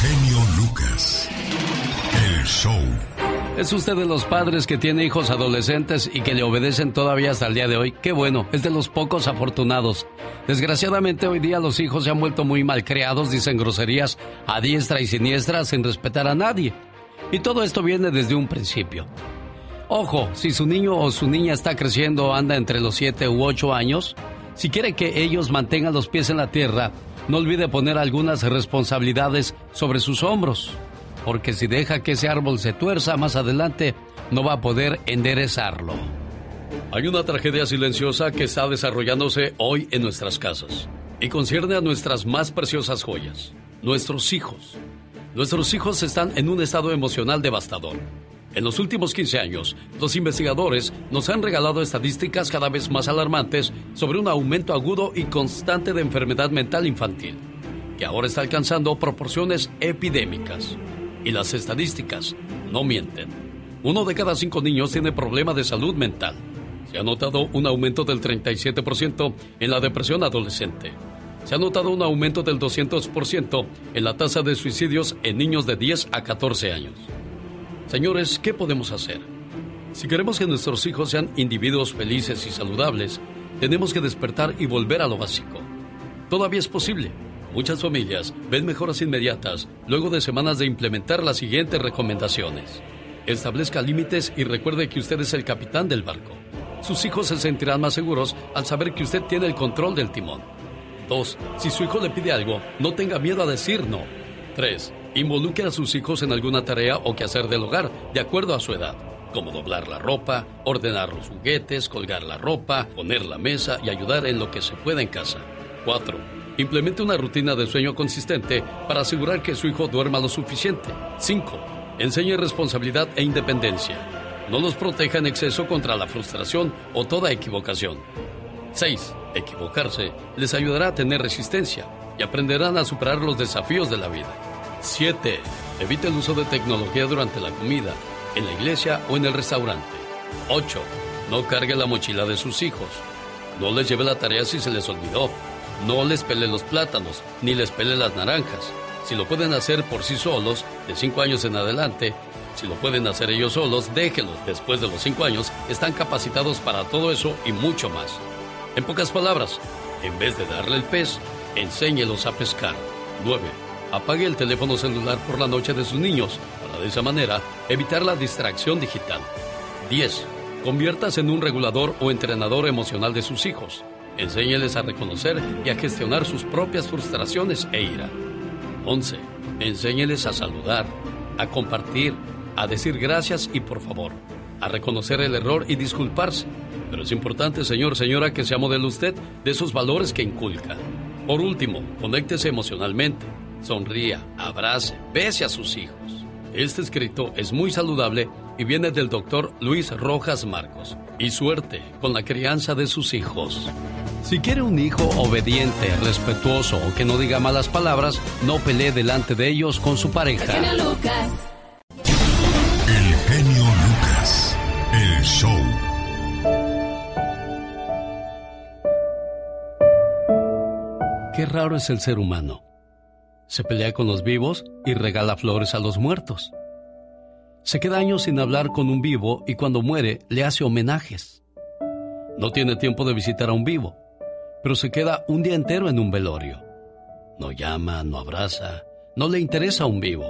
genio Lucas. El show. ¿Es usted de los padres que tiene hijos adolescentes y que le obedecen todavía hasta el día de hoy? Qué bueno, es de los pocos afortunados. Desgraciadamente hoy día los hijos se han vuelto muy malcriados, dicen groserías a diestra y siniestra sin respetar a nadie. Y todo esto viene desde un principio. Ojo, si su niño o su niña está creciendo, anda entre los 7 u 8 años, si quiere que ellos mantengan los pies en la tierra, no olvide poner algunas responsabilidades sobre sus hombros porque si deja que ese árbol se tuerza más adelante, no va a poder enderezarlo. Hay una tragedia silenciosa que está desarrollándose hoy en nuestras casas y concierne a nuestras más preciosas joyas, nuestros hijos. Nuestros hijos están en un estado emocional devastador. En los últimos 15 años, los investigadores nos han regalado estadísticas cada vez más alarmantes sobre un aumento agudo y constante de enfermedad mental infantil, que ahora está alcanzando proporciones epidémicas. Y las estadísticas no mienten. Uno de cada cinco niños tiene problemas de salud mental. Se ha notado un aumento del 37% en la depresión adolescente. Se ha notado un aumento del 200% en la tasa de suicidios en niños de 10 a 14 años. Señores, ¿qué podemos hacer? Si queremos que nuestros hijos sean individuos felices y saludables, tenemos que despertar y volver a lo básico. Todavía es posible. Muchas familias ven mejoras inmediatas luego de semanas de implementar las siguientes recomendaciones. Establezca límites y recuerde que usted es el capitán del barco. Sus hijos se sentirán más seguros al saber que usted tiene el control del timón. 2. Si su hijo le pide algo, no tenga miedo a decir no. 3. Involucre a sus hijos en alguna tarea o quehacer del hogar, de acuerdo a su edad, como doblar la ropa, ordenar los juguetes, colgar la ropa, poner la mesa y ayudar en lo que se pueda en casa. 4. Implemente una rutina de sueño consistente para asegurar que su hijo duerma lo suficiente. 5. Enseñe responsabilidad e independencia. No los proteja en exceso contra la frustración o toda equivocación. 6. Equivocarse les ayudará a tener resistencia y aprenderán a superar los desafíos de la vida. 7. Evite el uso de tecnología durante la comida, en la iglesia o en el restaurante. 8. No cargue la mochila de sus hijos. No les lleve la tarea si se les olvidó no les pele los plátanos, ni les pele las naranjas. Si lo pueden hacer por sí solos, de 5 años en adelante, si lo pueden hacer ellos solos, déjenlos. Después de los 5 años, están capacitados para todo eso y mucho más. En pocas palabras, en vez de darle el pez, enséñelos a pescar. 9. Apague el teléfono celular por la noche de sus niños para de esa manera evitar la distracción digital. 10. Conviértase en un regulador o entrenador emocional de sus hijos. Enséñeles a reconocer y a gestionar sus propias frustraciones e ira. 11. Enséñeles a saludar, a compartir, a decir gracias y por favor, a reconocer el error y disculparse. Pero es importante, señor, señora, que sea modelo usted de esos valores que inculca. Por último, conéctese emocionalmente, sonría, abrace, bese a sus hijos. Este escrito es muy saludable y viene del doctor Luis Rojas Marcos. Y suerte con la crianza de sus hijos. Si quiere un hijo obediente, respetuoso o que no diga malas palabras, no pelee delante de ellos con su pareja. El genio Lucas. El genio Lucas. El show. Qué raro es el ser humano. Se pelea con los vivos y regala flores a los muertos. Se queda años sin hablar con un vivo y cuando muere le hace homenajes. No tiene tiempo de visitar a un vivo pero se queda un día entero en un velorio. No llama, no abraza, no le interesa a un vivo,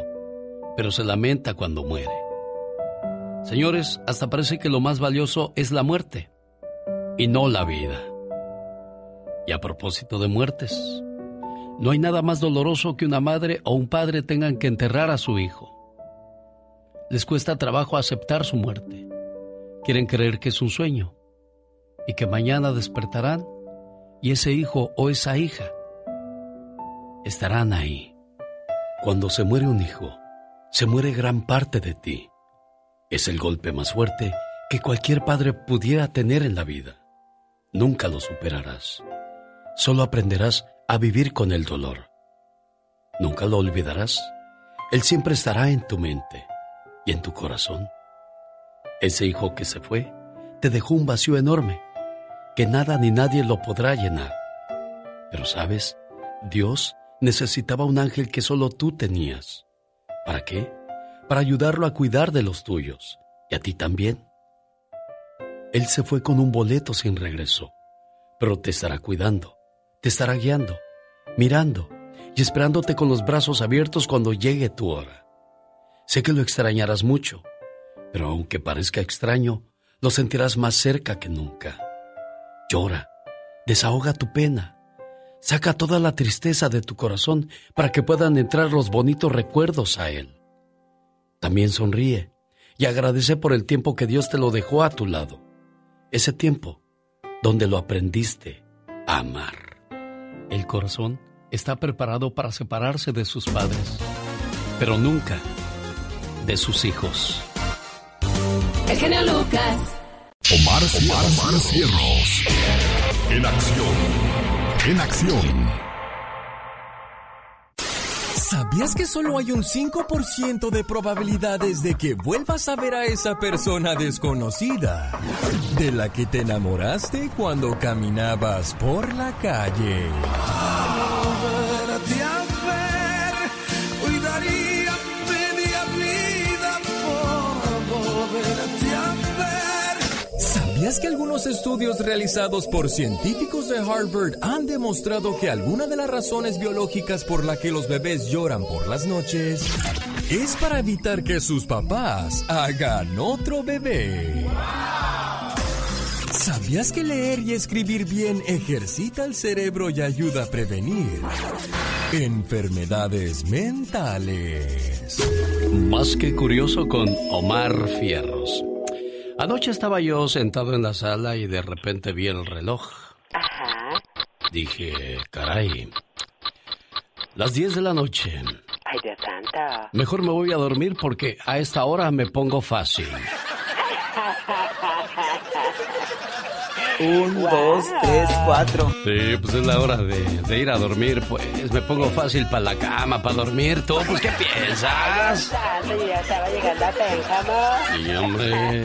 pero se lamenta cuando muere. Señores, hasta parece que lo más valioso es la muerte y no la vida. Y a propósito de muertes, no hay nada más doloroso que una madre o un padre tengan que enterrar a su hijo. Les cuesta trabajo aceptar su muerte. Quieren creer que es un sueño y que mañana despertarán y ese hijo o esa hija estarán ahí. Cuando se muere un hijo, se muere gran parte de ti. Es el golpe más fuerte que cualquier padre pudiera tener en la vida. Nunca lo superarás. Solo aprenderás a vivir con el dolor. Nunca lo olvidarás. Él siempre estará en tu mente y en tu corazón. Ese hijo que se fue te dejó un vacío enorme que nada ni nadie lo podrá llenar. Pero sabes, Dios necesitaba un ángel que solo tú tenías. ¿Para qué? Para ayudarlo a cuidar de los tuyos y a ti también. Él se fue con un boleto sin regreso, pero te estará cuidando, te estará guiando, mirando y esperándote con los brazos abiertos cuando llegue tu hora. Sé que lo extrañarás mucho, pero aunque parezca extraño, lo sentirás más cerca que nunca. Llora, desahoga tu pena, saca toda la tristeza de tu corazón para que puedan entrar los bonitos recuerdos a él. También sonríe y agradece por el tiempo que Dios te lo dejó a tu lado ese tiempo donde lo aprendiste a amar. El corazón está preparado para separarse de sus padres, pero nunca de sus hijos. El genio Lucas. Omar, Omar, Cierros. En acción. En acción. ¿Sabías que solo hay un 5% de probabilidades de que vuelvas a ver a esa persona desconocida de la que te enamoraste cuando caminabas por la calle? ¿Sabías que algunos estudios realizados por científicos de Harvard han demostrado que alguna de las razones biológicas por la que los bebés lloran por las noches es para evitar que sus papás hagan otro bebé? ¿Sabías que leer y escribir bien ejercita el cerebro y ayuda a prevenir enfermedades mentales? Más que curioso con Omar Fierros. Anoche estaba yo sentado en la sala y de repente vi el reloj. Ajá. Dije, caray, las 10 de la noche. Ay, Dios santo. Mejor me voy a dormir porque a esta hora me pongo fácil. Un, dos, tres, cuatro. Sí, pues es la hora de, ir a dormir, pues. Me pongo fácil para la cama, para dormir. ¿Tú, pues, qué piensas? ya estaba llegando a. Sí, hombre.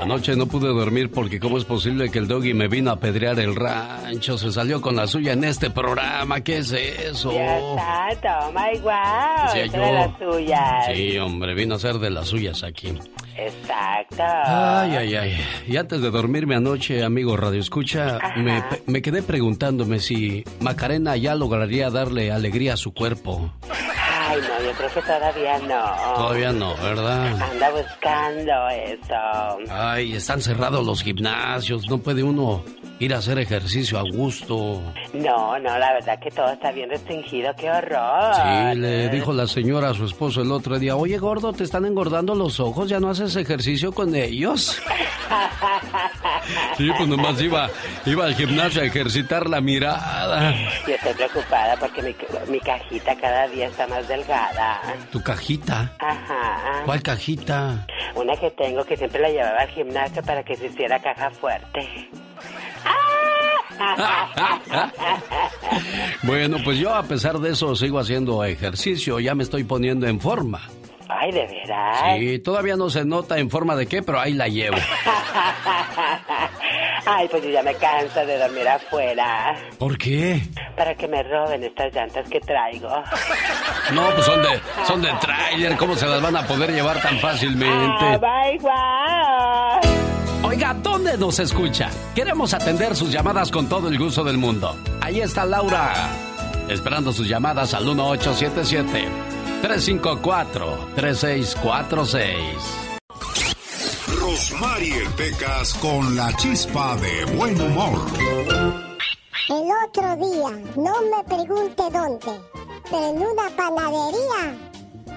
Anoche no pude dormir porque ¿cómo es posible que el doggy me vino a pedrear el rancho? Se salió con la suya en este programa. ¿Qué es eso? Ya está, toma igual. Sí, de las suyas. Sí, hombre, vino a ser de las suyas aquí. Exacto. Ay, ay, ay. Y antes de dormirme anoche, amigo Radio Escucha, me, me, quedé preguntándome si Macarena ya lograría darle alegría a su cuerpo. Creo que todavía no. Todavía no, ¿verdad? Anda buscando eso. Ay, están cerrados los gimnasios, no puede uno ir a hacer ejercicio a gusto. No, no, la verdad que todo está bien restringido, qué horror. Sí, le dijo la señora a su esposo el otro día, oye gordo, te están engordando los ojos, ya no haces ejercicio con ellos. sí, pues nomás iba, iba al gimnasio a ejercitar la mirada. Yo estoy preocupada porque mi, mi cajita cada día está más delgada. ¿Tu cajita? Ajá. ¿Cuál cajita? Una que tengo que siempre la llevaba al gimnasio para que se hiciera caja fuerte. bueno, pues yo a pesar de eso sigo haciendo ejercicio, ya me estoy poniendo en forma. Ay, ¿de veras? Sí, todavía no se nota en forma de qué, pero ahí la llevo. Ay, pues yo ya me canso de dormir afuera. ¿Por qué? Para que me roben estas llantas que traigo. No, pues son de, son de tráiler, ¿cómo se las van a poder llevar tan fácilmente? Ah, igual. Oiga, ¿dónde nos escucha? Queremos atender sus llamadas con todo el gusto del mundo. Ahí está Laura, esperando sus llamadas al 1877-354-3646. Rosmarie Pecas con la chispa de buen humor. El otro día, no me pregunte dónde, pero en una panadería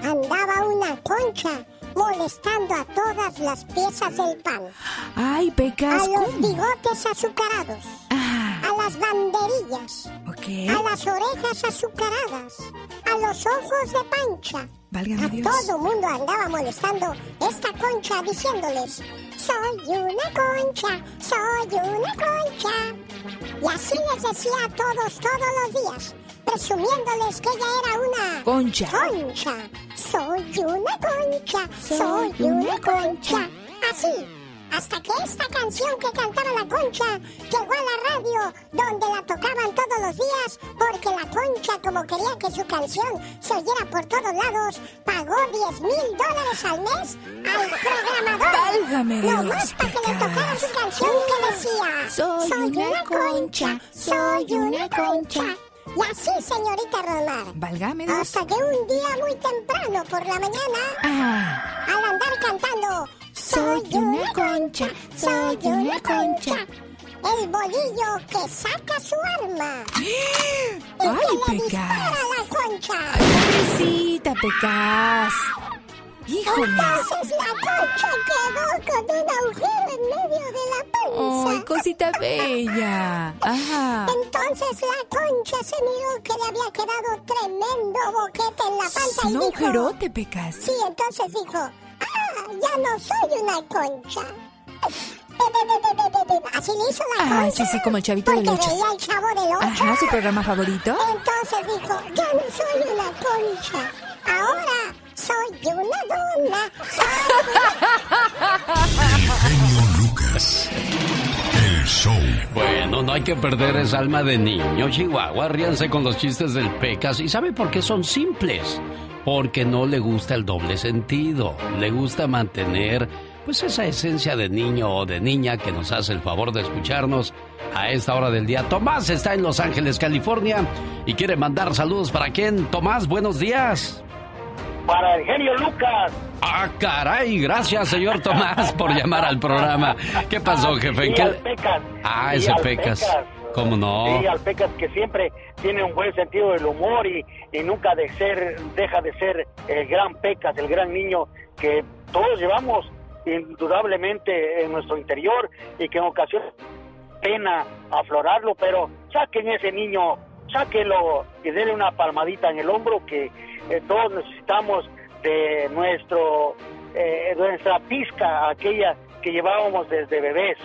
andaba una concha molestando a todas las piezas del pan. Ay, Pecas. A los bigotes azucarados. Ah. A las banderillas. A las orejas azucaradas. A los ojos de pancha. a todo mundo andaba molestando esta concha diciéndoles, soy una concha, soy una concha. Y así les decía a todos todos los días presumiéndoles que ella era una concha. Concha. Soy una concha. Soy una concha. Así. Hasta que esta canción que cantaba la concha llegó a la radio donde la tocaban todos los días porque la concha como quería que su canción se oyera por todos lados pagó 10 mil dólares al mes al programador. Válgame no más para que le tocara su canción que decía Soy una concha, soy una concha. Y así señorita Romar Válgame Dios. hasta que un día muy temprano por la mañana Ah, al andar cantando Soy una concha, soy una concha. El bolillo que saca su arma. Y Ay, que le dispara a la concha. pobrecita, Pecas. Híjole. Entonces la concha quedó con un agujero en medio de la panza. Ay, cosita bella. Ajá. Entonces la concha se miró que le había quedado tremendo boquete en la panza y Un dijo... Pecas. Sí, entonces dijo, ah, ya no soy una concha. Así le hizo la concha. Ah, sí, sí, como el chavito del porque ocho. veía el chavo del ocho. Ajá, su programa favorito. Entonces dijo, ya no soy una concha. Ahora soy una dona. El genio Lucas. El show. Bueno, no hay que perder esa alma de niño, Chihuahua. Ríanse con los chistes del Pecas. ¿Y sabe por qué son simples? Porque no le gusta el doble sentido. Le gusta mantener, pues, esa esencia de niño o de niña que nos hace el favor de escucharnos a esta hora del día. Tomás está en Los Ángeles, California, y quiere mandar saludos para quién. Tomás, buenos días. Para el genio Lucas. Ah, caray, gracias, señor Tomás, por llamar al programa. ¿Qué pasó, jefe? Y ¿Qué- al Pecas. Ah, Y ese al Pecas. Pecas. ¿Cómo no? Sí, al Pecas que siempre tiene un buen sentido del humor y, y nunca de ser, deja de ser el gran Pecas, el gran niño que todos llevamos indudablemente en nuestro interior y que en ocasiones pena aflorarlo, pero saquen ese niño, sáquelo y denle una palmadita en el hombro que eh, todos necesitamos de nuestro eh, nuestra pizca, aquella que llevábamos desde bebés.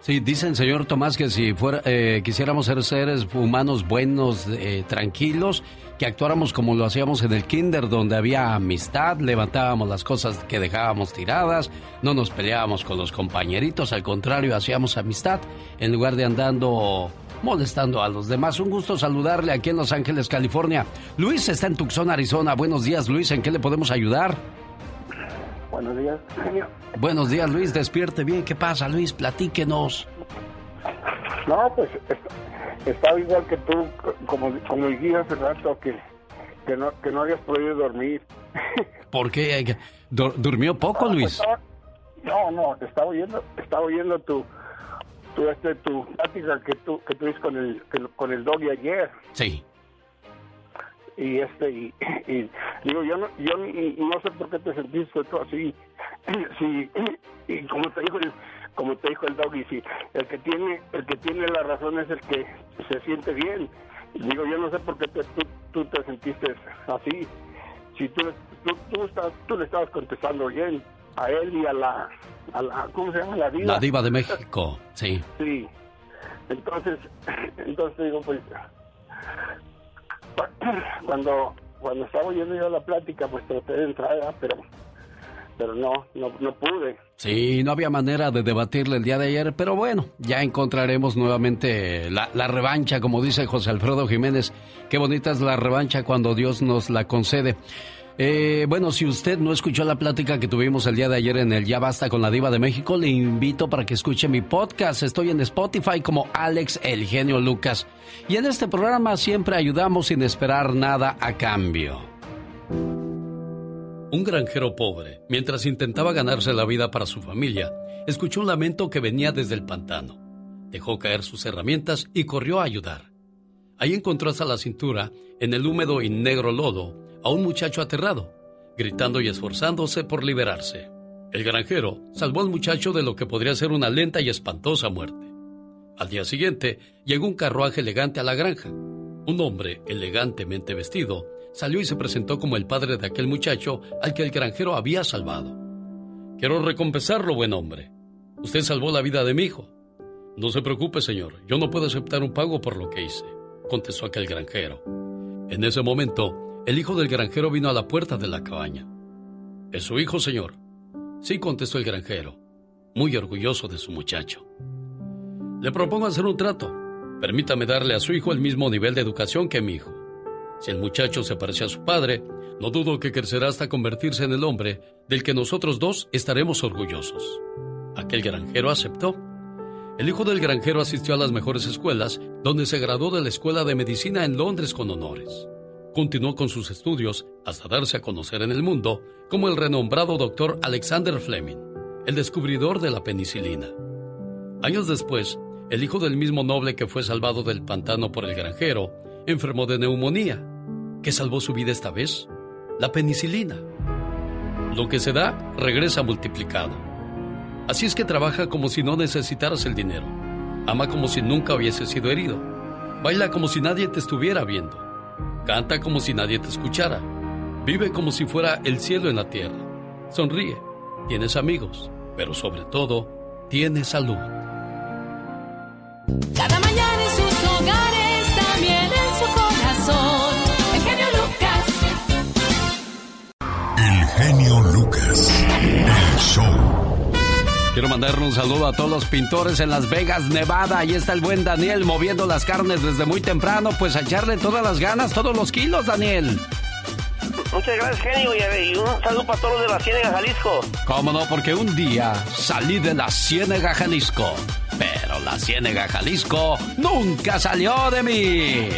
Sí, dicen, señor Tomás, que si fuera, eh, quisiéramos ser seres humanos buenos, tranquilos, que actuáramos como lo hacíamos en el kinder, donde había amistad, levantábamos las cosas que dejábamos tiradas, no nos peleábamos con los compañeritos, al contrario, hacíamos amistad, en lugar de andando molestando a los demás. Un gusto saludarle aquí en Los Ángeles, California. Luis está en Tucson, Arizona. Buenos días, Luis, ¿en qué le podemos ayudar? Buenos días, genio. Buenos días, Luis, despierte bien. ¿Qué pasa, Luis? Platíquenos. No, pues est- estaba igual que tú, como, como dijiste hace rato, que, que, no, que no habías podido dormir. ¿Por qué? ¿Dur- ¿Durmió poco, pues, Luis? estaba- no, no, estaba oyendo, estaba oyendo tu, tu, este, tu plática que tú, que tuviste con el, que- con el doggy ayer. Sí. y este y, y digo yo no yo no sé por qué te sentiste tú así sí y como te dijo el como te dijo el doggy sí el que tiene el que tiene la razón es el que se siente bien digo yo no sé por qué te- tú, tú te sentiste así si tú tú, tú, estás- tú le estabas contestando bien a él y a la a la cómo se llama la diva La diva de México, sí. Sí. Entonces, entonces digo, pues, cuando cuando estaba oyendo yo la plática, pues traté de entrar, pero pero no, no, no pude. Sí, no había manera de debatirle el día de ayer, pero bueno, ya encontraremos nuevamente la, la revancha, como dice José Alfredo Jiménez. Qué bonita es la revancha cuando Dios nos la concede. Eh, bueno, si usted no escuchó la plática que tuvimos el día de ayer en el Ya Basta con la Diva de México, le invito para que escuche mi podcast. Estoy en Spotify como Alex El Genio Lucas. Y en este programa siempre ayudamos sin esperar nada a cambio. Un granjero pobre, mientras intentaba ganarse la vida para su familia, escuchó un lamento que venía desde el pantano. Dejó caer sus herramientas y corrió a ayudar. Ahí encontró hasta la cintura, en el húmedo y negro lodo, a un muchacho aterrado, gritando y esforzándose por liberarse. El granjero salvó al muchacho de lo que podría ser una lenta y espantosa muerte. Al día siguiente, llegó un carruaje elegante a la granja. Un hombre, elegantemente vestido, salió y se presentó como el padre de aquel muchacho al que el granjero había salvado. Quiero recompensarlo, buen hombre. Usted salvó la vida de mi hijo. No se preocupe, señor, yo no puedo aceptar un pago por lo que hice, contestó aquel granjero. En ese momento, el hijo del granjero vino a la puerta de la cabaña. ¿Es su hijo, señor? Sí, contestó el granjero. muy orgulloso de su muchacho. Le propongo hacer un trato. Permítame darle a su hijo el mismo nivel de educación que mi hijo. Si el muchacho se parece a su padre, no dudo que crecerá hasta convertirse en el hombre del que nosotros dos estaremos orgullosos. Aquel granjero aceptó. El hijo del granjero asistió a las mejores escuelas, donde se graduó de la Escuela de Medicina en Londres con honores. Continuó con sus estudios hasta darse a conocer en el mundo como el renombrado doctor Alexander Fleming, el descubridor de la penicilina. Años después, el hijo del mismo noble que fue salvado del pantano por el granjero enfermó de neumonía. ¿Qué salvó su vida esta vez? La penicilina. Lo que se da regresa multiplicado. Así es que trabaja como si no necesitaras el dinero. Ama como si nunca hubiese sido herido. Baila como si nadie te estuviera viendo. Canta como si nadie te escuchara. Vive como si fuera el cielo en la tierra. Sonríe. Tienes amigos. Pero sobre todo, tienes salud. Cada mañana en sus hogares, también en su corazón. El genio Lucas. El genio Lucas. El show. Quiero mandarle un saludo a todos los pintores en Las Vegas, Nevada. Ahí está el buen Daniel moviendo las carnes desde muy temprano. Pues a echarle todas las ganas, todos los kilos, Daniel. Muchas gracias, genio. Y un saludo para todos de la Ciénega, Jalisco. Cómo no, porque un día salí de la Ciénega, Jalisco. Pero la Ciénega, Jalisco nunca salió de mí.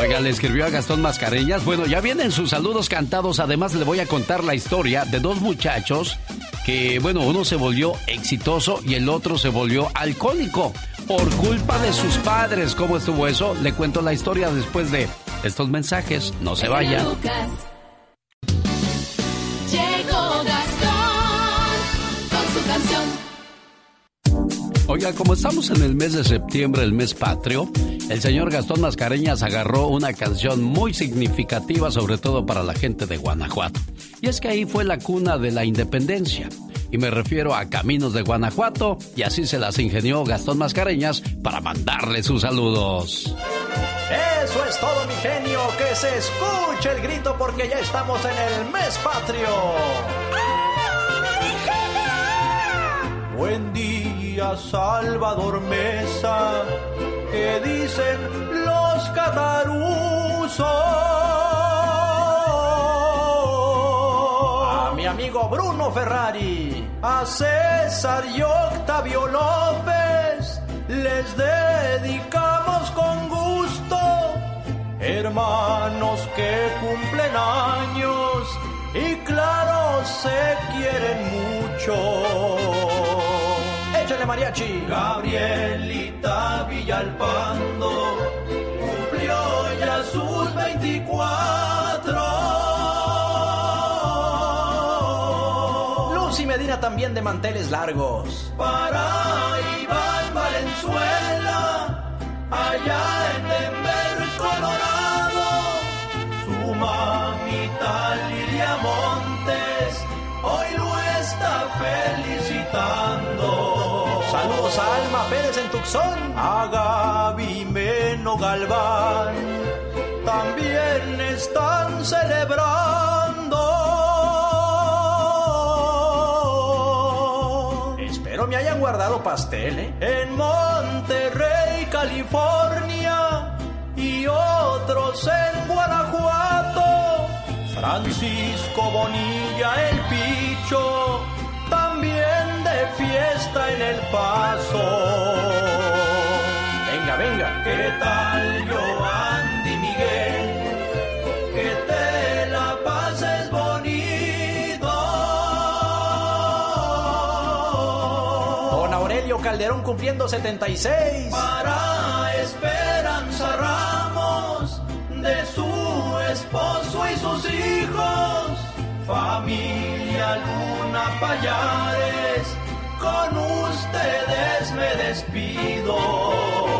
Oiga, le escribió a Gastón Mascareñas. Bueno, ya vienen sus saludos cantados. Además, le voy a contar la historia de dos muchachos que, bueno, uno se volvió exitoso y el otro se volvió alcohólico por culpa de sus padres. ¿Cómo estuvo eso? Le cuento la historia después de estos mensajes. No se vayan. Oiga, como estamos en el mes de septiembre, el mes patrio, el señor Gastón Mascareñas agarró una canción muy significativa, sobre todo para la gente de Guanajuato. Y es que ahí fue la cuna de la independencia. Y me refiero a Caminos de Guanajuato, y así se las ingenió Gastón Mascareñas para mandarle sus saludos. Eso es todo, mi genio, que se escuche el grito porque ya estamos en el mes patrio. Buen día, Salvador Mesa, que dicen los cataruzos. A mi amigo Bruno Ferrari, a César y Octavio López, les dedicamos con gusto, hermanos que cumplen años y claro se quieren mucho. Échale mariachi. Gabrielita Villalpando cumplió ya sus 24. Lucy Medina también de manteles largos. Para Iván Valenzuela, allá en Denver, Colorado su mamita Lilia Montes hoy lo está felicitando. Saludos a Alma Pérez en Tucson, a Gaby Meno Galván, también están celebrando. Espero me hayan guardado pastel, ¿eh? En Monterrey, California y otros en Guanajuato. Francisco Bonilla el Picho, también de fiesta en el paso. Venga, venga. ¿Qué tal yo, Andy Miguel? Que te la pases bonito. Don Aurelio Calderón cumpliendo 76. Para Esperanza Ramos de su esposo y sus hijos, familia Luna Payares, con ustedes me despido.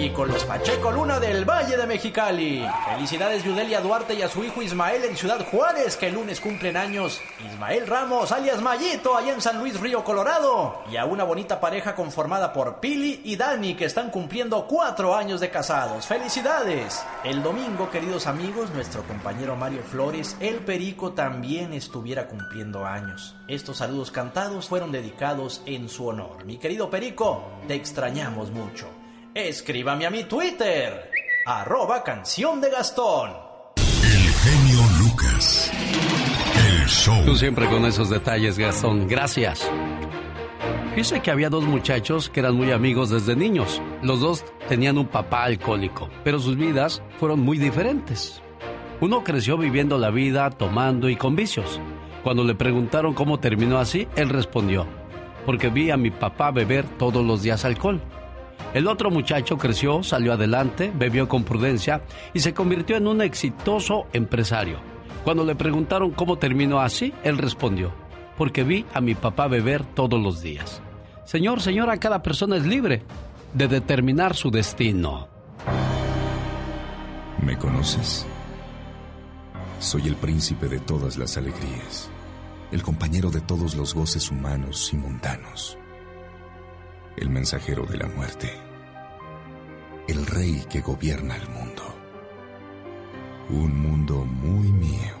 Y con los Pacheco Luna del Valle de Mexicali. Felicidades Yudelia Duarte y a su hijo Ismael en Ciudad Juárez, que el lunes cumplen años. Ismael Ramos, alias Mayito, allá en San Luis Río Colorado. Y a una bonita pareja conformada por Pili y Dani, que están cumpliendo cuatro años de casados. ¡Felicidades! El domingo, queridos amigos, nuestro compañero Mario Flores, el Perico, también estuviera cumpliendo años. Estos saludos cantados fueron dedicados en su honor. Mi querido Perico, te extrañamos mucho. Escríbame a mi Twitter, arroba canción de Gastón. El genio Lucas. El show. Tú siempre con esos detalles, Gastón. Gracias. Dice que había dos muchachos que eran muy amigos desde niños. Los dos tenían un papá alcohólico, pero sus vidas fueron muy diferentes. Uno creció viviendo la vida, tomando y con vicios. Cuando le preguntaron cómo terminó así, él respondió, porque vi a mi papá beber todos los días alcohol. El otro muchacho creció, salió adelante, bebió con prudencia y se convirtió en un exitoso empresario. Cuando le preguntaron cómo terminó así, él respondió, porque vi a mi papá beber todos los días. Señor, señora, cada persona es libre de determinar su destino. ¿Me conoces? Soy el príncipe de todas las alegrías, el compañero de todos los goces humanos y mundanos, el mensajero de la muerte, el rey que gobierna el mundo. Un mundo muy mío,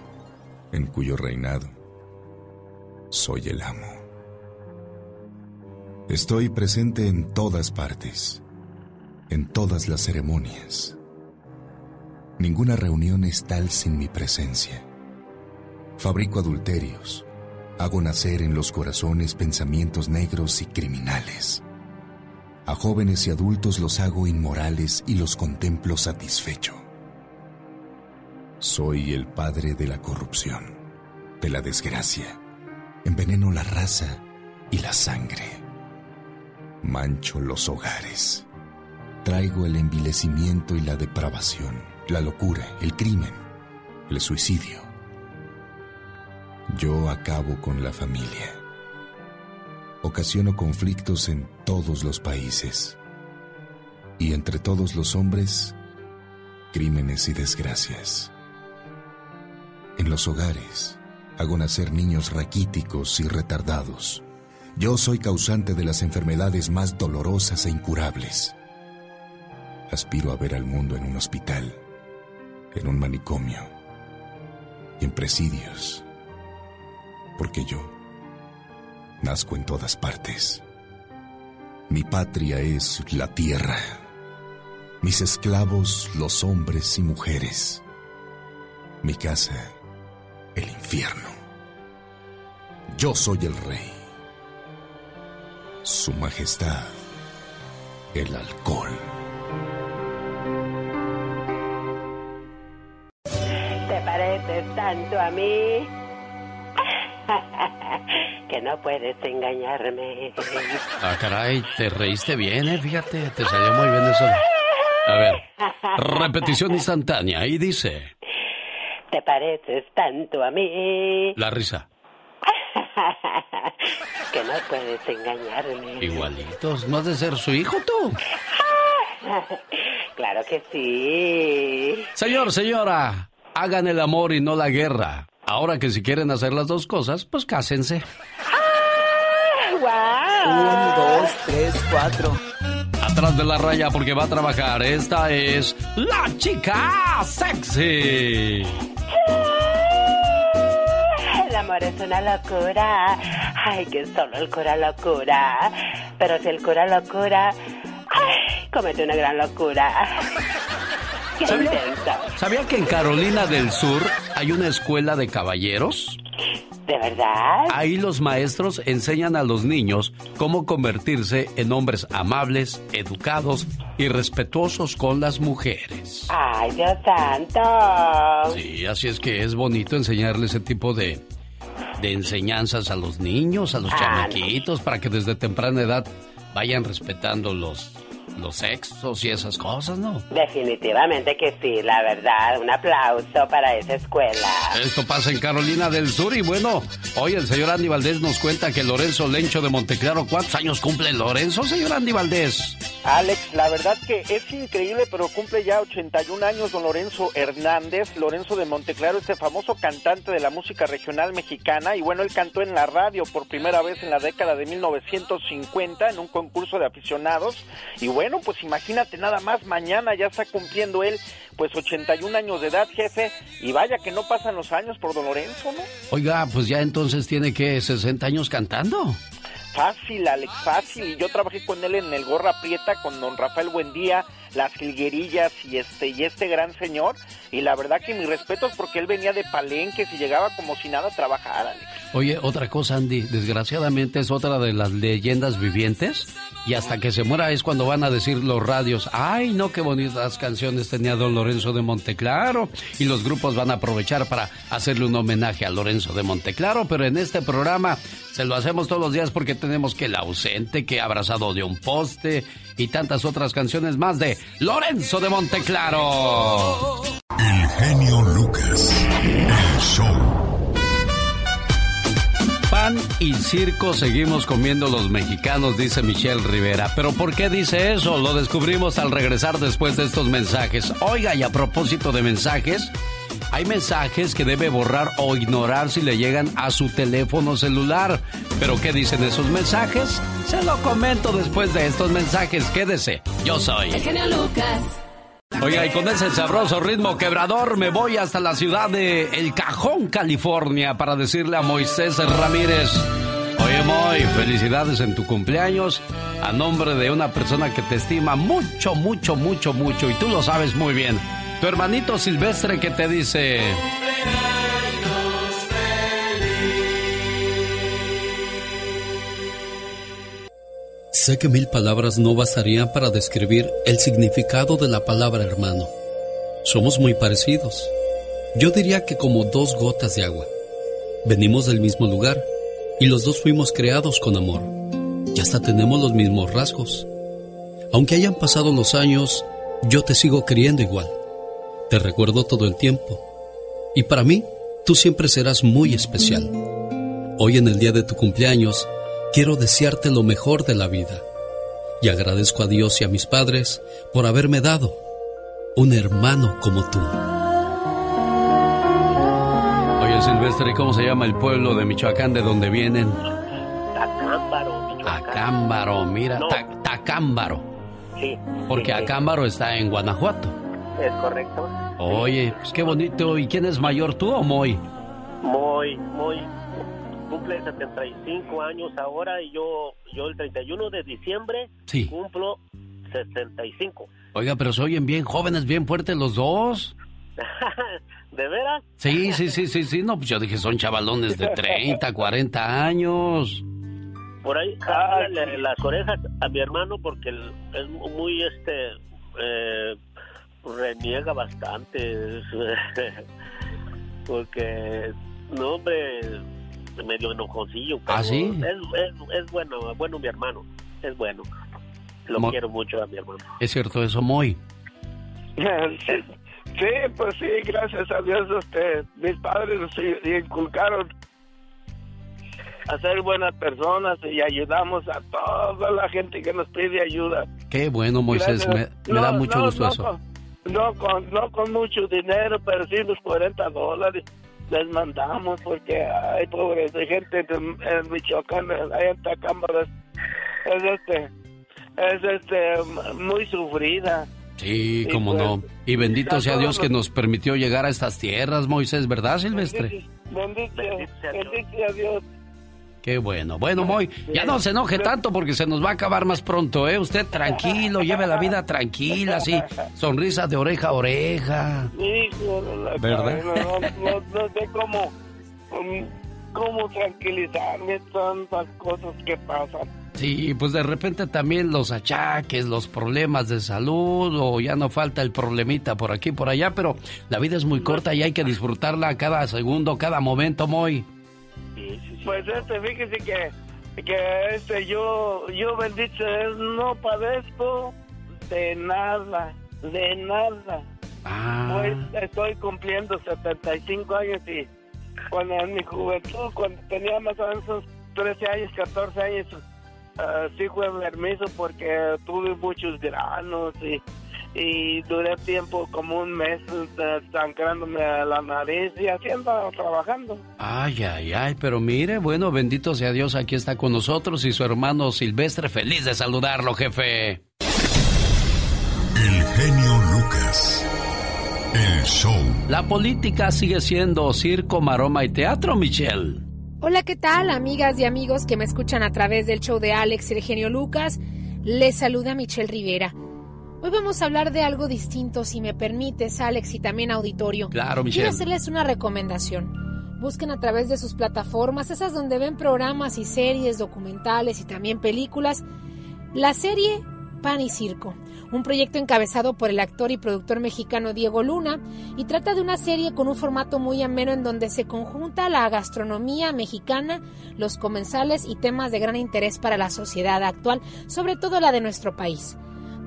en cuyo reinado soy el amo. Estoy presente en todas partes, en todas las ceremonias. Ninguna reunión es tal sin mi presencia. Fabrico adulterios, hago nacer en los corazones pensamientos negros y criminales. A jóvenes y adultos los hago inmorales y los contemplo satisfecho. Soy el padre de la corrupción, de la desgracia. Enveneno la raza y la sangre. Mancho los hogares. Traigo el envilecimiento y la depravación, la locura, el crimen, el suicidio. Yo acabo con la familia. Ocasiono conflictos en todos los países. Y entre todos los hombres, crímenes y desgracias. En los hogares, hago nacer niños raquíticos y retardados. Yo soy causante de las enfermedades más dolorosas e incurables. Aspiro a ver al mundo en un hospital, en un manicomio y en presidios, porque yo nazco en todas partes. Mi patria es la tierra, mis esclavos los hombres y mujeres, mi casa el infierno. Yo soy el rey. Su majestad, el alcohol. ¿Te pareces tanto a mí? que no puedes engañarme. Ah, caray, te reíste bien, eh, fíjate, te salió muy bien eso. A ver, repetición instantánea y dice... Te pareces tanto a mí. La risa. que no puedes engañarme. Igualitos, ¿no has de ser su hijo tú? claro que sí. Señor, señora, hagan el amor y no la guerra. Ahora que si quieren hacer las dos cosas, pues cásense. ¡Ah, wow! Un, dos, tres, cuatro. Atrás de la raya porque va a trabajar. Esta es la chica sexy. El amor es una locura. Ay, que solo el cura locura. Pero si el cura locura, ay, comete una gran locura. ¿Sabía, intenso. ¿Sabía que en Carolina del Sur hay una escuela de caballeros? ¿De verdad? Ahí los maestros enseñan a los niños cómo convertirse en hombres amables, educados y respetuosos con las mujeres. Ay, Dios santo. Sí, así es que es bonito enseñarle ese tipo de, de enseñanzas a los niños, a los Ah, chamaquitos, para que desde temprana edad vayan respetando los, los sexos y esas cosas, ¿no? Definitivamente que sí, la verdad. Un aplauso para esa escuela. Esto pasa en Carolina del Sur y bueno, hoy el señor Andy Valdés nos cuenta que Lorenzo Lencho de Monteclaro, ¿cuántos años cumple Lorenzo, señor Andy Valdés? Alex, la verdad que es increíble, pero cumple ya 81 años don Lorenzo Hernández, Lorenzo de Monteclaro, este famoso cantante de la música regional mexicana, y bueno, él cantó en la radio por primera vez en la década de 1950 en un concurso de aficionados, y bueno, pues imagínate nada más, mañana ya está cumpliendo él pues 81 años de edad, jefe, y vaya que no pasan los años por don Lorenzo, ¿no? Oiga, pues ya entonces tiene que 60 años cantando. Fácil, Alex, fácil. Y yo trabajé con él en el Gorra Prieta, con don Rafael Buendía, las jilguerillas y este, y este gran señor. Y la verdad que mis respetos porque él venía de palenques y llegaba como si nada a trabajar. Oye, otra cosa, Andy, desgraciadamente es otra de las leyendas vivientes. Y hasta que se muera es cuando van a decir los radios, ay, no, qué bonitas canciones tenía don Lorenzo de Monteclaro. Y los grupos van a aprovechar para hacerle un homenaje a Lorenzo de Monteclaro. Pero en este programa se lo hacemos todos los días porque tenemos que el ausente, que abrazado de un poste y tantas otras canciones más de Lorenzo de Monteclaro. El genio Lucas, el show. Pan y circo seguimos comiendo los mexicanos, dice Michelle Rivera. Pero ¿por qué dice eso? Lo descubrimos al regresar después de estos mensajes. Oiga, y a propósito de mensajes, hay mensajes que debe borrar o ignorar si le llegan a su teléfono celular. ¿Pero qué dicen esos mensajes? Se lo comento después de estos mensajes. Quédese. Yo soy. El genio Lucas. Oiga, y con ese sabroso ritmo quebrador me voy hasta la ciudad de El Cajón, California, para decirle a Moisés Ramírez. Oye, Moy, felicidades en tu cumpleaños a nombre de una persona que te estima mucho, mucho, mucho, mucho, y tú lo sabes muy bien. Tu hermanito Silvestre que te dice... Sé que mil palabras no bastarían para describir el significado de la palabra hermano. Somos muy parecidos. Yo diría que como dos gotas de agua. Venimos del mismo lugar y los dos fuimos creados con amor. Y hasta tenemos los mismos rasgos. Aunque hayan pasado los años, yo te sigo queriendo igual. Te recuerdo todo el tiempo. Y para mí, tú siempre serás muy especial. Hoy en el día de tu cumpleaños, quiero desearte lo mejor de la vida. Y agradezco a Dios y a mis padres por haberme dado un hermano como tú. Oye, Silvestre, ¿cómo se llama el pueblo de Michoacán de donde vienen? Tacámbaro, Michoacán. Acámbaro, mira, No. Ta- Tacámbaro. Sí. Porque sí, sí. Acámbaro está en Guanajuato. Es correcto. Oye, pues qué bonito. ¿Y quién es mayor, tú o Moy? Muy, muy. Cumple 75 años ahora y yo, yo el 31 de diciembre Sí. cumplo 65. Oiga, pero se oyen bien jóvenes, bien fuertes los dos. ¿De veras? Sí, sí, sí, sí, sí. No, pues yo dije, son chavalones de 30, 40 años. Por ahí, jálale las orejas a mi hermano porque es muy, este, eh, reniega bastante. porque, no, hombre, medio enojoncillo. pero ¿Ah, sí? Es, es, es bueno, bueno mi hermano, es bueno. Lo Mo- quiero mucho a mi hermano. Es cierto eso, Moy. Sí, sí, pues sí, gracias a Dios, este, mis padres sí inculcaron a ser buenas personas y ayudamos a toda la gente que nos pide ayuda. Qué bueno, Moisés. Me, me da mucho no, gusto no eso. No, con, no con mucho dinero, pero sí los 40 dólares les mandamos porque hay pobres de gente en, en Michoacán, allá en Tacámbaro, es, es este, es este, muy sufrida. Sí, Y cómo pues, no. Y bendito sea Dios que nos permitió llegar a estas tierras, Moisés, ¿verdad, Silvestre? Bendito, bendito sea Dios. Qué bueno. Bueno, Moy, ya no se enoje tanto porque se nos va a acabar más pronto, ¿eh? Usted tranquilo, lleve la vida tranquila, así, sonrisa de oreja a oreja. Hijo de la ¿Verdad? cadena, No, no, no sé cómo, um, cómo tranquilizarme tantas cosas que pasan. Sí, pues de repente también los achaques, los problemas de salud, o ya no falta el problemita por aquí, por allá, pero la vida es muy corta y hay que disfrutarla cada segundo, cada momento, Moy. Pues este, fíjese que, que este, yo, yo bendito no padezco de nada, de nada. Ah. Pues estoy cumpliendo 75 años y cuando en mi juventud, cuando tenía más o menos unos 13 años, 14 años, ah, sí fue permiso porque tuve muchos granos y, y duré tiempo como un mes eh, sangrándome la nariz y haciendo, trabajando. Ay, ay, ay, pero mire, bueno, bendito sea Dios, aquí está con nosotros y su hermano Silvestre, feliz de saludarlo, jefe. El genio Lucas. El show. La política sigue siendo circo, maroma y teatro, Michelle. Hola, ¿qué tal, amigas y amigos que me escuchan a través del show de Alex y el genio Lucas? Les saluda Michelle Rivera. Hoy vamos a hablar de algo distinto, si me permites, Alex, y también auditorio. Claro, Michelle. Quiero hacerles una recomendación. Busquen a través de sus plataformas, esas donde ven programas y series, documentales y también películas, la serie Pan y Circo un proyecto encabezado por el actor y productor mexicano Diego Luna, y trata de una serie con un formato muy ameno en donde se conjunta la gastronomía mexicana, los comensales y temas de gran interés para la sociedad actual, sobre todo la de nuestro país.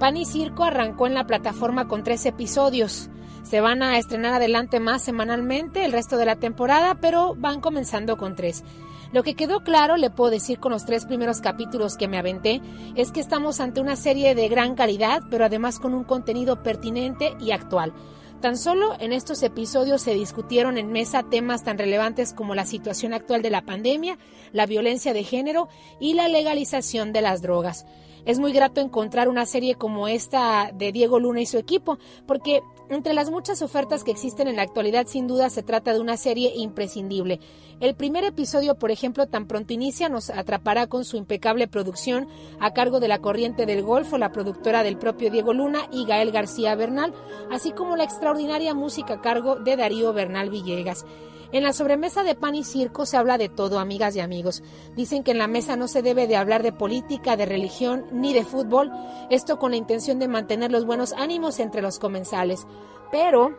Pan y Circo arrancó en la plataforma con tres episodios. Se van a estrenar adelante más semanalmente el resto de la temporada, pero van comenzando con tres. Lo que quedó claro, le puedo decir con los tres primeros capítulos que me aventé, es que estamos ante una serie de gran calidad, pero además con un contenido pertinente y actual. Tan solo en estos episodios se discutieron en mesa temas tan relevantes como la situación actual de la pandemia, la violencia de género y la legalización de las drogas. Es muy grato encontrar una serie como esta de Diego Luna y su equipo, porque entre las muchas ofertas que existen en la actualidad, sin duda se trata de una serie imprescindible. El primer episodio, por ejemplo, tan pronto inicia, nos atrapará con su impecable producción a cargo de la Corriente del Golfo, la productora del propio Diego Luna y Gael García Bernal, así como la extraordinaria música a cargo de Darío Bernal Villegas. En la sobremesa de pan y circo se habla de todo, amigas y amigos. Dicen que en la mesa no se debe de hablar de política, de religión ni de fútbol, esto con la intención de mantener los buenos ánimos entre los comensales. Pero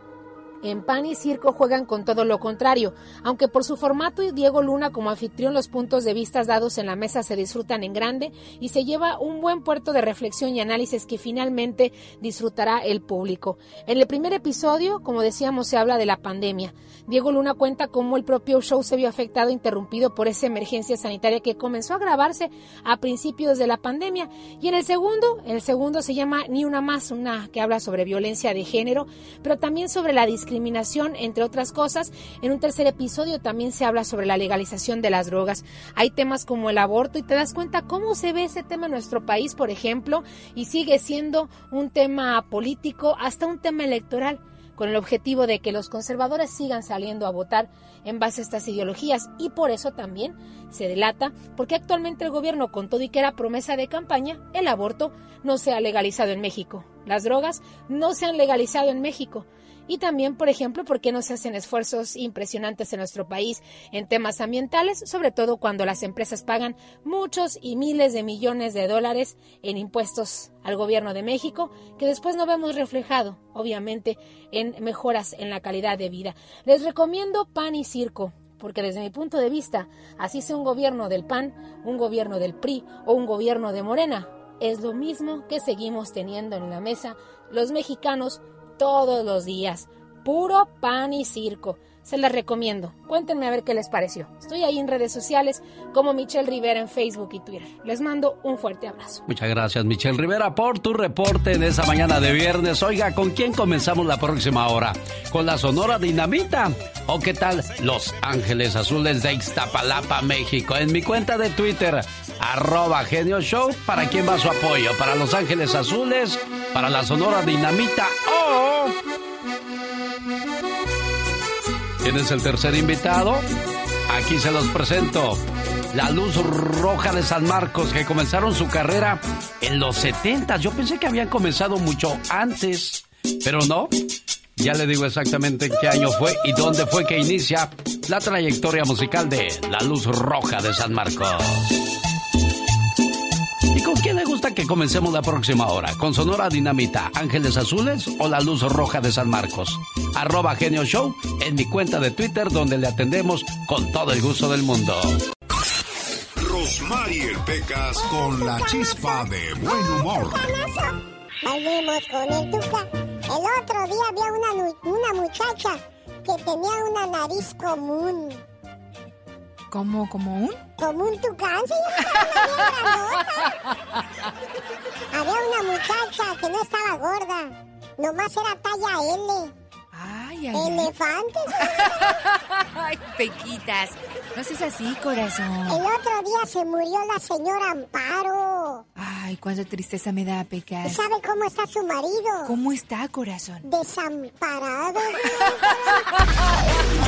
en Pan y Circo juegan con todo lo contrario, aunque por su formato y Diego Luna como anfitrión los puntos de vista dados en la mesa se disfrutan en grande y se lleva un buen puerto de reflexión y análisis que finalmente disfrutará el público. En el primer episodio, como decíamos, se habla de la pandemia. Diego Luna cuenta cómo el propio show se vio afectado, interrumpido por esa emergencia sanitaria que comenzó a agravarse a principios de la pandemia. Y en el segundo, el segundo se llama Ni una más, una que habla sobre violencia de género, pero también sobre la discriminación discriminación, entre otras cosas. En un tercer episodio también se habla sobre la legalización de las drogas. Hay temas como el aborto y te das cuenta cómo se ve ese tema en nuestro país, por ejemplo, y sigue siendo un tema político hasta un tema electoral con el objetivo de que los conservadores sigan saliendo a votar en base a estas ideologías y por eso también se delata porque actualmente el gobierno con todo y que era promesa de campaña, el aborto no se ha legalizado en México. Las drogas no se han legalizado en México. Y también, por ejemplo, por qué no se hacen esfuerzos impresionantes en nuestro país en temas ambientales, sobre todo cuando las empresas pagan muchos y miles de millones de dólares en impuestos al gobierno de México, que después no vemos reflejado, obviamente, en mejoras en la calidad de vida. Les recomiendo Pan y Circo, porque desde mi punto de vista, así sea un gobierno del PAN, un gobierno del PRI o un gobierno de Morena, es lo mismo que seguimos teniendo en la mesa los mexicanos todos los días. Puro pan y circo. Se las recomiendo. Cuéntenme a ver qué les pareció. Estoy ahí en redes sociales como Michelle Rivera en Facebook y Twitter. Les mando un fuerte abrazo. Muchas gracias Michelle Rivera por tu reporte de esa mañana de viernes. Oiga, ¿con quién comenzamos la próxima hora? ¿Con la Sonora Dinamita? ¿O qué tal Los Ángeles Azules de Ixtapalapa, México? En mi cuenta de Twitter, arroba Genio Show, ¿para quién va su apoyo? ¿Para Los Ángeles Azules? ¿Para la Sonora Dinamita? ¿O... ¿Quién es el tercer invitado? Aquí se los presento. La Luz Roja de San Marcos, que comenzaron su carrera en los 70. Yo pensé que habían comenzado mucho antes, pero no. Ya le digo exactamente en qué año fue y dónde fue que inicia la trayectoria musical de La Luz Roja de San Marcos. ¿Y con quién le gusta que comencemos la próxima hora? ¿Con Sonora Dinamita, Ángeles Azules o La Luz Roja de San Marcos? Arroba Genio Show en mi cuenta de Twitter donde le atendemos con todo el gusto del mundo. Rosmarie Pecas con la chispa de buen humor. Volvemos con el Tuca. El otro día había una, una muchacha que tenía una nariz común. ¿Cómo? ¿Como un? Como un tucán. Había una muchacha que no estaba gorda, nomás era talla L. Ay, ay, Elefantes. Ay, Pequitas. No seas así, corazón. El otro día se murió la señora Amparo. Ay, cuánta tristeza me da, ¿Y Pecas. sabe cómo está su marido? ¿Cómo está, corazón? Desamparado.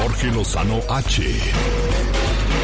Jorge Lozano H.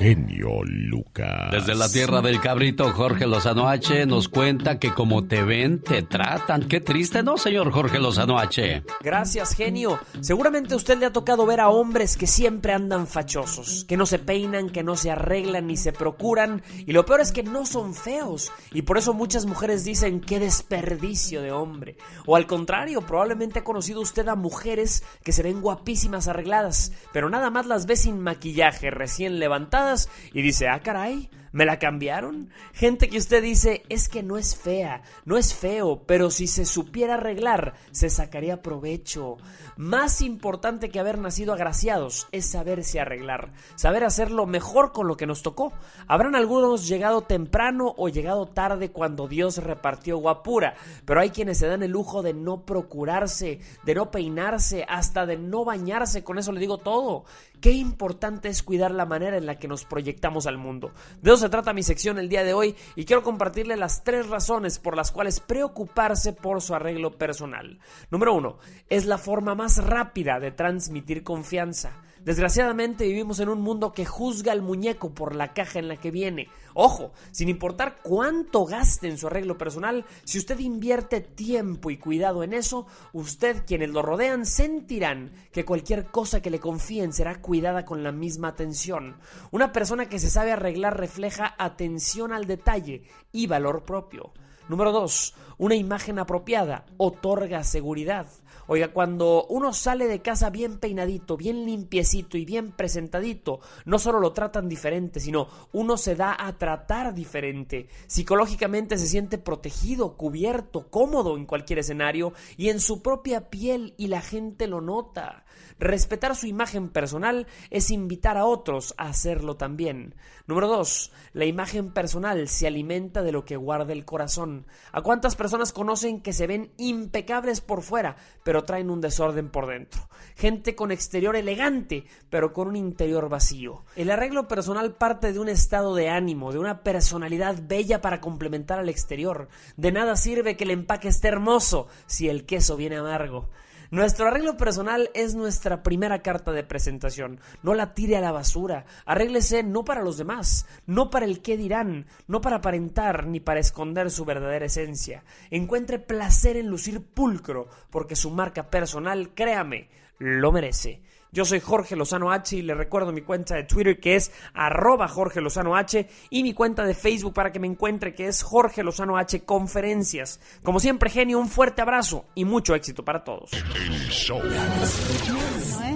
Genio Lucas. Desde la tierra del cabrito, Jorge Lozano H nos cuenta que como te ven, te tratan. Qué triste, ¿no, señor Jorge Lozano H? Gracias, genio. Seguramente a usted le ha tocado ver a hombres que siempre andan fachosos, que no se peinan, que no se arreglan ni se procuran, y lo peor es que no son feos, y por eso muchas mujeres dicen qué desperdicio de hombre. O al contrario, probablemente ha conocido usted a mujeres que se ven guapísimas arregladas, pero nada más las ve sin maquillaje, recién levantadas, y dice, ah, caray. ¿Me la cambiaron? Gente que usted dice es que no es fea, no es feo, pero si se supiera arreglar, se sacaría provecho. Más importante que haber nacido agraciados es saberse arreglar, saber hacerlo mejor con lo que nos tocó. Habrán algunos llegado temprano o llegado tarde cuando Dios repartió guapura, pero hay quienes se dan el lujo de no procurarse, de no peinarse, hasta de no bañarse, con eso le digo todo. Qué importante es cuidar la manera en la que nos proyectamos al mundo. Se trata mi sección el día de hoy y quiero compartirle las tres razones por las cuales preocuparse por su arreglo personal. Número uno, es la forma más rápida de transmitir confianza. Desgraciadamente vivimos en un mundo que juzga al muñeco por la caja en la que viene. Ojo, sin importar cuánto gaste en su arreglo personal, si usted invierte tiempo y cuidado en eso, usted quienes lo rodean sentirán que cualquier cosa que le confíen será cuidada con la misma atención. Una persona que se sabe arreglar refleja atención al detalle y valor propio. Número 2. Una imagen apropiada otorga seguridad. Oiga, cuando uno sale de casa bien peinadito, bien limpiecito y bien presentadito, no solo lo tratan diferente, sino uno se da a tratar diferente. Psicológicamente se siente protegido, cubierto, cómodo en cualquier escenario y en su propia piel y la gente lo nota. Respetar su imagen personal es invitar a otros a hacerlo también. Número 2. La imagen personal se alimenta de lo que guarda el corazón. ¿A cuántas personas conocen que se ven impecables por fuera, pero traen un desorden por dentro? Gente con exterior elegante, pero con un interior vacío. El arreglo personal parte de un estado de ánimo, de una personalidad bella para complementar al exterior. De nada sirve que el empaque esté hermoso si el queso viene amargo. Nuestro arreglo personal es nuestra primera carta de presentación. No la tire a la basura. Arréglese no para los demás, no para el qué dirán, no para aparentar ni para esconder su verdadera esencia. Encuentre placer en lucir pulcro, porque su marca personal, créame, lo merece. Yo soy Jorge Lozano H y le recuerdo mi cuenta de Twitter que es arroba Jorge Lozano H y mi cuenta de Facebook para que me encuentre que es Jorge Lozano H Conferencias. Como siempre, genio, un fuerte abrazo y mucho éxito para todos.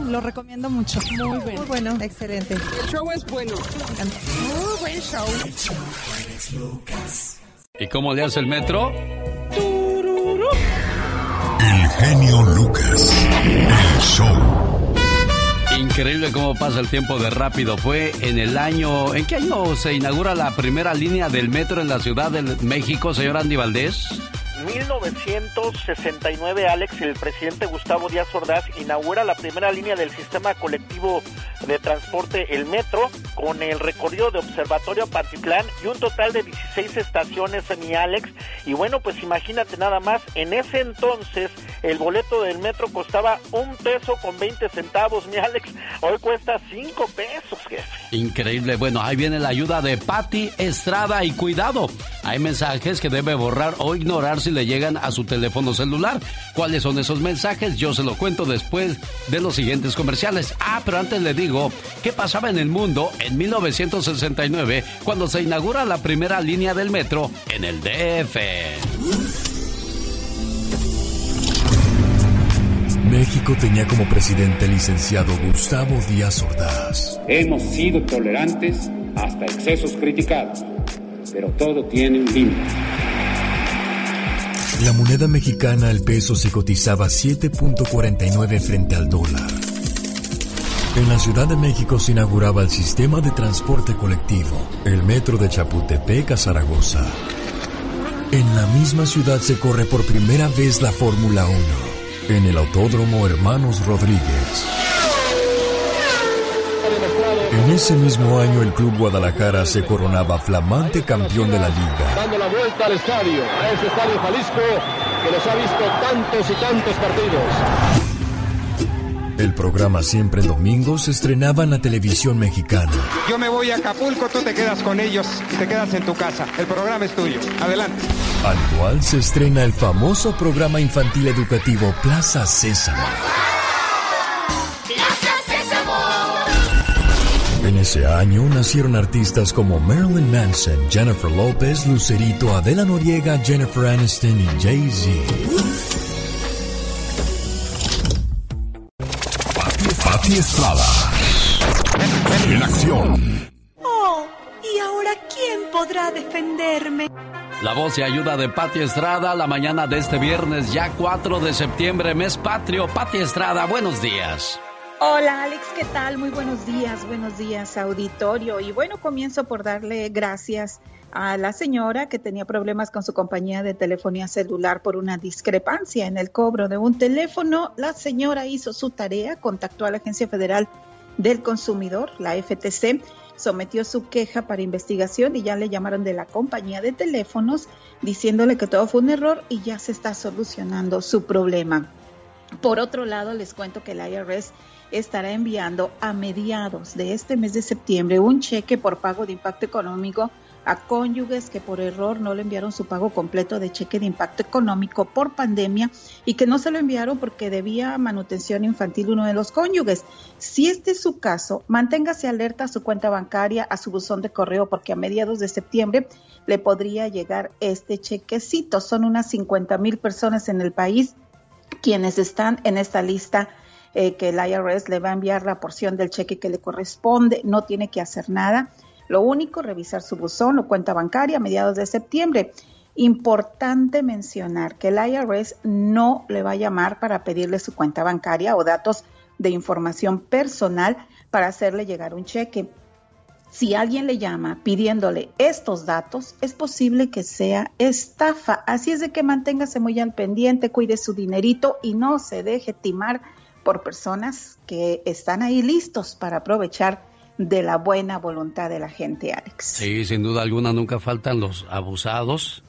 Lo recomiendo mucho. Muy bueno. Muy bueno. Excelente. El show es bueno. Muy buen show. ¿Y cómo le hace el metro? El genio Lucas. El show. Increíble cómo pasa el tiempo de rápido. Fue en el año. ¿En qué año se inaugura la primera línea del metro en la Ciudad de México, señor Andy Valdés? 1969, Alex, el presidente Gustavo Díaz Ordaz inaugura la primera línea del sistema colectivo de transporte, el metro, con el recorrido de Observatorio Pantitlán y un total de 16 estaciones, mi Alex. Y bueno, pues imagínate nada más, en ese entonces el boleto del metro costaba un peso con 20 centavos, mi Alex. Hoy cuesta 5 pesos, jefe. Increíble. Bueno, ahí viene la ayuda de Patti Estrada y cuidado. Hay mensajes que debe borrar o ignorar si le llegan a su teléfono celular. ¿Cuáles son esos mensajes? Yo se lo cuento después de los siguientes comerciales. Ah, pero antes le digo, ¿qué pasaba en el mundo en 1969 cuando se inaugura la primera línea del metro en el DF? México tenía como presidente el licenciado Gustavo Díaz Ordaz. Hemos sido tolerantes hasta excesos criticados, pero todo tiene un límite. La moneda mexicana al peso se cotizaba 7.49 frente al dólar. En la Ciudad de México se inauguraba el sistema de transporte colectivo, el metro de Chapultepec a Zaragoza. En la misma ciudad se corre por primera vez la Fórmula 1, en el Autódromo Hermanos Rodríguez. En ese mismo año el Club Guadalajara se coronaba flamante campeón de la liga. Dando la vuelta al estadio, a ese estadio Jalisco que los ha visto tantos y tantos partidos. El programa Siempre en Domingo se estrenaba en la televisión mexicana. Yo me voy a Acapulco, tú te quedas con ellos y te quedas en tu casa. El programa es tuyo. Adelante. Al cual se estrena el famoso programa infantil educativo Plaza Sésamo. Ese año nacieron artistas como Marilyn Manson, Jennifer López, Lucerito, Adela Noriega, Jennifer Aniston y Jay-Z. Pati Estrada. En acción. Oh, ¿y ahora quién podrá defenderme? La voz y ayuda de Pati Estrada la mañana de este viernes, ya 4 de septiembre, mes patrio. Pati Estrada, buenos días. Hola Alex, ¿qué tal? Muy buenos días, buenos días auditorio. Y bueno, comienzo por darle gracias a la señora que tenía problemas con su compañía de telefonía celular por una discrepancia en el cobro de un teléfono. La señora hizo su tarea, contactó a la Agencia Federal del Consumidor, la FTC, sometió su queja para investigación y ya le llamaron de la compañía de teléfonos diciéndole que todo fue un error y ya se está solucionando su problema. Por otro lado, les cuento que el IRS estará enviando a mediados de este mes de septiembre un cheque por pago de impacto económico a cónyuges que por error no le enviaron su pago completo de cheque de impacto económico por pandemia y que no se lo enviaron porque debía manutención infantil uno de los cónyuges. Si este es su caso, manténgase alerta a su cuenta bancaria, a su buzón de correo, porque a mediados de septiembre le podría llegar este chequecito. Son unas 50 mil personas en el país quienes están en esta lista eh, que el IRS le va a enviar la porción del cheque que le corresponde, no tiene que hacer nada. Lo único, revisar su buzón o cuenta bancaria a mediados de septiembre. Importante mencionar que el IRS no le va a llamar para pedirle su cuenta bancaria o datos de información personal para hacerle llegar un cheque. Si alguien le llama pidiéndole estos datos, es posible que sea estafa. Así es de que manténgase muy al pendiente, cuide su dinerito y no se deje timar por personas que están ahí listos para aprovechar de la buena voluntad de la gente, Alex. Sí, sin duda alguna nunca faltan los abusados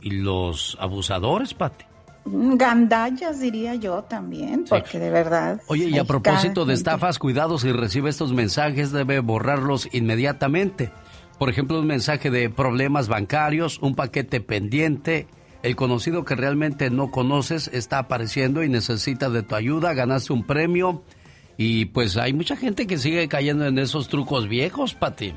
y los abusadores, Pati. Gandallas diría yo también, porque de verdad. Oye, y a propósito de estafas, cuidado si recibe estos mensajes, debe borrarlos inmediatamente. Por ejemplo, un mensaje de problemas bancarios, un paquete pendiente, el conocido que realmente no conoces está apareciendo y necesita de tu ayuda, ganaste un premio y pues hay mucha gente que sigue cayendo en esos trucos viejos, Pati.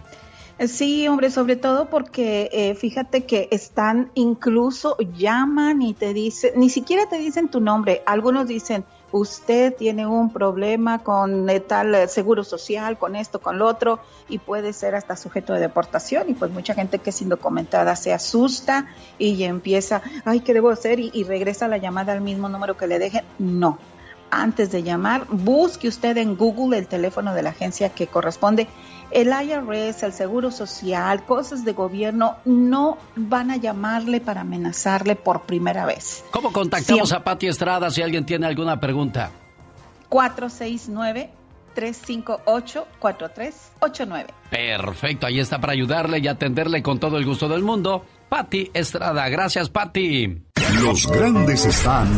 Sí, hombre, sobre todo porque eh, fíjate que están incluso llaman y te dicen, ni siquiera te dicen tu nombre, algunos dicen, usted tiene un problema con eh, tal eh, seguro social, con esto, con lo otro, y puede ser hasta sujeto de deportación, y pues mucha gente que es indocumentada se asusta y empieza, ay, ¿qué debo hacer? Y, y regresa la llamada al mismo número que le dejen. No, antes de llamar, busque usted en Google el teléfono de la agencia que corresponde. El IRS, el Seguro Social, cosas de gobierno, no van a llamarle para amenazarle por primera vez. ¿Cómo contactamos a Pati Estrada si alguien tiene alguna pregunta? 469-358-4389. Perfecto, ahí está para ayudarle y atenderle con todo el gusto del mundo. Pati Estrada, gracias Pati. Los grandes están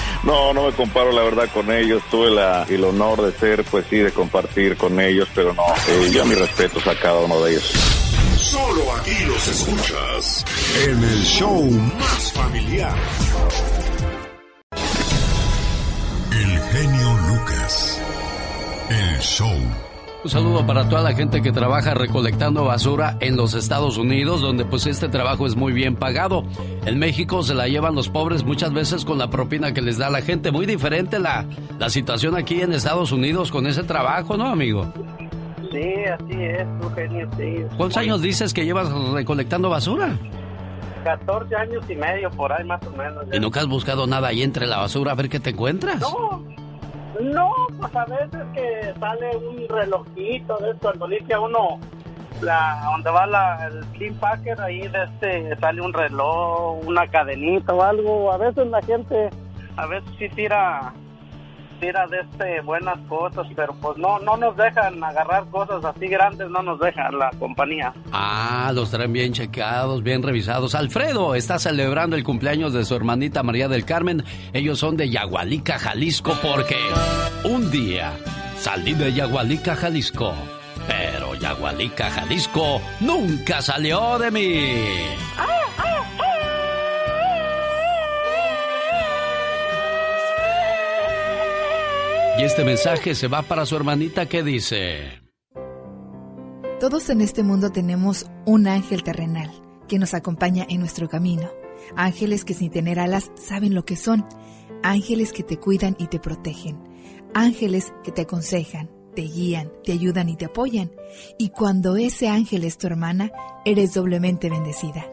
No, no me comparo la verdad con ellos. Tuve el honor de ser, pues sí, de compartir con ellos, pero no, yo mis respetos a cada uno de ellos. Solo aquí los escuchas en el show más familiar. El genio Lucas. El show Un saludo para toda la gente que trabaja recolectando basura en los Estados Unidos, donde pues este trabajo es muy bien pagado. En México se la llevan los pobres muchas veces con la propina que les da la gente. Muy diferente la, la situación aquí en Estados Unidos con ese trabajo, ¿no, amigo? Sí, así es, genio, sí. ¿Cuántos años dices que llevas recolectando basura? 14 años y medio por ahí más o menos. ¿Y nunca has buscado nada ahí entre la basura a ver qué te encuentras? No, no, pues a veces que sale un relojito de esto, cuando limpia uno la donde va la, el clean packer, ahí de este sale un reloj, una cadenita o algo. A veces la gente, a veces sí tira tira de este buenas cosas, pero pues no no nos dejan agarrar cosas así grandes, no nos dejan la compañía. Ah, los traen bien chequeados, bien revisados. Alfredo está celebrando el cumpleaños de su hermanita María del Carmen. Ellos son de Yagualica, Jalisco, porque un día salí de Yagualica, Jalisco. Pero Yagualica, Jalisco nunca salió de mí. Y este mensaje se va para su hermanita que dice... Todos en este mundo tenemos un ángel terrenal que nos acompaña en nuestro camino. Ángeles que sin tener alas saben lo que son. Ángeles que te cuidan y te protegen. Ángeles que te aconsejan, te guían, te ayudan y te apoyan. Y cuando ese ángel es tu hermana, eres doblemente bendecida.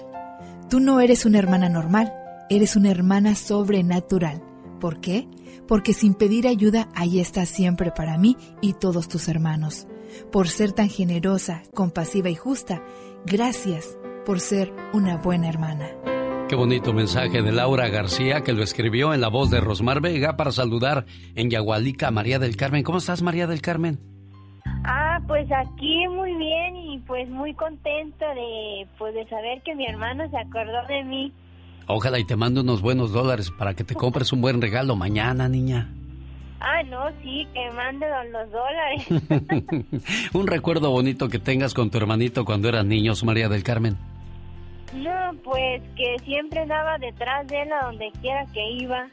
Tú no eres una hermana normal, eres una hermana sobrenatural. ¿Por qué? Porque sin pedir ayuda ahí estás siempre para mí y todos tus hermanos. Por ser tan generosa, compasiva y justa, gracias por ser una buena hermana. Qué bonito mensaje de Laura García que lo escribió en la voz de Rosmar Vega para saludar en Yagualica a María del Carmen. ¿Cómo estás, María del Carmen? Ah, pues aquí muy bien y pues muy contenta de pues de saber que mi hermano se acordó de mí. Ojalá y te mando unos buenos dólares para que te compres un buen regalo mañana, niña. Ah, no, sí, que mande los dólares. un recuerdo bonito que tengas con tu hermanito cuando eran niños, María del Carmen. No, pues que siempre andaba detrás de él a donde quiera que iba.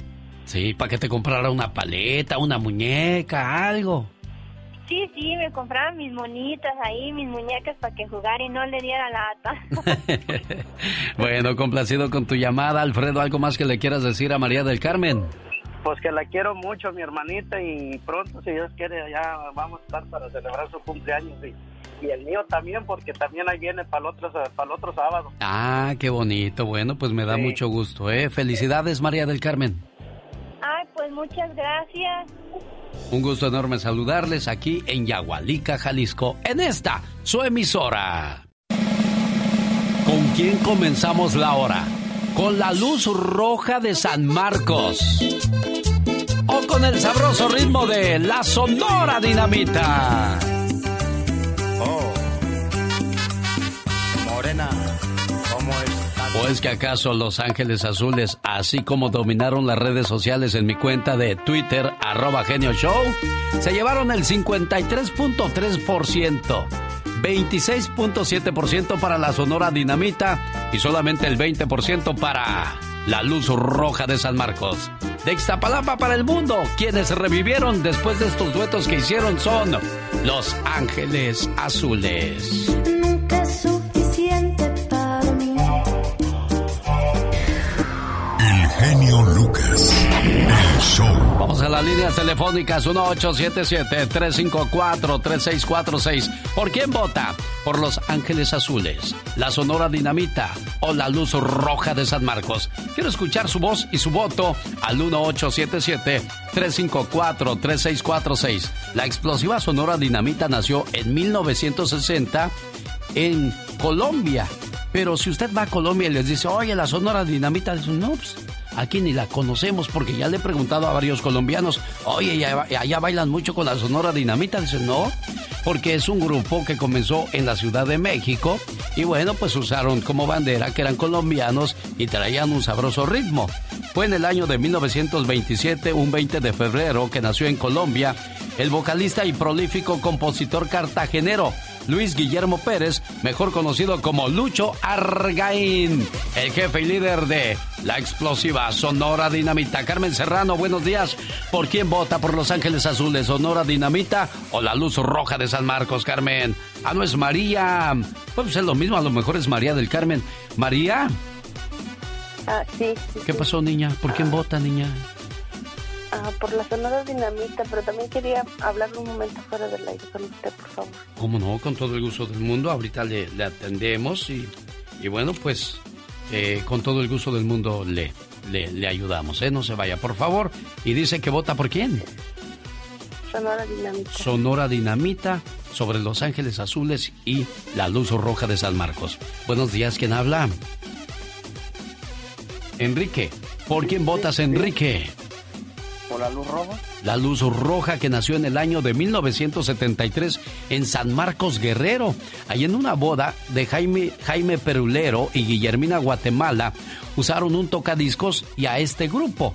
Sí, para que te comprara una paleta, una muñeca, algo. Sí, sí, me compraban mis monitas ahí, mis muñecas para que jugara y no le diera lata. bueno, complacido con tu llamada, Alfredo, ¿algo más que le quieras decir a María del Carmen? Pues que la quiero mucho, mi hermanita, y pronto, si Dios quiere, ya vamos a estar para celebrar su cumpleaños y, y el mío también, porque también ahí viene para el otro, para el otro sábado. Ah, qué bonito. Bueno, pues me da mucho gusto, ¿eh? Felicidades, María del Carmen. Pues muchas gracias. Un gusto enorme saludarles aquí en Yagualica, Jalisco, en esta, su emisora. ¿Con quién comenzamos la hora? ¿Con la luz roja de San Marcos? ¿O con el sabroso ritmo de la Sonora Dinamita? ¿O es que acaso Los Ángeles Azules, así como dominaron las redes sociales en mi cuenta de Twitter, arroba genio show, se llevaron el 53.3%, 26.7% para la Sonora Dinamita y solamente el 20% para la Luz Roja de San Marcos? De Ixtapalapa para el mundo, quienes revivieron después de estos duetos que hicieron son Los Ángeles Azules. Vamos a las líneas telefónicas 1877-354-3646. ¿Por quién vota? ¿Por Los Ángeles Azules, la Sonora Dinamita o la Luz Roja de San Marcos? Quiero escuchar su voz y su voto al 1877-354-3646. La explosiva Sonora Dinamita nació en 1960 en Colombia. Pero si usted va a Colombia y les dice, oye, la Sonora Dinamita, dicen, no, pues, aquí ni la conocemos porque ya le he preguntado a varios colombianos, oye, allá, bailan mucho con la Sonora Dinamita. Dicen, no, porque es un grupo que comenzó en la Ciudad de México y bueno, pues usaron como bandera que eran colombianos y traían un sabroso ritmo. Fue en el año de 1927, un 20 de febrero, que nació en Colombia el vocalista y prolífico compositor cartagenero Luis Guillermo Pérez, mejor conocido como Lucho Argaín, el jefe y líder de la explosiva Sonora Dinamita. Carmen Serrano, buenos días. ¿Por quién vota por Los Ángeles Azules, Sonora Dinamita o la Luz Roja de San Marcos, Carmen? Ah, no es María. Pues es lo mismo, a lo mejor es María del Carmen. María. Ah, sí, ¿Qué pasó, niña? ¿Por quién vota, niña? Ah, por la Sonora Dinamita, pero también quería hablar un momento fuera del aire con usted, por favor. ¿Cómo no? Con todo el gusto del mundo. Ahorita le, le atendemos y, y, bueno, pues eh, con todo el gusto del mundo le, le, le, ayudamos. ¿eh? No se vaya, por favor. Y dice que vota por quién. Sonora Dinamita. Sonora Dinamita sobre Los Ángeles Azules y la Luz Roja de San Marcos. Buenos días, ¿quién habla? Enrique. ¿Por quién votas, Enrique? ¿Por la luz roja? La luz roja que nació en el año de 1973 en San Marcos Guerrero. Ahí en una boda de Jaime, Jaime Perulero y Guillermina Guatemala usaron un tocadiscos y a este grupo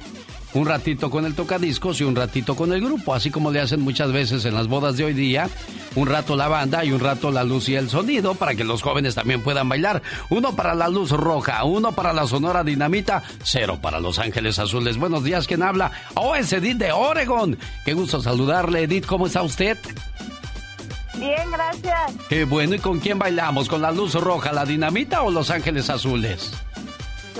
un ratito con el tocadiscos y un ratito con el grupo, así como le hacen muchas veces en las bodas de hoy día, un rato la banda y un rato la luz y el sonido para que los jóvenes también puedan bailar. Uno para la luz roja, uno para la sonora dinamita, cero para los ángeles azules. Buenos días, ¿quién habla? Oh, es Edith de Oregon. Qué gusto saludarle, Edith, ¿cómo está usted? Bien, gracias. Qué bueno, ¿y con quién bailamos? ¿Con la luz roja, la dinamita o los ángeles azules?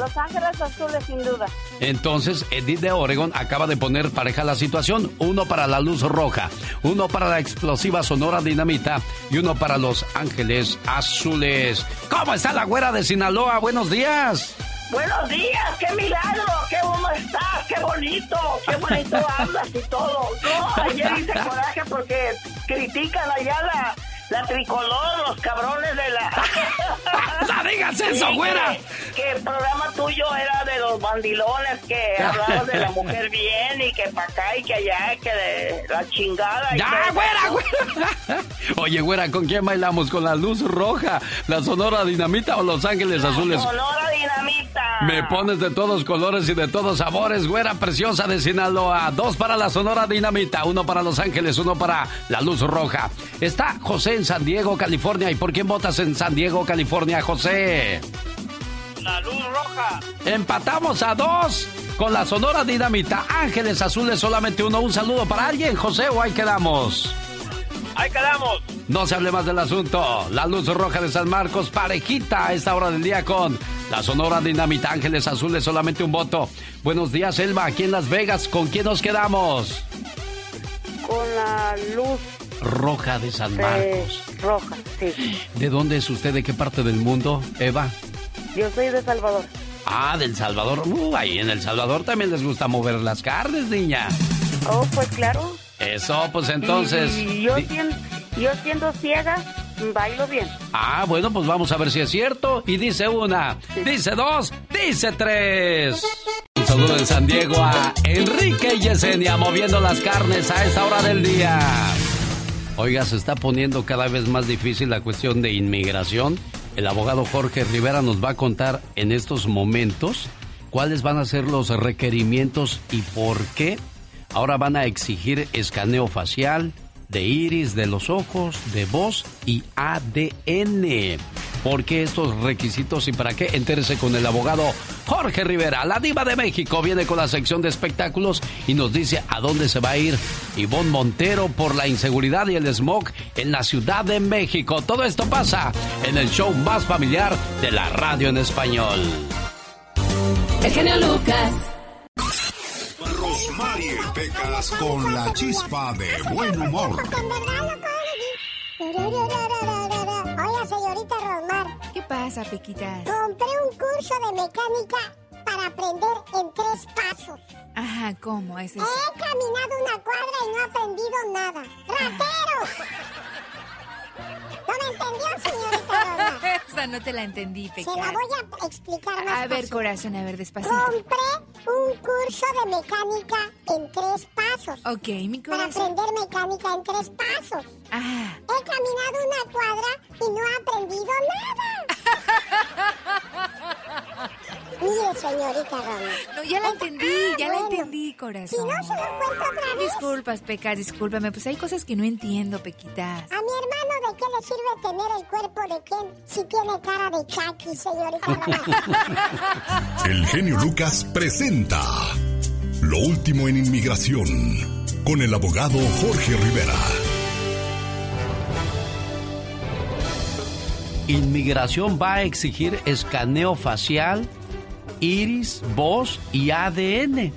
Los Ángeles Azules, sin duda. Entonces, Edith de Oregon acaba de poner pareja la situación. Uno para la luz roja, uno para la explosiva sonora dinamita y uno para los Ángeles Azules. ¿Cómo está la güera de Sinaloa? Buenos días. Buenos días, qué milagro, qué bueno estás, qué bonito, qué bonito hablas y todo. No, ayer hice coraje porque critican allá la la tricolor, los cabrones de la. ¡No digas eso, güera! Que, que, el programa tuyo era de los bandilones, que hablabas de la mujer bien y que para acá y que allá, que de la chingada. ¡Ya, güera, güera! Oye, güera, ¿con quién bailamos? ¿Con la luz roja, la Sonora Dinamita o Los Ángeles la Azules? Sonora Dinamita. Me pones de todos colores y de todos sabores, güera preciosa de Sinaloa. Dos para la Sonora Dinamita, uno para Los Ángeles, uno para la luz roja. Está José en San Diego, California. ¿Y por quién votas en San Diego, California, José? La luz roja. Empatamos a dos con la Sonora Dinamita. Ángeles Azules, solamente uno. Un saludo para alguien, José, o ahí quedamos. Ahí quedamos. No se hable más del asunto. La luz roja de San Marcos, parejita a esta hora del día con la Sonora Dinamita Ángeles Azules, solamente un voto. Buenos días, Elba, aquí en Las Vegas. ¿Con quién nos quedamos? Con la luz roja de San Marcos. Eh, roja, sí. ¿De dónde es usted? ¿De qué parte del mundo, Eva? Yo soy de Salvador. Ah, del Salvador. Uh, ahí en El Salvador también les gusta mover las carnes, niña. Oh, pues claro. Eso, pues entonces. Y yo, siendo, yo siendo ciega, bailo bien. Ah, bueno, pues vamos a ver si es cierto. Y dice una, dice dos, dice tres. Un saludo en San Diego a Enrique y Yesenia moviendo las carnes a esta hora del día. Oiga, se está poniendo cada vez más difícil la cuestión de inmigración. El abogado Jorge Rivera nos va a contar en estos momentos cuáles van a ser los requerimientos y por qué. Ahora van a exigir escaneo facial, de iris, de los ojos, de voz y ADN. ¿Por qué estos requisitos y para qué? Entérese con el abogado Jorge Rivera. La diva de México viene con la sección de espectáculos y nos dice a dónde se va a ir Ivonne Montero por la inseguridad y el smog en la Ciudad de México. Todo esto pasa en el show más familiar de la radio en español. El genio Lucas. Rosmarie Pecas con la chispa de buen humor. ¿Qué pasa, Pequitas? Compré un curso de mecánica para aprender en tres pasos. Ajá, ¿cómo es eso? He caminado una cuadra y no he aprendido nada. ¡Rateros! ¿No me entendió, señorita Rosmar? Esa no te la entendí, Pequitas. Se la voy a explicar más A ver, corazón, a ver, despacito. Compré un curso de mecánica en tres pasos. Ok, mi Para corazón. aprender mecánica en tres pasos. Ah. He caminado una cuadra y no he aprendido nada. Mire, señorita Roma. No, ya la entendí, ya la entendí, corazón. Si no se lo cuento otra vez. Disculpas, Pecas, discúlpame. Pues hay cosas que no entiendo, Pequitas. A mi hermano de qué le sirve tener el cuerpo de Ken si tiene cara de Chucky, señorita? El genio Lucas presenta Lo último en inmigración con el abogado Jorge Rivera. Inmigración va a exigir escaneo facial, iris, voz y ADN.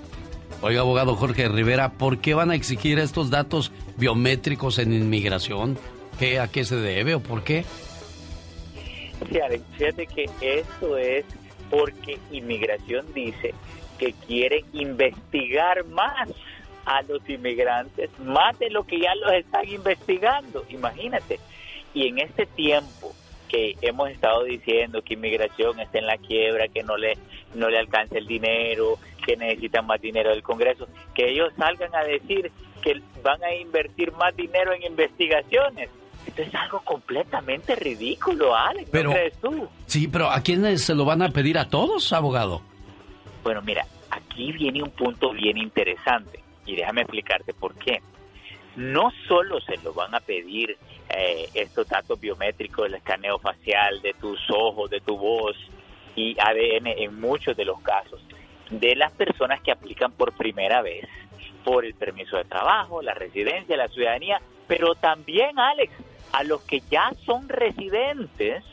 Oiga, abogado Jorge Rivera, ¿por qué van a exigir estos datos biométricos en inmigración? ¿Qué, ¿A qué se debe o por qué? Sí, Alex, fíjate que eso es porque inmigración dice que quiere investigar más a los inmigrantes, más de lo que ya los están investigando, imagínate. Y en este tiempo que hemos estado diciendo que inmigración está en la quiebra, que no le, no le alcanza el dinero, que necesitan más dinero del Congreso, que ellos salgan a decir que van a invertir más dinero en investigaciones. Esto es algo completamente ridículo, Alex, ¿no crees tú? Sí, pero ¿a quiénes se lo van a pedir a todos, abogado? Bueno, mira, aquí viene un punto bien interesante y déjame explicarte por qué. No solo se lo van a pedir eh, estos datos biométricos, el escaneo facial de tus ojos, de tu voz y ADN en muchos de los casos, de las personas que aplican por primera vez por el permiso de trabajo, la residencia, la ciudadanía, pero también, Alex, a los que ya son residentes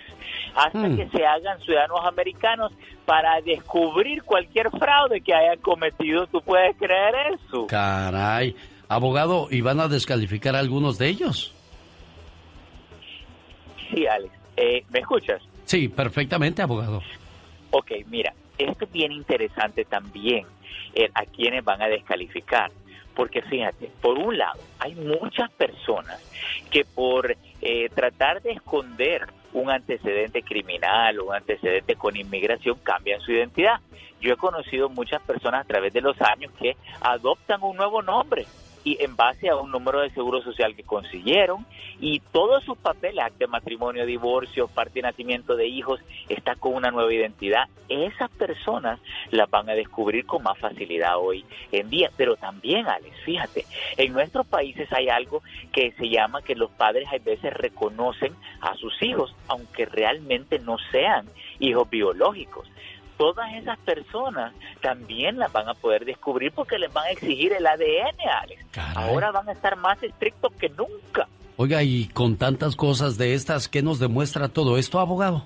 hasta Hmm. que se hagan ciudadanos americanos para descubrir cualquier fraude que hayan cometido. ¿Tú puedes creer eso? Caray. Abogado, ¿y van a descalificar a algunos de ellos? Sí, Alex. Eh, ¿Me escuchas? Sí, perfectamente, abogado. Ok, mira, esto es bien interesante también, eh, a quienes van a descalificar. Porque fíjate, por un lado, hay muchas personas que por eh, tratar de esconder un antecedente criminal o un antecedente con inmigración cambian su identidad. Yo he conocido muchas personas a través de los años que adoptan un nuevo nombre y en base a un número de seguro social que consiguieron y todos sus papeles, acta de matrimonio, divorcio, parte de nacimiento de hijos, está con una nueva identidad. Esas personas las van a descubrir con más facilidad hoy en día. Pero también, Alex, fíjate, en nuestros países hay algo que se llama que los padres a veces reconocen a sus hijos, aunque realmente no sean hijos biológicos todas esas personas también las van a poder descubrir porque les van a exigir el ADN, Alex. Ahora van a estar más estrictos que nunca. Oiga, y con tantas cosas de estas, ¿qué nos demuestra todo esto, abogado?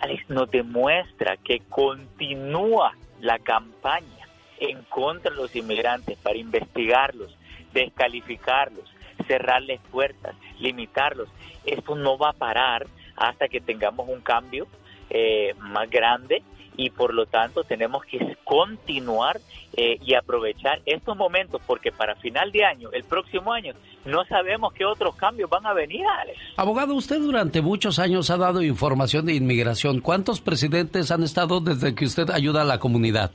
Alex, nos demuestra que continúa la campaña en contra de los inmigrantes para investigarlos, descalificarlos, cerrarles puertas, limitarlos. Esto no va a parar hasta que tengamos un cambio eh, más grande y por lo tanto tenemos que continuar eh, y aprovechar estos momentos porque para final de año, el próximo año, no sabemos qué otros cambios van a venir, Alex. Abogado, usted durante muchos años ha dado información de inmigración. ¿Cuántos presidentes han estado desde que usted ayuda a la comunidad?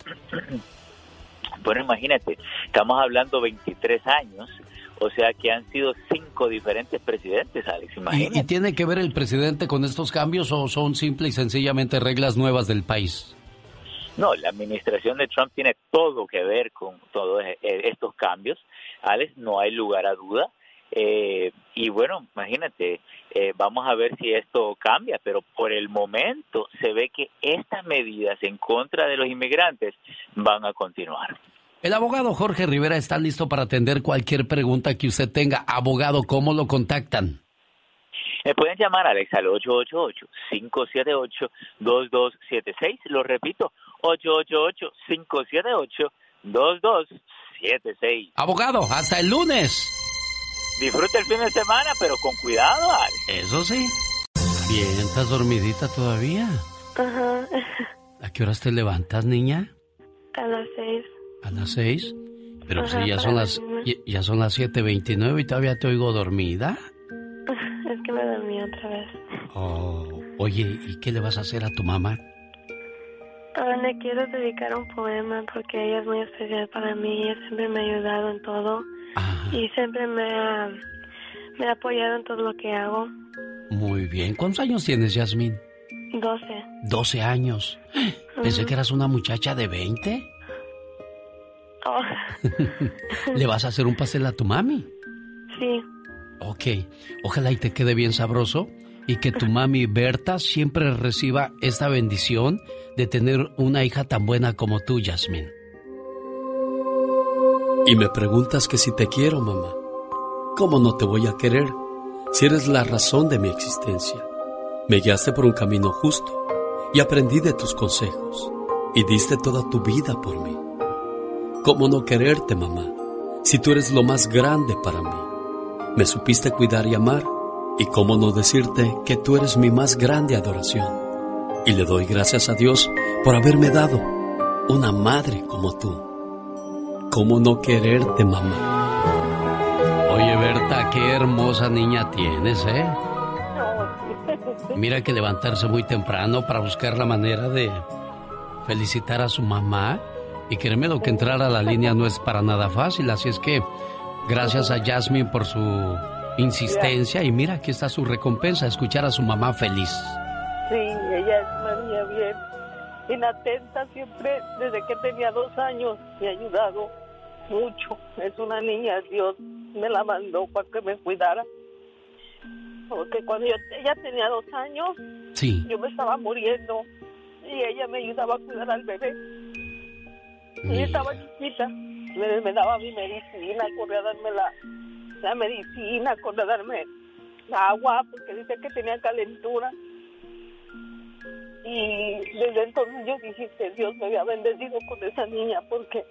Bueno, imagínate, estamos hablando 23 años, o sea que han sido cinco diferentes presidentes, Alex, imagínate. ¿Y, y tiene que ver el presidente con estos cambios o son simple y sencillamente reglas nuevas del país? No, la administración de Trump tiene todo que ver con todos eh, estos cambios, Alex, no hay lugar a duda. Eh, y bueno, imagínate, eh, vamos a ver si esto cambia, pero por el momento se ve que estas medidas en contra de los inmigrantes van a continuar. El abogado Jorge Rivera está listo para atender cualquier pregunta que usted tenga. Abogado, ¿cómo lo contactan? Me pueden llamar, Alex, al 888-578-2276. Lo repito, 888-578-2276. Abogado, hasta el lunes. Disfruta el fin de semana, pero con cuidado, Alex. Eso sí. Bien, ¿estás dormidita todavía? Ajá. ¿A qué horas te levantas, niña? A las seis. ¿A las seis? Pero Ajá, si ya son las ya- ya son las 7:29 y todavía te oigo dormida. Es que me dormí otra vez. Oh, oye, ¿y qué le vas a hacer a tu mamá? Le quiero dedicar un poema porque ella es muy especial para mí. Ella siempre me ha ayudado en todo. Y siempre me ha, me ha apoyado en todo lo que hago. Muy bien. ¿Cuántos años tienes, Yasmín? Doce. 12 años. Pensé Ujú. que eras una muchacha de 20. Oh, ¿Le vas a hacer un pastel a tu mami? sí. Ok, ojalá y te quede bien sabroso y que tu mami Berta siempre reciba esta bendición de tener una hija tan buena como tú, Yasmin. Y me preguntas que si te quiero, mamá. ¿Cómo no te voy a querer si eres la razón de mi existencia? Me guiaste por un camino justo y aprendí de tus consejos y diste toda tu vida por mí. ¿Cómo no quererte, mamá, si tú eres lo más grande para mí? Me supiste cuidar y amar y cómo no decirte que tú eres mi más grande adoración. Y le doy gracias a Dios por haberme dado una madre como tú. ¿Cómo no quererte, mamá? Oye, Berta, qué hermosa niña tienes, ¿eh? Mira que levantarse muy temprano para buscar la manera de felicitar a su mamá. Y créeme lo que entrar a la línea no es para nada fácil, así es que gracias a Jasmine por su insistencia y mira aquí está su recompensa, escuchar a su mamá feliz. Sí, ella es una niña bien, inatenta siempre, desde que tenía dos años me ha ayudado mucho. Es una niña, Dios me la mandó para que me cuidara. Porque cuando yo, ella tenía dos años, sí. yo me estaba muriendo y ella me ayudaba a cuidar al bebé. Y estaba chiquita, me, me, daba mi medicina, corría a darme la, la medicina, corría a darme agua, porque dice que tenía calentura. Y desde entonces yo dije que Dios me había bendecido con esa niña, porque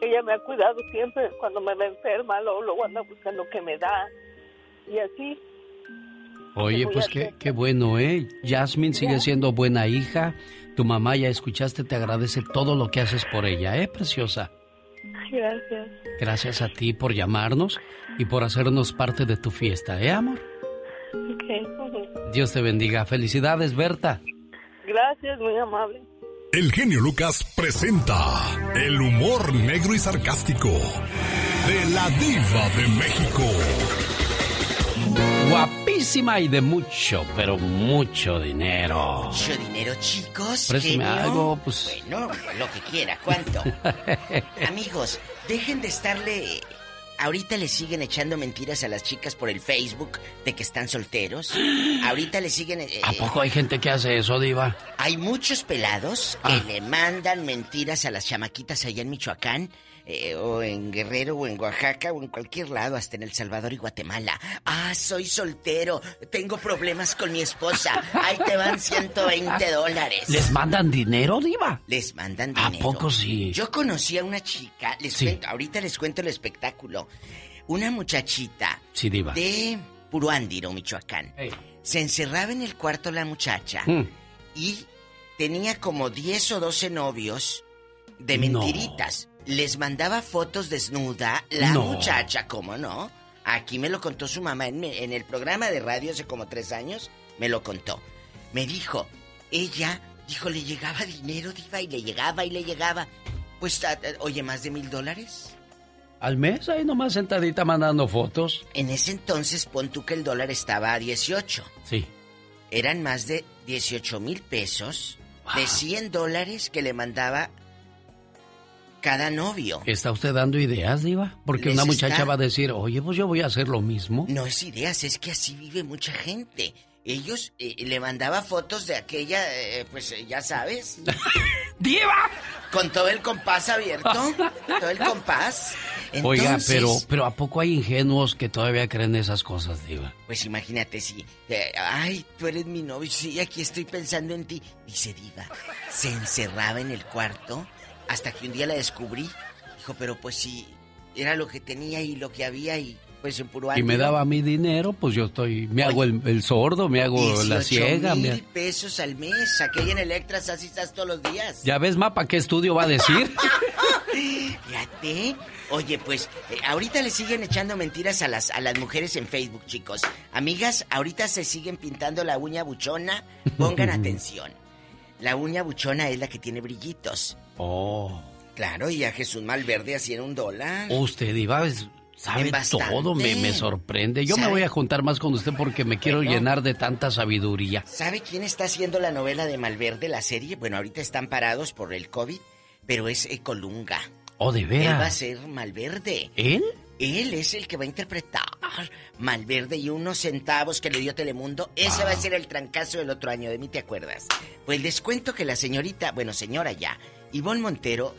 ella me ha cuidado siempre cuando me ve enferma, luego, luego anda buscando que me da. Y así. Oye, pues qué, qué bueno, ¿eh? Jasmine sigue siendo buena hija. Tu mamá, ya escuchaste, te agradece todo lo que haces por ella, ¿eh, preciosa? Gracias. Gracias a ti por llamarnos y por hacernos parte de tu fiesta, ¿eh, amor? Ok. Dios te bendiga. Felicidades, Berta. Gracias, muy amable. El genio Lucas presenta el humor negro y sarcástico de la diva de México. Guapísima y de mucho, pero mucho dinero. Mucho dinero, chicos. Préstame algo, pues. Bueno, lo que quiera, ¿cuánto? Amigos, dejen de estarle. Ahorita le siguen echando mentiras a las chicas por el Facebook de que están solteros. Ahorita le siguen. eh, ¿A poco hay gente que hace eso, Diva? Hay muchos pelados que Ah. le mandan mentiras a las chamaquitas allá en Michoacán, eh, o en Guerrero, o en Oaxaca, o en cualquier lado, hasta en El Salvador y Guatemala. Ah, soy soltero, tengo problemas con mi esposa. Ahí te van 120 dólares. ¿Les mandan dinero, Diva? Les mandan ¿A dinero. poco sí? Yo conocí a una chica, les Sí. cuento, ahorita les cuento el espectáculo. Una muchachita Sí, Diva. de Puruándiro, Michoacán. Se encerraba en el cuarto la muchacha Mm. y tenía como 10 o 12 novios de No. Les mandaba fotos desnuda la No. muchacha, ¿cómo no? Aquí me lo contó su mamá en, el programa de radio hace como tres años. Me lo contó. Me dijo, ella, dijo, le llegaba dinero, diva, y le llegaba y le llegaba. Pues, oye, más de mil dólares. Al mes, ahí nomás sentadita mandando fotos. En ese entonces, pon tú que el dólar estaba a 18. Sí. Eran más de 18 mil pesos de 100 dólares que le mandaba cada novio. ¿Está usted dando ideas, Diva? Porque Les una muchacha está- va a decir, oye, pues yo voy a hacer lo mismo. No es ideas, es que así vive mucha gente. Ellos eh, le mandaba fotos de aquella, eh, pues eh, ya sabes. ¡Diva! Con todo el compás abierto. todo el compás. Oiga, pero, pero ¿a poco hay ingenuos que todavía creen esas cosas, Diva? Pues imagínate si, ay, tú eres mi novio, sí, aquí estoy pensando en ti. Dice Diva, se encerraba en el cuarto hasta que un día la descubrí. Dijo, pero pues sí, era lo que tenía y lo que había y pues en puro Y me daba mi dinero, pues yo estoy, me hago el, el sordo, me hago la 18 ciega. mil me- pesos al mes. Aquella en Electras así estás todos los días. ¿Ya ves, mapa, qué estudio va a decir? Fíjate. Oye, pues, eh, ahorita le siguen echando mentiras a las, a las mujeres en Facebook, chicos. Amigas, ahorita se siguen pintando la uña buchona. Pongan atención. La uña buchona es la que tiene brillitos. Oh, Claro, y a Jesús Malverde así en un dólar. usted, Diva, es- sabe todo, me, me sorprende. Yo me voy a juntar más con usted porque me quiero Bueno. llenar de tanta sabiduría. ¿Sabe quién está haciendo la novela de Malverde, la serie? Bueno, ahorita están parados por el COVID, pero es Ecolunga. Oh, de Él va a veras. ser Malverde. ¿Él? Él es el que va a interpretar Malverde y unos centavos que le dio Telemundo. Ese va a ser el trancazo del otro año, de mí te acuerdas. Pues les cuento que la señorita, bueno, señora ya, Ivonne Montero,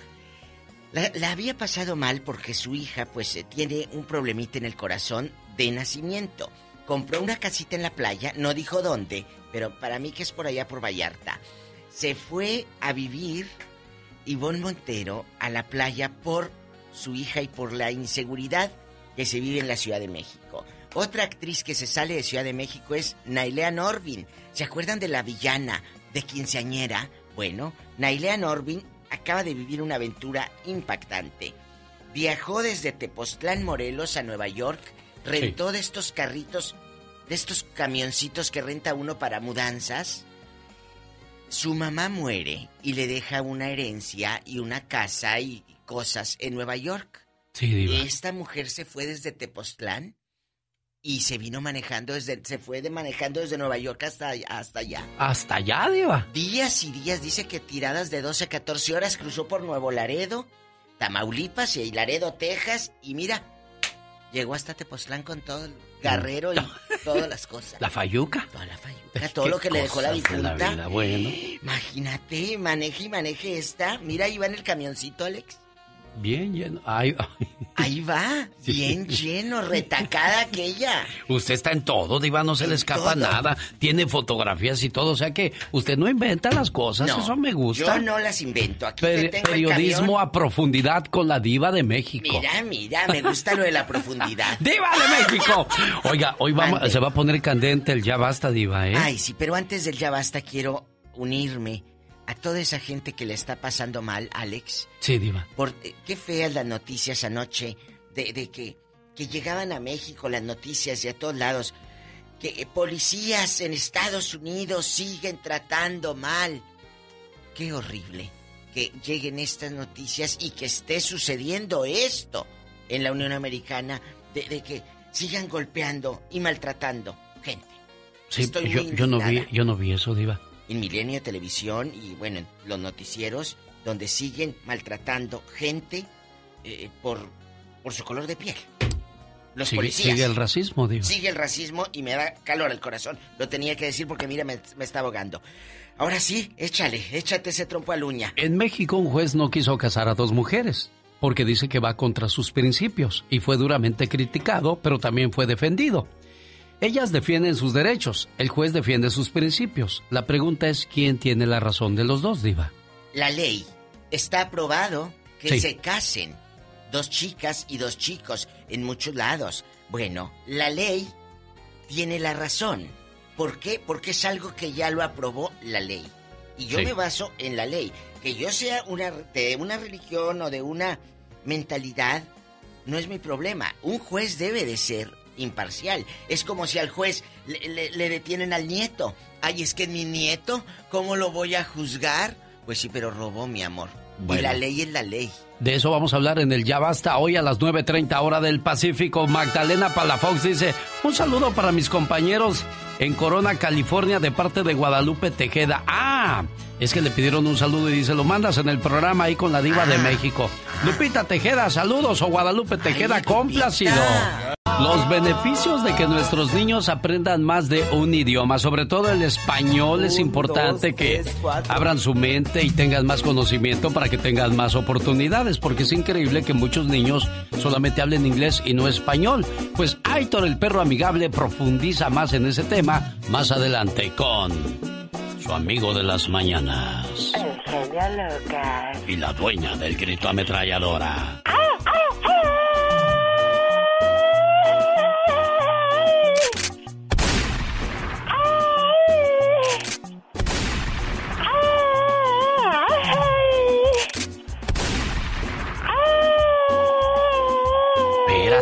la, había pasado mal porque su hija, pues, eh, tiene un problemita en el corazón de nacimiento. Compró una casita en la playa, no dijo dónde, pero para mí que es por allá por Vallarta. Se fue a vivir Ivonne Montero a la playa por su hija y por la inseguridad que se vive en la Ciudad de México. Otra actriz que se sale de Ciudad de México es Nailea Norvin. ¿Se acuerdan de la villana de quinceañera? Bueno, Nailea Norvin acaba de vivir una aventura impactante. Viajó desde Tepoztlán, Morelos, a Nueva York, rentó de estos carritos, de estos camioncitos que renta uno para mudanzas. Su mamá muere y le deja una herencia y una casa y cosas en Nueva York. Sí, diva. Esta mujer se fue desde Tepoztlán y se vino manejando desde, se fue de manejando desde Nueva York hasta, hasta allá. Hasta allá, diva. Días y días, dice que tiradas de 12 a 14 horas cruzó por Nuevo Laredo, Tamaulipas y Laredo, Texas, y mira, llegó hasta Tepoztlán con todo el garrero y todas las cosas. La fayuca. Toda la fayuca, todo lo que le dejó la cosas de la difunta. vida, bueno. Imagínate, maneje y maneje esta. Mira, ahí va en el camioncito, Alex. Bien lleno. Ay, ay. Ahí va, Sí. bien lleno, retacada aquella. Usted está en todo, Diva, no se le escapa nada. Tiene fotografías y todo, o sea que usted no inventa las cosas, No, eso me gusta. Yo no las invento. Aquí Peri- te tengo periodismo a profundidad con la Diva de México. Mira, mira, me gusta lo de la profundidad. ¡Diva de México! Oiga, hoy vamos, se va a poner candente el ya basta, Diva, ¿eh? Ay, sí, pero antes del ya basta quiero unirme a toda esa gente que le está pasando mal, Alex. Sí, Diva. Por, eh, qué feas las noticias anoche de, de que, que llegaban a México las noticias y a todos lados. Que eh, policías en Estados Unidos siguen tratando mal. Qué horrible que lleguen estas noticias y que esté sucediendo esto en la Unión Americana de, de que sigan golpeando y maltratando gente. Sí, Estoy yo, muy yo no vi, indignada. yo no vi eso, Diva. En Milenio Televisión y bueno, en los noticieros donde siguen maltratando gente eh, por, por su color de piel. Los sigue, policías. sigue el racismo, Diva. Sigue el racismo y me da calor al corazón. Lo tenía que decir porque mira, me, me está ahogando. Ahora sí, échale, échate ese trompo a la uña. En México un juez no quiso casar a dos mujeres porque dice que va contra sus principios y fue duramente criticado, pero también fue defendido. Ellas defienden sus derechos, el juez defiende sus principios. La pregunta es quién tiene la razón de los dos, diva. La ley está aprobado que Sí. se casen dos chicas y dos chicos en muchos lados. Bueno, la ley tiene la razón. ¿Por qué? Porque es algo que ya lo aprobó la ley. Y yo Sí. me baso en la ley. Que yo sea una, de una religión o de una mentalidad no es mi problema. Un juez debe de ser imparcial. Es como si al juez le, le- le detienen al nieto. Ay, es que mi nieto, ¿cómo lo voy a juzgar? Pues sí, pero robó mi amor. Y la ley es la ley. De eso vamos a hablar en el Ya Basta hoy a las 9.30 hora del Pacífico. Magdalena Palafox dice, un saludo para mis compañeros en Corona, California, de parte de Guadalupe Tejeda. Ah, es que le pidieron un saludo y dice, lo mandas en el programa ahí con la diva de México. Lupita Tejeda, saludos o Guadalupe Tejeda, complacido. Los beneficios de que nuestros niños aprendan más de un idioma, sobre todo el español, es importante que abran su mente y tengan más conocimiento para que tengan más oportunidades, porque es increíble que muchos niños solamente hablen inglés y no español. Pues Aitor el perro amigable profundiza más en ese tema más adelante con su amigo de las mañanas El genio Lucas. y la dueña del grito ametralladora.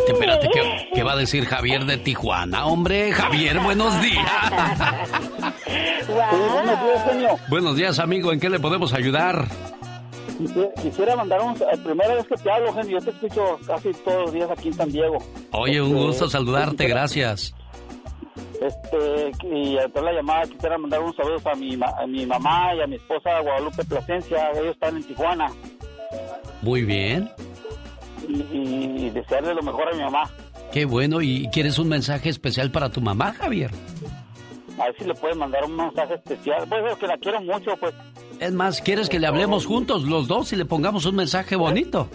Espérate, espérate, ¿qué, qué va a decir Javier de Tijuana? Hombre, Javier, buenos días. buenos días, genio. buenos días, amigo, ¿en qué le podemos ayudar? Quisiera, mandar un... Primera vez que te hablo, genio, yo te escucho casi todos los días aquí en San Diego. Oye, un Este, gusto saludarte, gracias. Este, y a toda la llamada quisiera mandar un saludo a mi, a mi mamá y a mi esposa Guadalupe Plasencia, ellos están en Tijuana. Muy bien. Y y, desearle lo mejor a mi mamá. Qué bueno, ¿y quieres un mensaje especial para tu mamá, Javier? A ver si le puedes mandar un mensaje especial. Pues que la quiero mucho, pues. Es más, ¿quieres que le hablemos juntos los dos y le pongamos un mensaje bonito?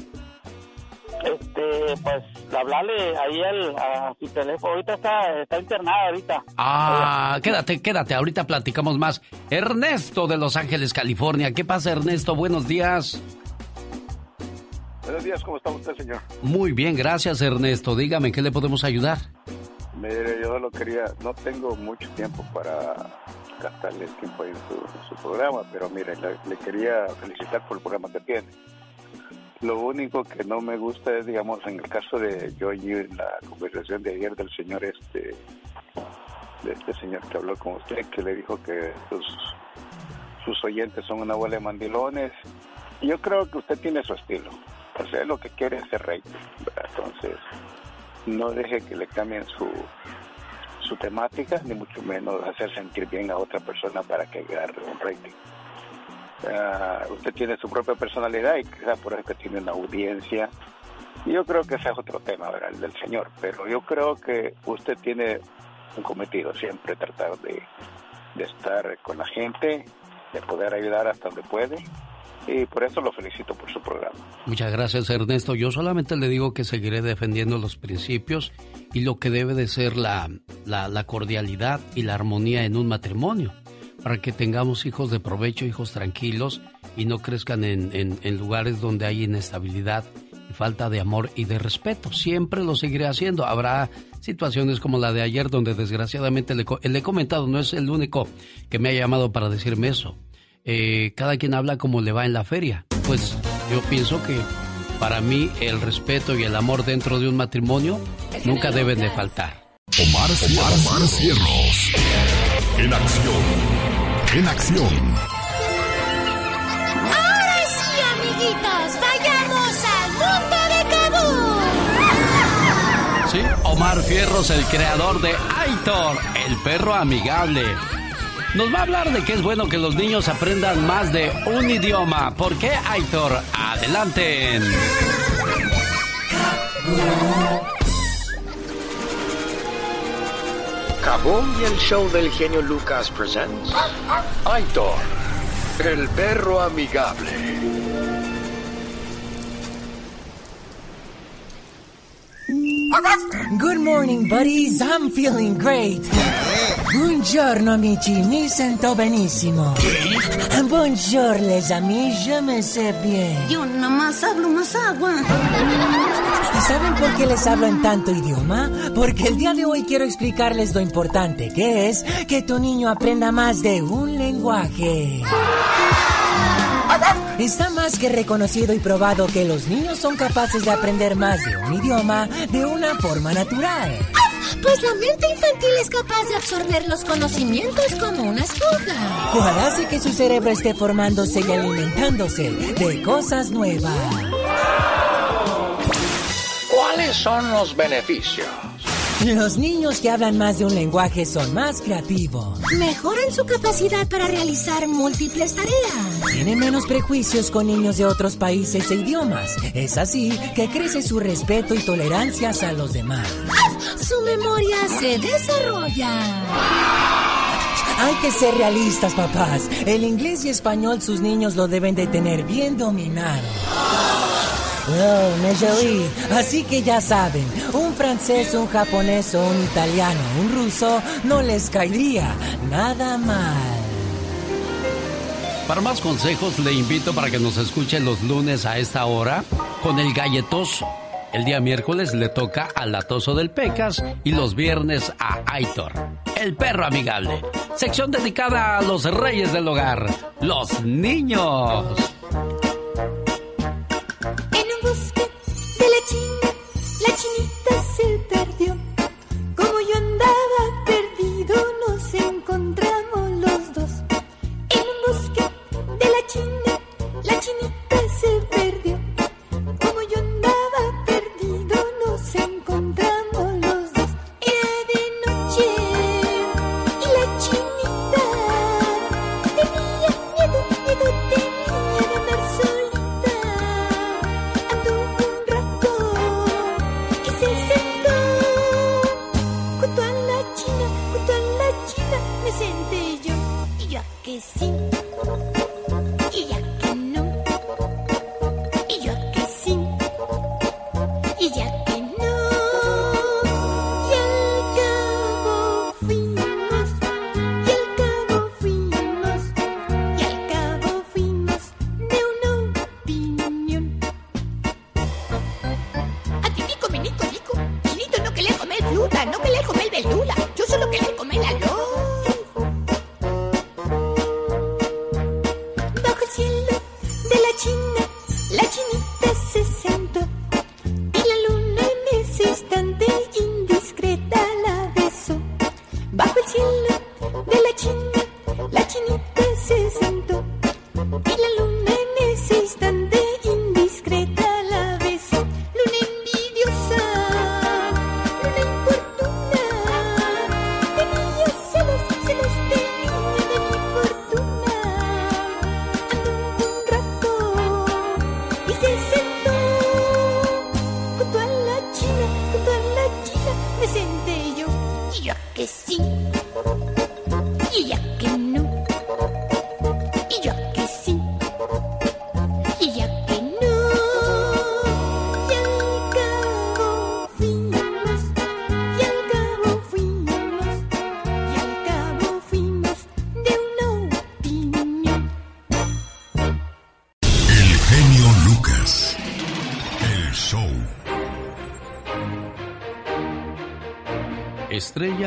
Este, pues, hablarle ahí al, a su teléfono. Ahorita está, está internada ahorita. Ah, quédate, quédate. Ahorita platicamos más. Ernesto de Los Ángeles, California. ¿Qué pasa, Ernesto? Buenos días. Buenos días, ¿cómo está usted, señor? Muy bien, gracias, Ernesto. Dígame, ¿qué le podemos ayudar? Mire, yo lo quería, no tengo mucho tiempo para gastarle el tiempo ahí en su, programa, pero mire, le, quería felicitar por el programa que tiene. Lo único que no me gusta es, digamos, en el caso de yo en la conversación de ayer del señor este, de este señor que habló con usted, que le dijo que sus, sus oyentes son una bola de mandilones. Yo creo que usted tiene su estilo. O sea, lo que quiere es ser rey. Entonces, no deje que le cambien su, su temática, ni mucho menos hacer sentir bien a otra persona para que agarre un rating. Ah, usted tiene su propia personalidad y quizás por eso tiene una audiencia. Yo creo que ese es otro tema, ¿verdad? el del señor, pero yo creo que usted tiene un cometido siempre tratar de, de estar con la gente, de poder ayudar hasta donde puede y por eso lo felicito por su programa. Muchas gracias Ernesto. Yo solamente le digo que seguiré defendiendo los principios y lo que debe de ser la, la, cordialidad y la armonía en un matrimonio, para que tengamos hijos de provecho, hijos tranquilos y no crezcan en, en, lugares donde hay inestabilidad y falta de amor y de respeto. Siempre lo seguiré haciendo. Habrá situaciones como la de ayer donde desgraciadamente le, le he comentado, no es el único que me ha llamado para decirme eso eh, cada quien habla como le va en la feria. Pues yo pienso que para mí el respeto y el amor dentro de un matrimonio nunca deben de faltar. Omar, Omar, Omar Cierros. En acción. En acción. Ahora sí, amiguitos, vayamos al mundo de Kabul. Sí, Omar Fierros, el creador de Aitor, el perro amigable nos va a hablar de que es bueno que los niños aprendan más de un idioma. ¿Por qué, Aitor? Adelante. Kaboom y el show del genio Lucas presents Aitor, el perro amigable. Good morning, buddies. I'm feeling great. Buongiorno, amici. Mi sento benissimo. Buongiorno, les amis. Je me sais bien. Yo nomás hablo más agua. ¿Y saben por qué les hablo en tanto idioma? Porque el día de hoy quiero explicarles lo importante que es que tu niño aprenda más de un lenguaje. Está más que reconocido y probado que los niños son capaces de aprender más de un idioma de una forma natural. Pues la mente infantil es capaz de absorber los conocimientos como una esponja. Cual hace que su cerebro esté formándose y alimentándose de cosas nuevas. ¿Cuáles son los beneficios? Los niños que hablan más de un lenguaje son más creativos. Mejoran su capacidad para realizar múltiples tareas. Tienen menos prejuicios con niños de otros países e idiomas. Es así que crece su respeto y tolerancia a los demás. Su memoria se desarrolla. Hay que ser realistas, papás. El inglés y español sus niños lo deben de tener bien dominado. Oh, Nejeli. Así que ya saben, un francés, un japonés o un italiano, un ruso, no les caería nada mal. Para más consejos le invito para que nos escuche los lunes a esta hora con el galletoso. El día miércoles le toca al latoso del Pecas y los viernes a Aitor, el perro amigable. Sección dedicada a los reyes del hogar, los niños.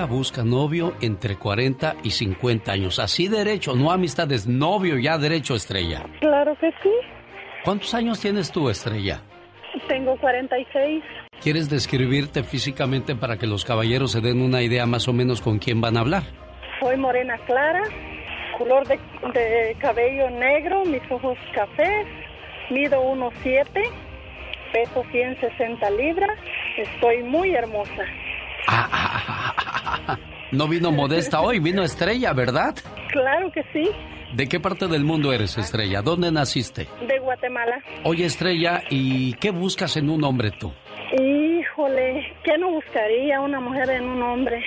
Busca novio entre 40 y 50 años. Así derecho, no amistades, novio ya derecho, Estrella. Claro que sí. ¿Cuántos años tienes tú, Estrella? Tengo 46. ¿Quieres describirte físicamente para que los caballeros se den una idea más o menos con quién van a hablar? Soy morena clara, color de, de cabello negro, mis ojos cafés, mido 1,7, peso 160 libras, estoy muy hermosa. No vino modesta hoy, vino Estrella, ¿verdad? Claro que sí, ¿De qué parte del mundo eres, Estrella? ¿Dónde naciste? de Guatemala. Oye, Estrella, ¿y qué buscas en un hombre tú? Híjole, ¿qué no buscaría una mujer en un hombre?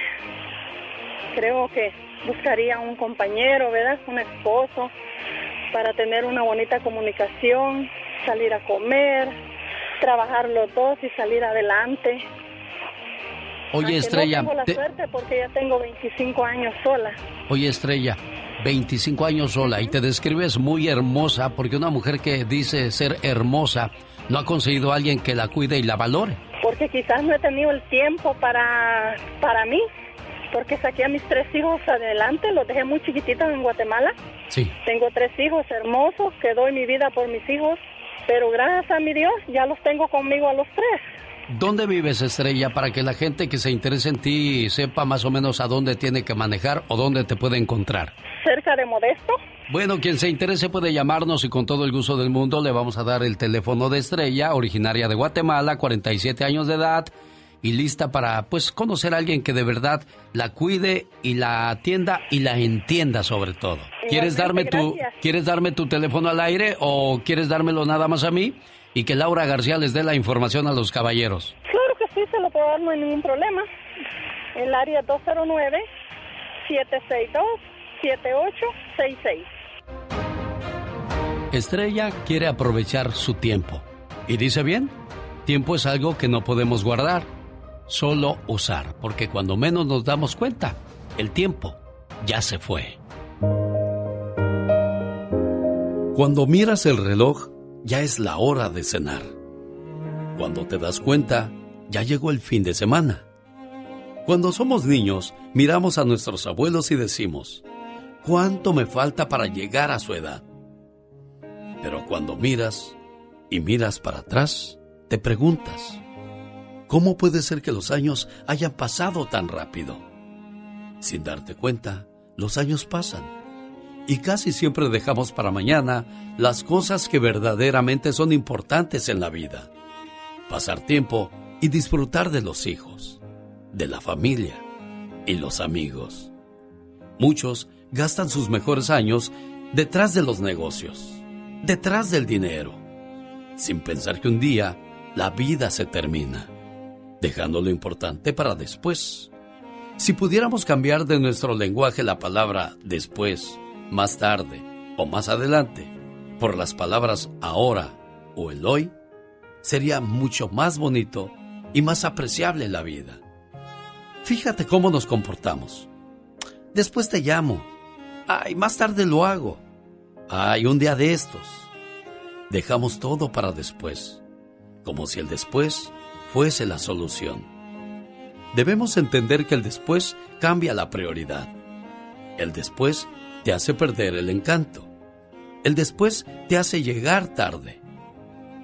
Creo que buscaría un compañero, ¿verdad? Un esposo, para tener una bonita comunicación, salir a comer, trabajar los dos y salir adelante. Oye, Estrella, No tengo la te- suerte porque ya tengo 25 años sola. oye, Estrella, 25 años sola y te describes muy hermosa porque una mujer que dice ser hermosa no ha conseguido a alguien que la cuide y la valore. Porque quizás no he tenido el tiempo para, para mí. Porque saqué a mis tres hijos adelante, los dejé muy chiquititos en Guatemala. Sí. Tengo tres hijos hermosos, que doy mi vida por mis hijos. Pero gracias a mi Dios, ya los tengo conmigo a los tres. ¿Dónde vives, Estrella, para que la gente que se interese en ti sepa más o menos a dónde tiene que manejar o dónde te puede encontrar? Cerca de Modesto. Bueno, quien se interese puede llamarnos y con todo el gusto del mundo le vamos a dar el teléfono de Estrella, originaria de Guatemala, 47 años de edad y lista para pues conocer a alguien que de verdad la cuide y la atienda y la entienda sobre todo. ¿Quieres darme tu gracias. quieres darme tu teléfono al aire o quieres dármelo nada más a mí y que Laura García les dé la información a los caballeros? Claro que sí, se lo puedo dar, no hay ningún problema. El área 209-762-7866. Estrella quiere aprovechar su tiempo. ¿Y dice bien? Tiempo es algo que no podemos guardar, solo usar, porque cuando menos nos damos cuenta, el tiempo ya se fue. Cuando miras el reloj, ya es la hora de cenar. Cuando te das cuenta, ya llegó el fin de semana. Cuando somos niños, miramos a nuestros abuelos y decimos, ¿cuánto me falta para llegar a su edad? Pero cuando miras y miras para atrás, te preguntas, ¿cómo puede ser que los años hayan pasado tan rápido? Sin darte cuenta, los años pasan y casi siempre dejamos para mañana las cosas que verdaderamente son importantes en la vida. Pasar tiempo y disfrutar de los hijos, de la familia y los amigos. Muchos gastan sus mejores años detrás de los negocios, detrás del dinero, sin pensar que un día la vida se termina, dejando lo importante para después. Si pudiéramos cambiar de nuestro lenguaje la palabra después, más tarde o más adelante por las palabras ahora o el hoy, sería mucho más bonito y más apreciable la vida. Fíjate cómo nos comportamos. Después te llamo. Ay, más tarde lo hago. Ay, un día de estos. Dejamos todo para después, como si el después fuese la solución. Debemos entender que el después cambia la prioridad. El después te hace perder el encanto. El después te hace llegar tarde.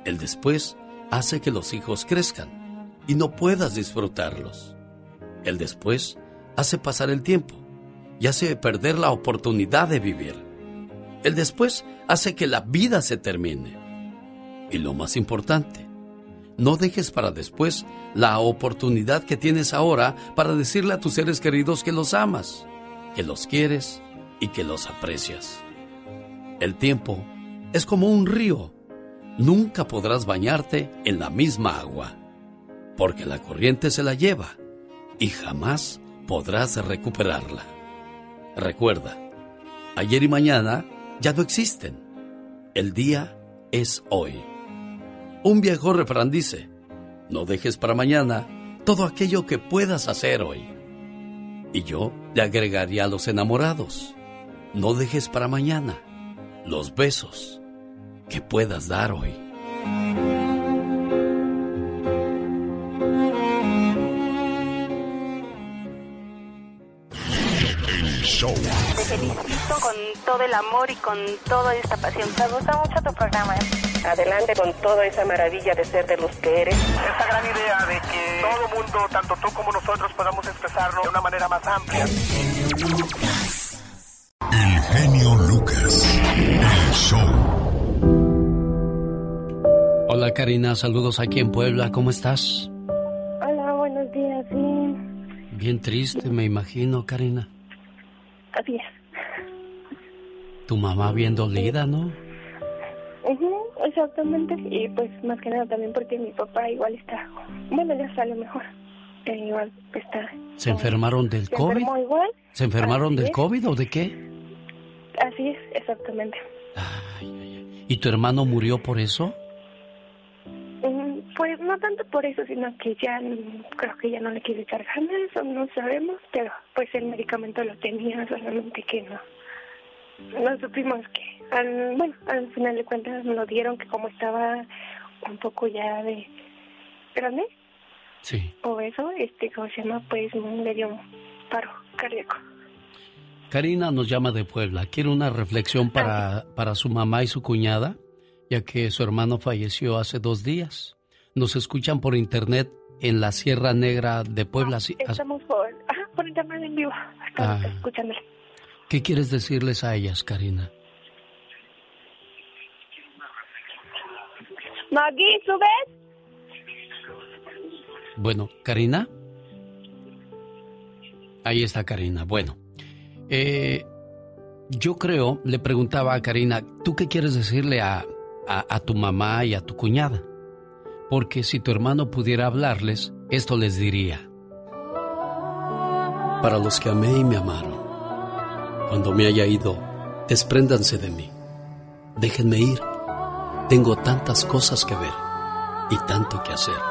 El después hace que los hijos crezcan y no puedas disfrutarlos. El después hace pasar el tiempo y hace perder la oportunidad de vivir. El después hace que la vida se termine. Y lo más importante, no dejes para después la oportunidad que tienes ahora para decirle a tus seres queridos que los amas, que los quieres y que los aprecias. El tiempo es como un río. Nunca podrás bañarte en la misma agua. porque la corriente se la lleva y jamás podrás recuperarla. Recuerda, ayer y mañana ya no existen. El día es hoy. Un viejo refrán dice, no dejes para mañana todo aquello que puedas hacer hoy. Y yo le agregaría a los enamorados, no dejes para mañana los besos que puedas dar hoy. Te felicito con todo el amor y con toda esta pasión. Me gusta mucho tu programa. ¿eh? Adelante con toda esa maravilla de ser de los que eres. Esa gran idea de que todo mundo, tanto tú como nosotros, podamos expresarlo de una manera más amplia. El genio Lucas. El show. Hola Karina, saludos aquí en Puebla, ¿cómo estás? Hola, buenos días, bien. Bien triste, me imagino, Karina. Así es. Tu mamá bien dolida, ¿no? Ujú, exactamente. Y pues más que nada también porque mi papá igual está, bueno, ya sale mejor. Eh, igual está. ¿Se enfermaron del se COVID? enfermó igual. ¿Se enfermaron Así del es. COVID o de qué? Así es, exactamente. ¿Y tu hermano murió por eso? Mm, Pues no tanto por eso, sino que ya creo que ya no le quiere echar ganas o no sabemos, pero pues el medicamento lo tenía, solamente que no. No supimos que, al, bueno, al final de cuentas nos lo dieron que como estaba un poco ya de grande Sí. o eso, este, ¿cómo se llama? Pues le dio un paro cardíaco. Karina nos llama de Puebla. Quiere una reflexión para, para su mamá y su cuñada, ya que su hermano falleció hace dos días. Nos escuchan por internet en la Sierra Negra de Puebla. sí, as- Estamos por, por internet en vivo, estamos Ah. escuchándole. ¿Qué quieres decirles a ellas, Karina? Maggie, ¿subes? Bueno, Karina. Ahí está Karina. Bueno, eh, yo creo, le preguntaba a Karina, ¿tú qué quieres decirle a, a- a tu mamá y a tu cuñada? Porque si tu hermano pudiera hablarles, esto les diría. Para los que amé y me amaron, cuando me haya ido, despréndanse de mí. Déjenme ir. Tengo tantas cosas que ver y tanto que hacer.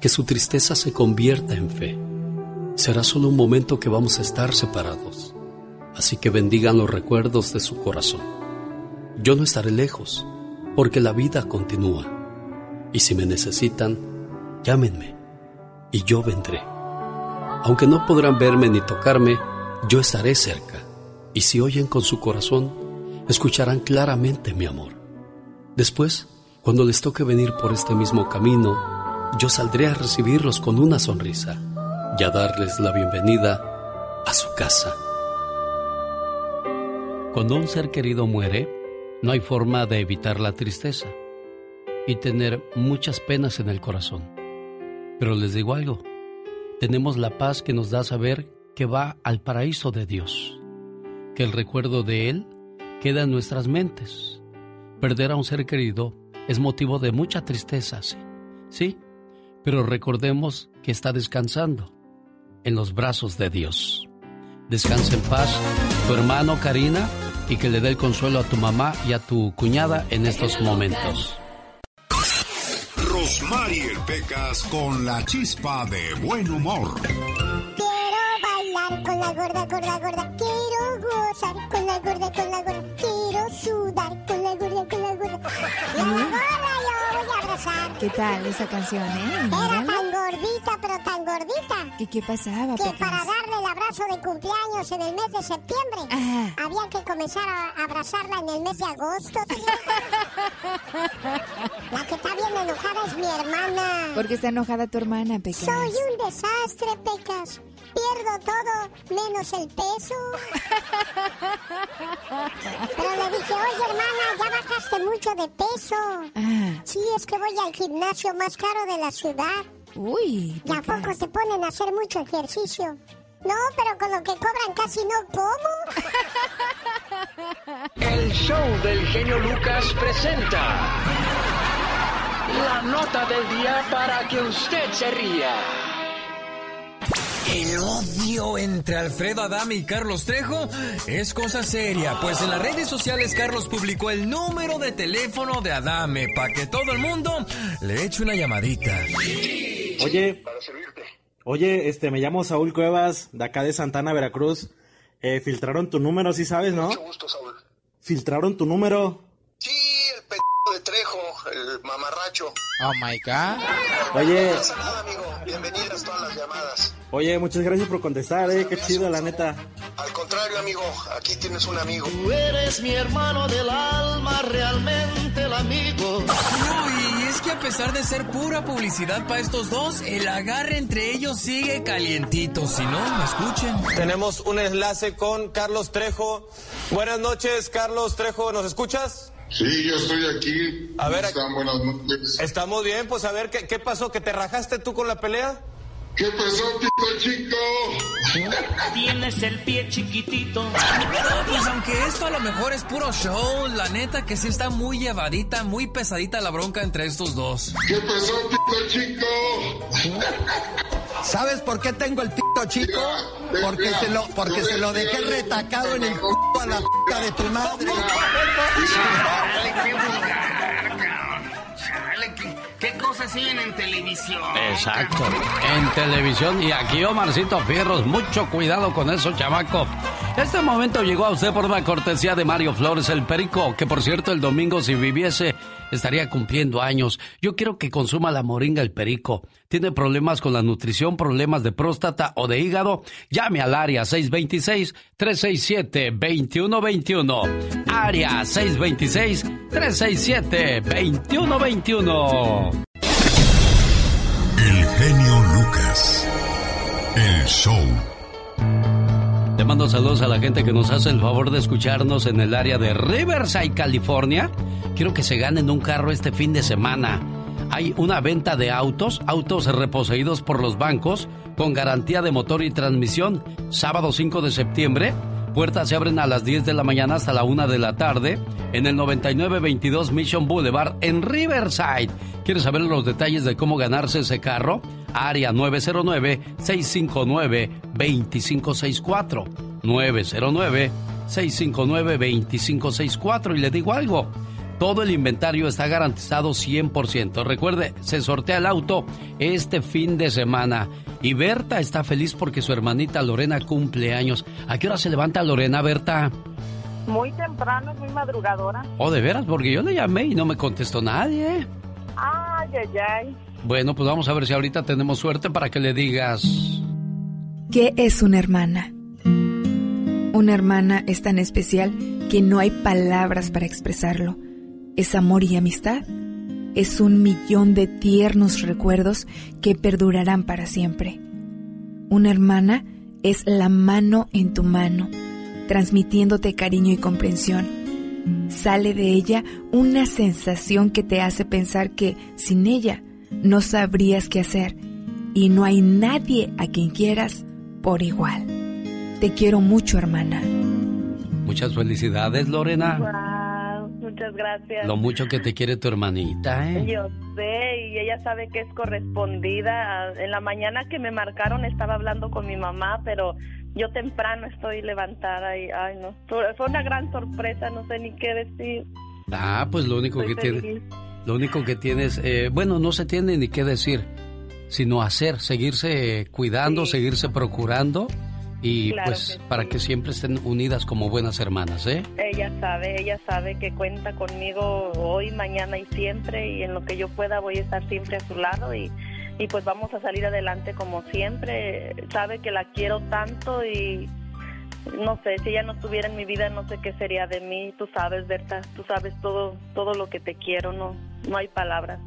que su tristeza se convierta en fe. Será solo un momento que vamos a estar separados. Así que bendigan los recuerdos de su corazón. Yo no estaré lejos, porque la vida continúa. Y si me necesitan, llámenme, y yo vendré. Aunque no podrán verme ni tocarme, yo estaré cerca. Y si oyen con su corazón, escucharán claramente mi amor. Después, cuando les toque venir por este mismo camino, yo saldré a recibirlos con una sonrisa y a darles la bienvenida a su casa. Cuando un ser querido muere, no hay forma de evitar la tristeza y tener muchas penas en el corazón. Pero les digo algo, tenemos la paz que nos da saber que va al paraíso de Dios, que el recuerdo de Él queda en nuestras mentes. Perder a un ser querido es motivo de mucha tristeza, sí, sí, pero recordemos que está descansando en los brazos de Dios. Descansa en paz tu hermano Karina y que le dé el consuelo a tu mamá y a tu cuñada en estos momentos. Rosmarie Pecas con la chispa de buen humor. Quiero bailar con la gorda, gorda, gorda. Quiero gozar con la gorda, con la gorda. Quiero sudar con la gorda, con la gorda. La gorda yo abrazar. ¿Qué tal esa canción, eh? Era tan gordita, pero tan gordita, ¿Qué, qué pasaba, que Pecas? para darle el abrazo de cumpleaños en el mes de septiembre, había que comenzar a abrazarla en el mes de agosto. La que está bien enojada es mi hermana. ¿Por qué está enojada tu hermana, Pecas? Soy un desastre, Pecas. Pierdo todo menos el peso. Pero le dije, oye hermana, ya bajaste mucho de peso. Ah. Sí, es que voy al gimnasio más caro de la ciudad. Uy. ¿Y a poco te ponen a hacer mucho ejercicio? No, pero con lo que cobran casi no como. El show del genio Lucas presenta la nota del día para que usted se ría. El odio entre Alfredo Adame y Carlos Trejo es cosa seria, pues en las redes sociales Carlos publicó el número de teléfono de Adame para que todo el mundo le eche una llamadita. Oye, oye, este, me llamo Saúl Cuevas, de acá de Santana, Veracruz. Eh, filtraron tu número, ¿sí sabes, no? Mucho gusto, Saúl. Filtraron tu número. Sí, el p de Trejo, el mamarracho. Oh my God. Oye, No pasa nada, amigo. Bienvenidas todas las llamadas. Oye, muchas gracias por contestar, eh, qué chido, la neta. Al contrario, amigo, aquí tienes un amigo. Tú eres mi hermano del alma, realmente el amigo. Uy, es que a pesar de ser pura publicidad para estos dos, el agarre entre ellos sigue calientito. Si no, escuchen. Tenemos un enlace con Carlos Trejo. Buenas noches, Carlos Trejo, ¿nos escuchas? Sí, yo estoy aquí. A ver, ¿Cómo están? Buenas noches. Estamos bien, pues a ver, ¿qué, qué pasó? ¿Que te rajaste tú con la pelea? ¿Qué pasó, pito chico? Tienes el pie chiquitito. Pues aunque esto a lo mejor es puro show, la neta que sí está muy llevadita, muy pesadita la bronca entre estos dos. ¿Qué pasó, pito chico? ¿Sabes por qué tengo el pito chico? Porque se lo, porque se lo dejé retacado en el c a la p de tu madre. Qué vulgar, qué, cosas siguen en televisión. Exacto. En televisión y aquí Omarcito Fierros, mucho cuidado con eso, chamaco. Este momento llegó a usted por una cortesía de Mario Flores el Perico, que por cierto el domingo si viviese estaría cumpliendo años. Yo quiero que consuma la moringa el Perico. ¿Tiene problemas con la nutrición, problemas de próstata o de hígado? Llame al área 626-367-2121. Área 626-367-2121. El genio Lucas. El show. Mando saludos a la gente que nos hace el favor de escucharnos en el área de Riverside, California. Quiero que se ganen un carro este fin de semana. Hay una venta de autos, autos reposeídos por los bancos, con garantía de motor y transmisión. Sábado 5 de septiembre. Puertas se abren a las 10 de la mañana hasta la 1 de la tarde en el 9922 Mission Boulevard en Riverside. ¿Quieres saber los detalles de cómo ganarse ese carro? Área 909-659-2564. 909-659-2564. Y le digo algo. Todo el inventario está garantizado 100%. Recuerde, se sortea el auto este fin de semana. Y Berta está feliz porque su hermanita Lorena cumple años. ¿A qué hora se levanta Lorena, Berta? Muy temprano, muy madrugadora. Oh, de veras, porque yo le llamé y no me contestó nadie. Ay, ay, ay. Bueno, pues vamos a ver si ahorita tenemos suerte para que le digas. ¿Qué es una hermana? Una hermana es tan especial que no hay palabras para expresarlo. Es amor y amistad. Es un millón de tiernos recuerdos que perdurarán para siempre. Una hermana es la mano en tu mano, transmitiéndote cariño y comprensión. Sale de ella una sensación que te hace pensar que sin ella no sabrías qué hacer y no hay nadie a quien quieras por igual. Te quiero mucho, hermana. Muchas felicidades, Lorena. Wow, muchas gracias. Lo mucho que te quiere tu hermanita, ¿eh? Yo sé, y ella sabe que es correspondida. En la mañana que me marcaron estaba hablando con mi mamá, pero yo temprano estoy levantada y, ay, no. Fue fue una gran sorpresa, no sé ni qué decir. Ah, pues lo único Estoy que tiene, lo único que tienes, eh, bueno, no se tiene ni qué decir, sino hacer, seguirse cuidando, seguirse procurando y Claro pues que para que siempre estén unidas como buenas hermanas, ¿eh? Ella sabe, ella sabe que cuenta conmigo hoy, mañana y siempre, y en lo que yo pueda voy a estar siempre a su lado y, y pues vamos a salir adelante como siempre. Sabe que la quiero tanto y no sé, si ella no estuviera en mi vida, no sé qué sería de mí. Tú sabes, Berta, tú sabes todo, todo lo que te quiero, no, no hay palabras.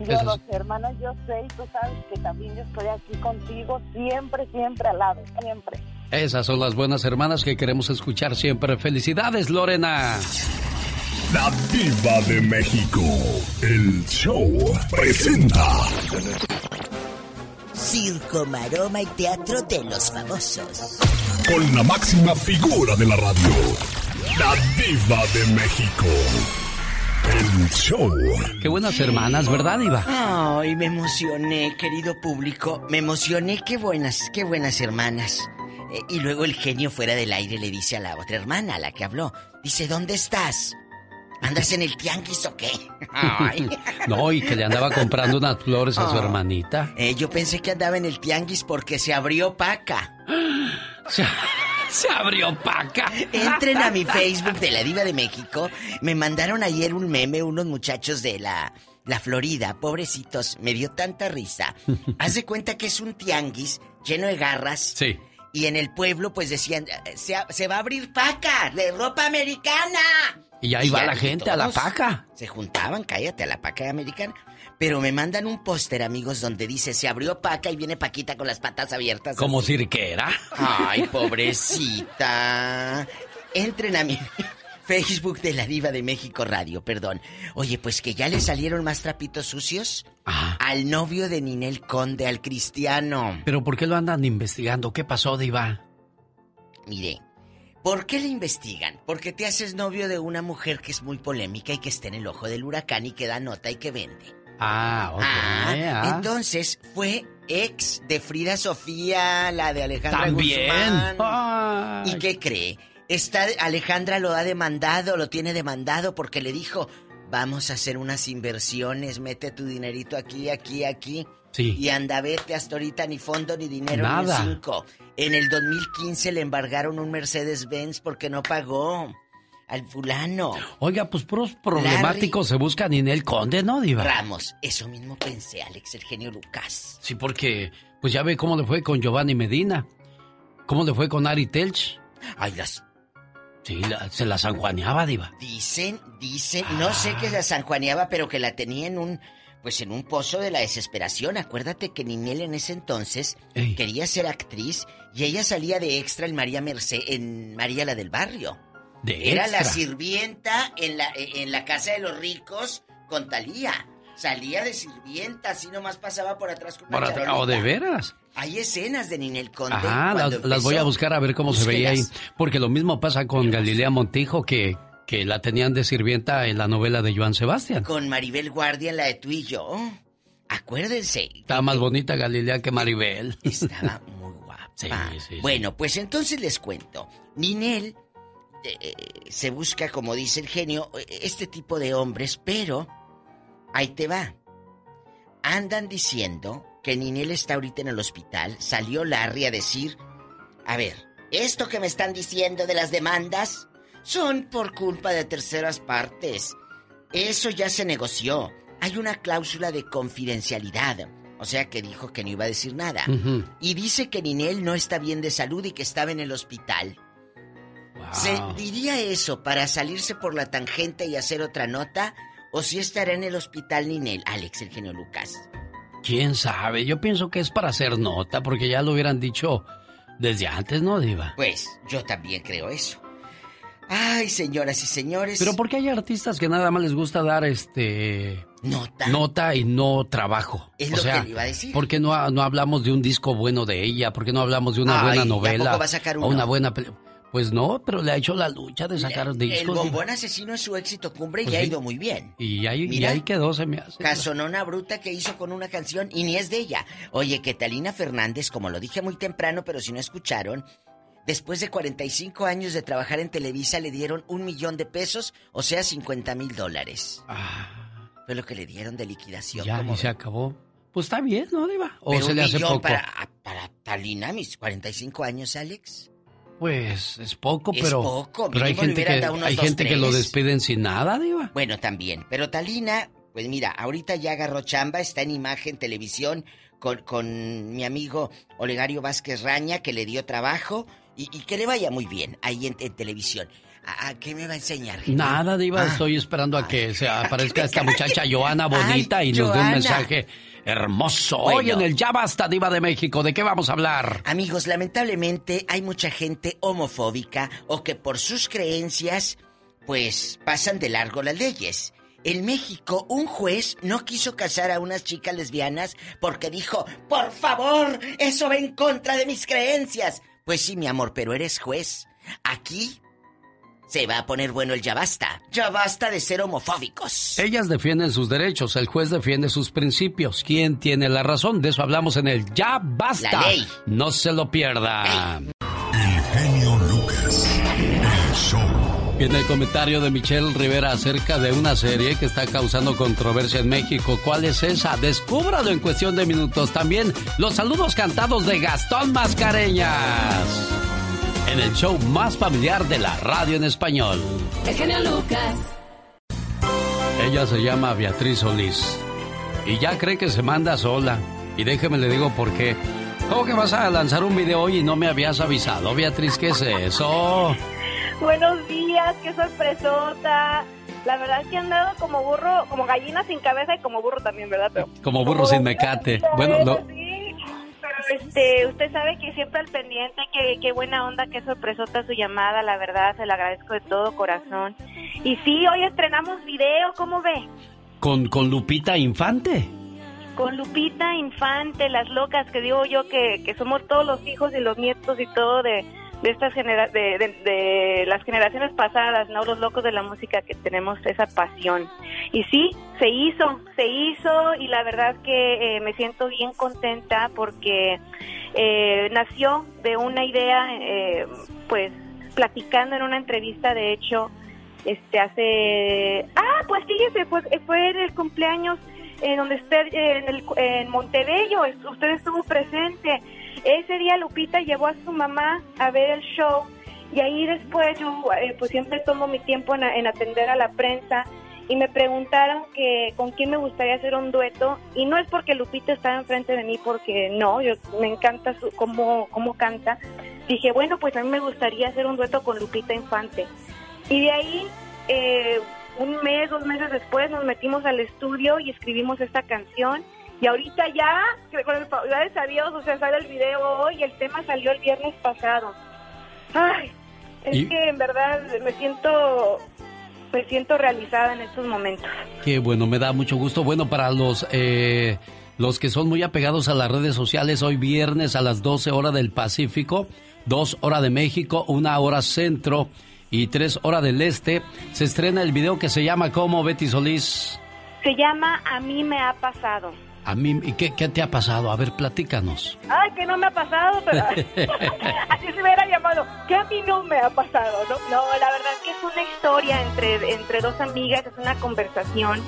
Yo lo sé, hermana, yo sé y tú sabes que también yo estoy aquí contigo siempre, siempre al lado, siempre. Esas son las buenas hermanas que queremos escuchar siempre. Felicidades, Lorena. La Diva de México. El show presenta. Circo, maroma y teatro de los famosos. Con la máxima figura de la radio. La Diva de México. El show. Qué buenas hermanas, ¿verdad, Diva? Ay, me emocioné, querido público. Me emocioné, qué buenas, qué buenas hermanas. Eh, y luego el genio fuera del aire le dice a la otra hermana, a la que habló, dice, ¿dónde estás? ¿Andas en el tianguis o qué? Ay. No, y que le andaba comprando unas flores a su Oh. hermanita. Eh, yo pensé que andaba en el tianguis porque se abrió paca. Se, se abrió paca. Entren a mi Facebook de la Diva de México. Me mandaron ayer un meme unos muchachos de la, la Florida, pobrecitos. Me dio tanta risa. Haz de cuenta que es un tianguis lleno de garras. Sí. Y en el pueblo, pues decían, "Eh, se, se va a abrir paca de ropa americana. Y ahí va ya la gente a la paca. Se juntaban, cállate, a la paca americana. Pero me mandan un póster, amigos, donde dice, se abrió paca y viene Paquita con las patas abiertas. Como así. cirquera. Ay, pobrecita. Entren a mi Facebook de la Diva de México Radio, perdón. Oye, pues que ya le salieron más trapitos sucios al novio de Ninel Conde, al cristiano. Pero ¿por qué lo andan investigando? ¿Qué pasó, Diva? Mire, ¿por qué le investigan? Porque te haces novio de una mujer que es muy polémica y que está en el ojo del huracán y que da nota y que vende. Ah, ok. Ah, ah. entonces fue ex de Frida Sofía, la de Alejandra También. Guzmán. Ay. ¿Y qué cree? Está Alejandra lo ha demandado, lo tiene demandado porque le dijo, "Vamos a hacer unas inversiones, mete tu dinerito aquí, aquí, aquí." Sí. Y anda, vete hasta ahorita ni fondo ni dinero Nada. ni cinco. En el 2015 le embargaron un Mercedes-Benz porque no pagó al fulano. Oiga, pues puros problemáticos se buscan en el conde, ¿no, Diva? Ramos, eso mismo pensé, Alex, el genio Lucas. Sí, porque pues ya ve cómo le fue con Giovanni Medina. ¿Cómo le fue con Ari Telch? Ay, las Sí, la- se la sanjuaneaba, Diva. Dicen, dicen, no sé que la sanjuaneaba, pero que la tenía en un, pues en un pozo de la desesperación. Acuérdate que Ninel en ese entonces Ey. quería ser actriz y ella salía de extra en María Merced, en María la del Barrio. De Era la sirvienta en la, en la casa de los ricos con Talía. Salía de sirvienta, así nomás pasaba por atrás con una. ¿O de veras? Hay escenas de Ninel Conde. Ajá, las, las voy a buscar a ver cómo se veía ahí. Porque lo mismo pasa con Galilea Montijo, que, que la tenían de sirvienta en la novela de Joan Sebastián. Con Maribel Guardia la de tú y yo. Acuérdense. Estaba más bonita Galilea que Maribel. Estaba muy guapa. Sí, sí. Bueno, pues entonces les cuento. Ninel eh, eh, se busca, como dice el genio, este tipo de hombres, pero ahí te va. Andan diciendo que Ninel está ahorita en el hospital. Salió Larry a decir, a ver, esto que me están diciendo de las demandas son por culpa de terceras partes. Eso ya se negoció. Hay una cláusula de confidencialidad. O sea que dijo que no iba a decir nada. Y dice que Ninel no está bien de salud y que estaba en el hospital. ¿Se diría eso para salirse por la tangente y hacer otra nota? ¿O si estará en el hospital Ninel? Alex, el genio Lucas. ¿Quién sabe? Yo pienso que es para hacer nota, porque ya lo hubieran dicho desde antes, ¿no, Diva? Pues yo también creo eso. Ay, señoras y señores. Pero porque hay artistas que nada más les gusta dar este nota, nota y no trabajo. Es o lo sea, que le iba a decir. ¿por qué no, no hablamos de un disco bueno de ella? ¿Por qué no hablamos de una Ay, buena ¿y a novela? va a sacar O uno? una buena peli- Pues no, pero le ha hecho la lucha de sacar discos. El bombón asesino es su éxito cumbre y Pues ha ido muy bien. Y ahí, y ahí quedó, se me hace. Casonona bruta que hizo con una canción y ni es de ella. Oye, que Talina Fernández, como lo dije muy temprano, pero si no escucharon, después de 45 años de trabajar en Televisa le dieron un millón de pesos, o sea, 50 mil dólares. Fue lo que le dieron de liquidación. Ya, como y se acabó. Pues está bien, ¿no, Diva? ¿O Pero se un le hace millón poco? Para, para Talina, mis 45 años, Alex. Pues es poco, Es pero, poco, pero hay gente, que, unos hay dos, gente que lo despiden sin nada, Diva. Bueno, también. Pero Talina, Pues mira, ahorita ya agarró chamba, está en imagen, televisión, con, con mi amigo Olegario Vázquez Raña, que le dio trabajo y, que le vaya muy bien ahí en, televisión. ¿A, qué me va a enseñar? Nada, Diva, ah. estoy esperando a que se aparezca esta muchacha Joana Bonita y nos dé un mensaje hermoso. Hoy en el Ya Basta, Diva de México, ¿de qué vamos a hablar? Amigos, lamentablemente hay mucha gente homofóbica o que por sus creencias, pues pasan de largo las leyes. En México, un juez no quiso casar a unas chicas lesbianas porque dijo, por favor, eso va en contra de mis creencias. Pues sí, mi amor, pero eres juez. Aquí se va a poner bueno el ya basta. Ya basta de ser homofóbicos. Ellas defienden sus derechos, el juez defiende sus principios. ¿Quién tiene la razón? De eso hablamos en el ya basta. La ley. No se lo pierda. El genio Lucas. El show. Viene el comentario de Michelle Rivera acerca de una serie que está causando controversia en México. ¿Cuál es esa? Descúbralo en cuestión de minutos. También los saludos cantados de Gastón Mascareñas en el show más familiar de la radio en español. El genio Lucas. Ella se llama Beatriz Solís y ya cree que se manda sola. Y déjeme le digo por qué. ¿Cómo que vas a lanzar un video hoy y no me habías avisado, Beatriz? ¿Qué es eso? Buenos días, qué sorpresota. La verdad es que han dado como burro, como gallina sin cabeza y como burro también, ¿verdad? como burro sin mecate. Bueno, no, este, usted sabe que siempre al pendiente, que qué buena onda, qué sorpresota su llamada, la verdad, se la agradezco de todo corazón. Y sí, hoy estrenamos video, ¿cómo ve? ¿Con, con Lupita Infante? Con Lupita Infante, las locas, que digo yo que, que somos todos los hijos y los nietos y todo de, de estas genera de, de, las generaciones pasadas, ¿no? Los locos de la música que tenemos esa pasión. Y sí, se hizo, se hizo y la verdad que eh, me siento bien contenta porque eh, nació de una idea, eh, pues platicando en una entrevista, de hecho, este hace, ah, pues fíjese, fue, fue en el cumpleaños en donde esté en, el, en Montebello, usted estuvo presente ese día Lupita llevó a su mamá a ver el show y ahí después yo eh, pues siempre tomo mi tiempo en, atender a la prensa y me preguntaron que con quién me gustaría hacer un dueto y no es porque Lupita estaba enfrente de mí porque no, yo me encanta su, cómo, cómo canta. Dije, bueno, pues a mí me gustaría hacer un dueto con Lupita Infante. Y de ahí, eh, un mes, dos meses después, nos metimos al estudio y escribimos esta canción y ahorita ya, con el gracias a Dios, o sea, sale el video hoy el tema salió el viernes pasado. Ay, es que en verdad me siento me siento realizada en estos momentos. Qué bueno, me da mucho gusto. Bueno, para los eh, los que son muy apegados a las redes sociales, hoy viernes a las 12 horas del Pacífico, 2 horas de México, 1 hora centro y 3 horas del este, se estrena el video que se llama ¿Cómo, Betty Solís? Se llama A mí me ha pasado. A mí, ¿y qué, qué, te ha pasado? A ver, platícanos. Ay, que no me ha pasado, pero así se hubiera llamado. Que a mí no me ha pasado, ¿no? No, la verdad es que es una historia entre, entre dos amigas, es una conversación,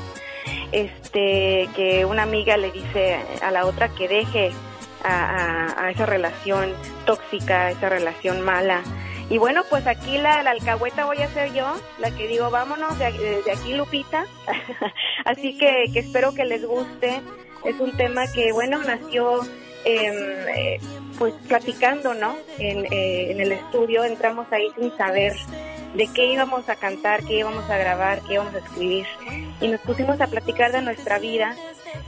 este, que una amiga le dice a la otra que deje a, esa relación tóxica, esa relación mala. Y bueno, pues aquí la, la, alcahueta voy a ser yo, la que digo, vámonos de, aquí, Lupita. Así que, que espero que les guste. Es un tema que, bueno, nació em, eh, pues platicando, ¿no? En, eh, en el estudio entramos ahí sin saber de qué íbamos a cantar, qué íbamos a grabar, qué íbamos a escribir. Y nos pusimos a platicar de nuestra vida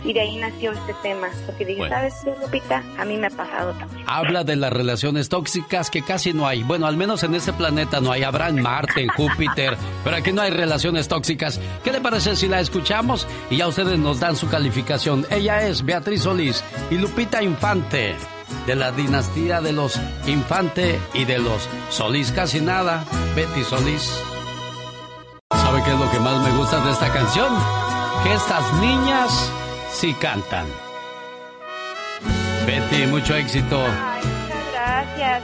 y de ahí nació este tema. Porque dije, ¿sabes qué, Lupita? A mí me ha pasado también. Habla de las relaciones tóxicas que casi no hay. Bueno, al menos en este planeta no hay. Habrá en Marte, en Júpiter, pero aquí no hay relaciones tóxicas. ¿Qué le parece si la escuchamos? Y ya ustedes nos dan su calificación. Ella es Beatriz Solís y Lupita Infante de la dinastía de los Infante y de los Solís. Casi nada, Betty Solís. ¿Sabe qué es lo que más me gusta de esta canción? Que estas niñas sí cantan. Betty, mucho éxito. Ay, muchas gracias.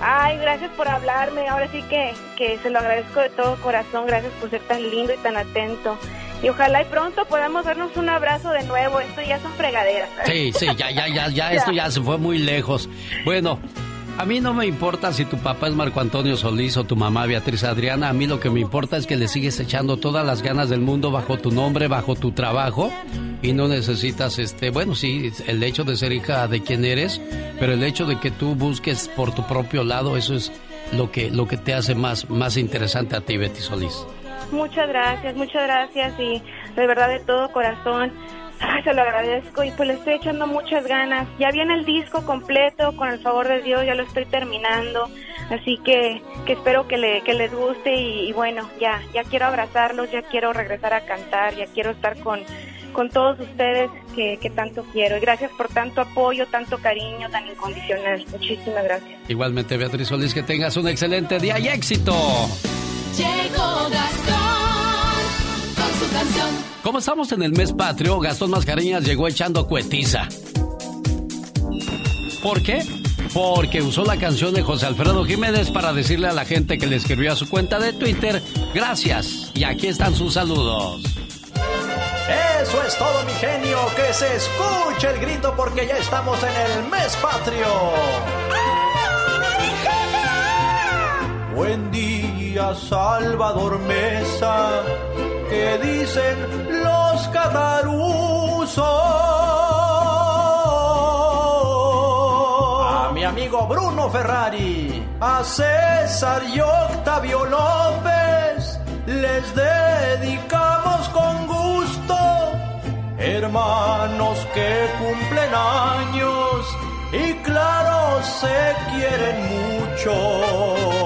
Ay, gracias por hablarme. Ahora sí que, que se lo agradezco de todo corazón. Gracias por ser tan lindo y tan atento. Y ojalá y pronto podamos darnos un abrazo de nuevo. Esto ya son fregaderas. Sí, sí, ya, ya, ya, ya, esto ya se fue muy lejos. Bueno, A mí no me importa si tu papá es Marco Antonio Solís o tu mamá Beatriz Adriana. A mí lo que me importa es que le sigues echando todas las ganas del mundo bajo tu nombre, bajo tu trabajo. Y no necesitas, este, bueno, sí, el hecho de ser hija de quien eres, pero el hecho de que tú busques por tu propio lado, eso es lo que, lo que te hace más, más interesante a ti, Betty Solís. Muchas gracias, muchas gracias y de verdad de todo corazón se lo agradezco y pues le estoy echando muchas ganas. Ya viene el disco completo, con el favor de Dios, ya lo estoy terminando. Así que, que espero que, le, que les guste y, bueno, ya, ya quiero abrazarlos, ya quiero regresar a cantar, ya quiero estar con, con todos ustedes que, que tanto quiero. Y gracias por tanto apoyo, tanto cariño tan incondicional. Muchísimas gracias. Igualmente, Beatriz Solís, que tengas un excelente día y éxito. Llegó Gastón su canción. Como estamos en el mes patrio, Gastón Mascareñas llegó echando cuetiza. ¿Por qué? Porque usó la canción de José Alfredo Jiménez para decirle a la gente que le escribió a su cuenta de Twitter, gracias. Y aquí están sus saludos. Eso es todo, mi genio. Que se escuche el grito porque ya estamos en el mes patrio. Buen día, Salvador Mesa que dicen los cataruzos. A mi amigo Bruno Ferrari, a César y Octavio López, les dedicamos con gusto, hermanos que cumplen años y claro se quieren mucho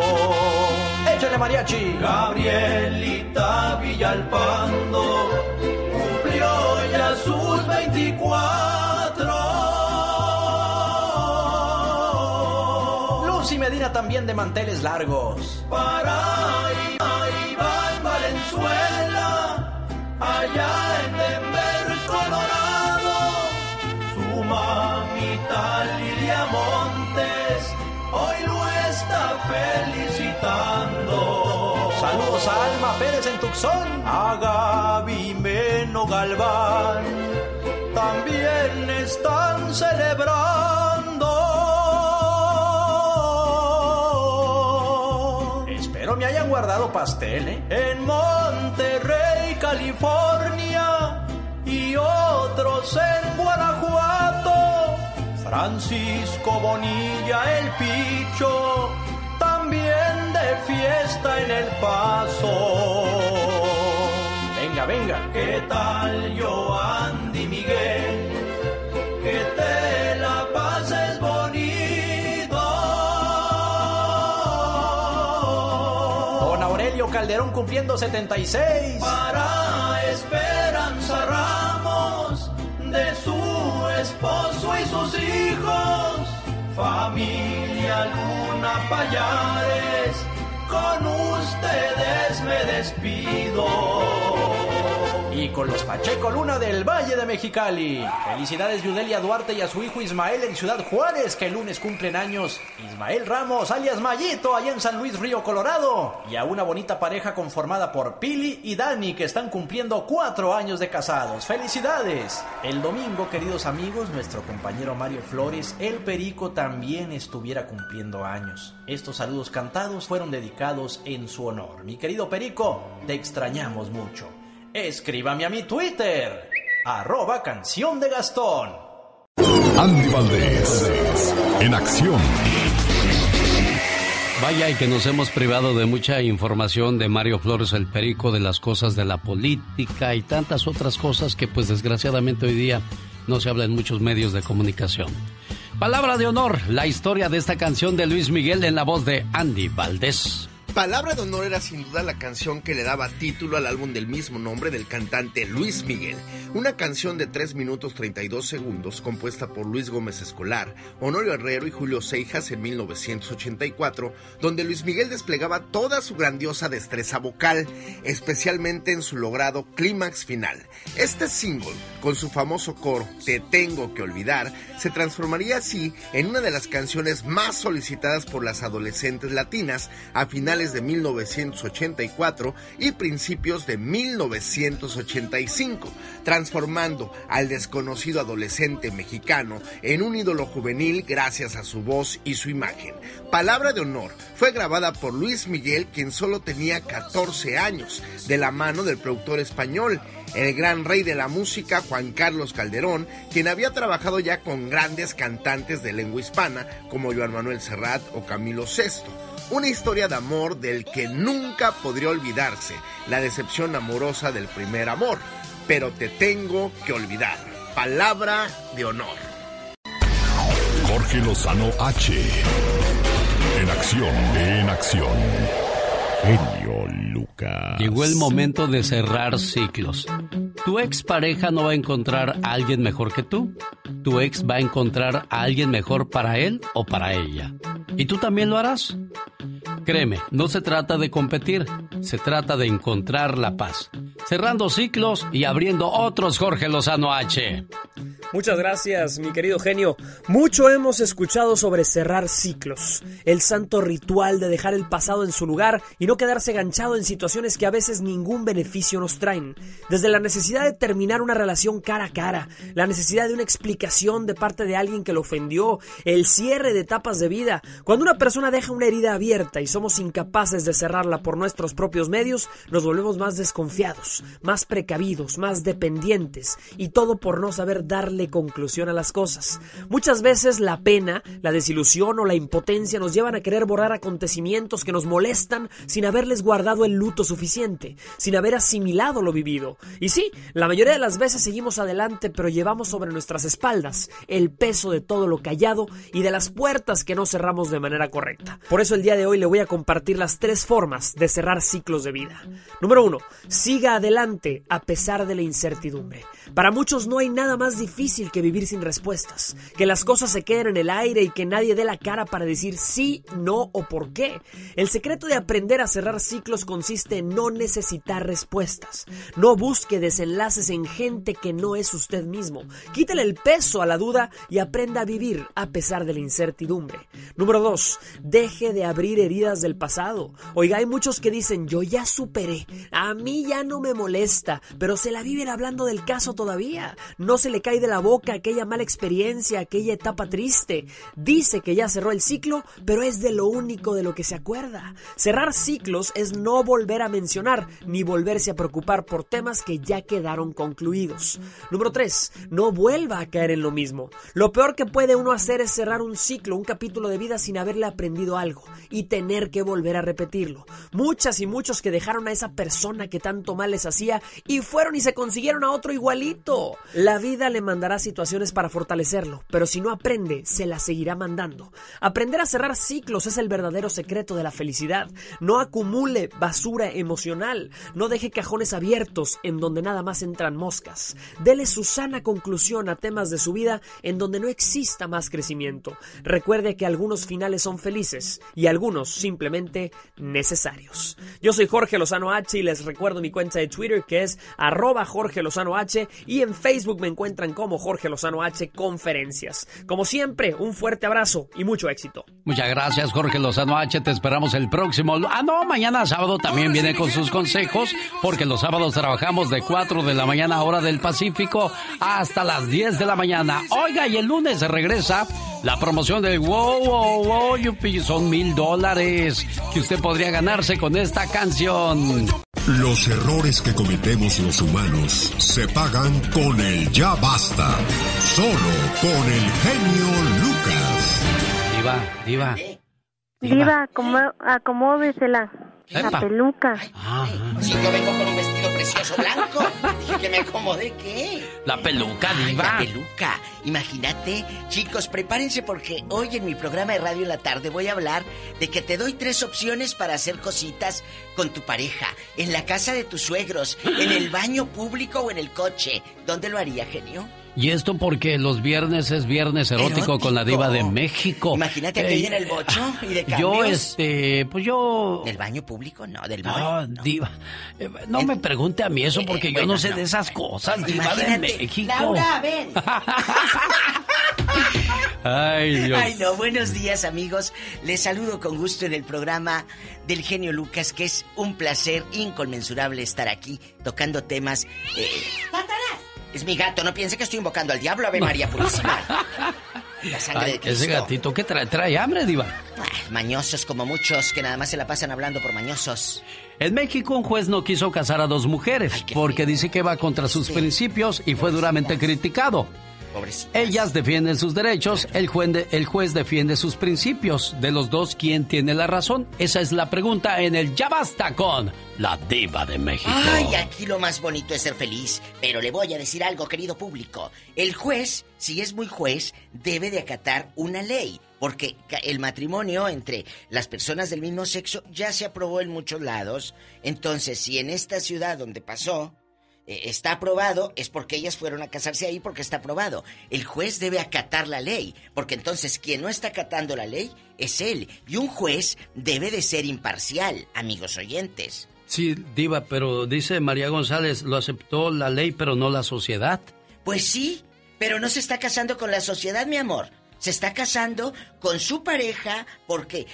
mariachi. Gabrielita Villalpando cumplió ya sus 24. Lucy Medina también de manteles largos. Para Iván Valenzuela, allá en Denver, Colorado. Su mamita Lilia Montes hoy lo está felicitando. Saludos a Alma Pérez en Tucson, a Gaby Meno Galván, también están celebrando. Espero me hayan guardado pastel, ¿eh? En Monterrey, California y otros en Guanajuato Francisco Bonilla el Picho, de fiesta en el paso. Venga, venga, ¿qué tal yo, Andy Miguel? Que te la pases bonito. Don Aurelio Calderón cumpliendo 76. Para Esperanza Ramos de su esposo y sus hijos, familia Luna Payares, con ustedes me despido y con los Pacheco Luna del Valle de Mexicali. Felicidades Yudelia Duarte y a su hijo Ismael en Ciudad Juárez, que el lunes cumplen años. Ismael Ramos, alias Mayito, allá en San Luis Río Colorado. Y a una bonita pareja conformada por Pili y Dani, que están cumpliendo cuatro años de casados. ¡Felicidades! El domingo, queridos amigos, nuestro compañero Mario Flores, el Perico, también estuviera cumpliendo años. Estos saludos cantados fueron dedicados en su honor. Mi querido Perico, te extrañamos mucho. Escríbame a mi Twitter, arroba canción de Gastón. Andy Valdés, en acción. Vaya y que nos hemos privado de mucha información de Mario Flores el Perico, de las cosas de la política y tantas otras cosas que pues desgraciadamente hoy día no se habla en muchos medios de comunicación. Palabra de honor, la historia de esta canción de Luis Miguel en la voz de Andy Valdés. Palabra de honor era sin duda la canción que le daba título al álbum del mismo nombre del cantante Luis Miguel, una canción de 3 minutos 32 segundos compuesta por Luis Gómez Escolar, Honorio Herrero y Julio Seijas en 1984, donde Luis Miguel desplegaba toda su grandiosa destreza vocal, especialmente en su logrado clímax final. Este single, con su famoso coro Te tengo que olvidar, se transformaría así en una de las canciones más solicitadas por las adolescentes latinas a finales de 1984 y principios de 1985, transformando al desconocido adolescente mexicano en un ídolo juvenil gracias a su voz y su imagen. Palabra de honor fue grabada por Luis Miguel, quien solo tenía 14 años, de la mano del productor español el gran rey de la música Juan Carlos Calderón, quien había trabajado ya con grandes cantantes de lengua hispana como Joan Manuel Serrat o Camilo VI. Una historia de amor del que nunca podría olvidarse, la decepción amorosa del primer amor. Pero te tengo que olvidar. Palabra de honor. Jorge Lozano H. En acción, en acción. Genio Lucas. Llegó el momento de cerrar ciclos. Tu ex pareja no va a encontrar a alguien mejor que tú. Tu ex va a encontrar a alguien mejor para él o para ella. ¿Y tú también lo harás? Créeme, no se trata de competir, se trata de encontrar la paz. Cerrando ciclos y abriendo otros, Jorge Lozano H. Muchas gracias, mi querido genio. Mucho hemos escuchado sobre cerrar ciclos, el santo ritual de dejar el pasado en su lugar y no quedarse ganchado en situaciones que a veces ningún beneficio nos traen. Desde la necesidad de terminar una relación cara a cara, la necesidad de una explicación de parte de alguien que lo ofendió, el cierre de etapas de vida. Cuando una persona deja una herida abierta y somos incapaces de cerrarla por nuestros propios medios, nos volvemos más desconfiados, más precavidos, más dependientes y todo por no saber darle conclusión a las cosas. Muchas veces la pena, la desilusión o la impotencia nos llevan a querer borrar acontecimientos que nos molestan sin haberles guardado el suficiente, sin haber asimilado lo vivido. Y sí, la mayoría de las veces seguimos adelante, pero llevamos sobre nuestras espaldas el peso de todo lo callado y de las puertas que no cerramos de manera correcta. Por eso el día de hoy le voy a compartir las tres formas de cerrar ciclos de vida. Número uno, siga adelante a pesar de la incertidumbre. Para muchos no hay nada más difícil que vivir sin respuestas, que las cosas se queden en el aire y que nadie dé la cara para decir sí, no o por qué. El secreto de aprender a cerrar ciclos consiste no necesitar respuestas. No busque desenlaces en gente que no es usted mismo. Quítale el peso a la duda y aprenda a vivir a pesar de la incertidumbre. Número 2. Deje de abrir heridas del pasado. Oiga, hay muchos que dicen yo ya superé, a mí ya no me molesta, pero se la viven hablando del caso todavía. No se le cae de la boca aquella mala experiencia, aquella etapa triste. Dice que ya cerró el ciclo, pero es de lo único de lo que se acuerda. Cerrar ciclos es no volver a mencionar ni volverse a preocupar por temas que ya quedaron concluidos. Número 3. No vuelva a caer en lo mismo. Lo peor que puede uno hacer es cerrar un ciclo, un capítulo de vida sin haberle aprendido algo y tener que volver a repetirlo. Muchas y muchos que dejaron a esa persona que tanto mal les hacía y fueron y se consiguieron a otro igualito. La vida le mandará situaciones para fortalecerlo, pero si no aprende, se la seguirá mandando. Aprender a cerrar ciclos es el verdadero secreto de la felicidad. No acumule basura emocional, no deje cajones abiertos en donde nada más entran moscas. Dele su sana conclusión a temas de su vida en donde no exista más crecimiento. Recuerde que algunos finales son felices y algunos simplemente necesarios. Yo soy Jorge Lozano H y les recuerdo mi cuenta de Twitter que es arroba Jorge Lozano H y en Facebook me encuentran como Jorge Lozano H Conferencias. Como siempre, un fuerte abrazo y mucho éxito. Muchas gracias Jorge Lozano H, te esperamos el próximo... Ah, no, mañana sábado también viene con sus consejos porque los sábados trabajamos de 4 de la mañana hora del Pacífico hasta las 10 de la mañana. Oiga, y el lunes se regresa la promoción del Wow, Wow, Wow, yupi, son mil dólares que usted podría ganarse con esta canción. Los errores que cometemos los humanos se pagan con el ya basta. Solo con el genio Lucas. Diva, diva. Diva, acomó- acomódesela. La Epa. peluca. Si yo vengo con un vestido precioso blanco, dije que me acomode, ¿qué? La peluca, Ay, diva. la peluca. Imagínate, chicos, prepárense porque hoy en mi programa de radio en la tarde voy a hablar de que te doy tres opciones para hacer cositas con tu pareja. En la casa de tus suegros, en el baño público o en el coche. ¿Dónde lo haría, genio? Y esto porque los viernes es viernes erótico, con la diva de México. Imagínate Eh, aquella en el bocho y de cambios. Yo, este, pues yo... ¿Del baño público? No, del No, baño. diva. eh, No me pregunte a mí eso porque yo bueno, no sé no. de esas cosas, diva de México. Laura, ven. Ay, Dios. Ay, no, buenos días amigos. Les saludo con gusto en el programa del genio Lucas, que es un placer inconmensurable estar aquí tocando temas. Eh, es mi gato, no piense que estoy invocando al diablo, Ave María Purísima. La sangre Ay, de Cristo. ese gatito que trae, trae hambre, Diva. Ah, mañosos como muchos que nada más se la pasan hablando por mañosos. En México, un juez no quiso casar a dos mujeres porque dice que va contra sus principios y fue duramente criticado. Pobrecitas. Ellas defienden sus derechos, el juez, de- el juez defiende sus principios. De los dos, ¿quién tiene la razón? Esa es la pregunta en el Ya Basta con la Diva de México. Ay, aquí lo más bonito es ser feliz. Pero le voy a decir algo, querido público. El juez, si es muy juez, debe de acatar una ley. Porque el matrimonio entre las personas del mismo sexo ya se aprobó en muchos lados. Entonces, si en esta ciudad donde pasó eh, está aprobado, es porque ellas fueron a casarse ahí porque está aprobado. El juez debe acatar la ley. Porque entonces quien no está acatando la ley es él. Y un juez debe de ser imparcial, amigos oyentes. Sí, Diva, pero dice María González, lo aceptó la ley, pero no la sociedad. Pues sí, pero no se está casando con la sociedad, mi amor. Se está casando con su pareja porque,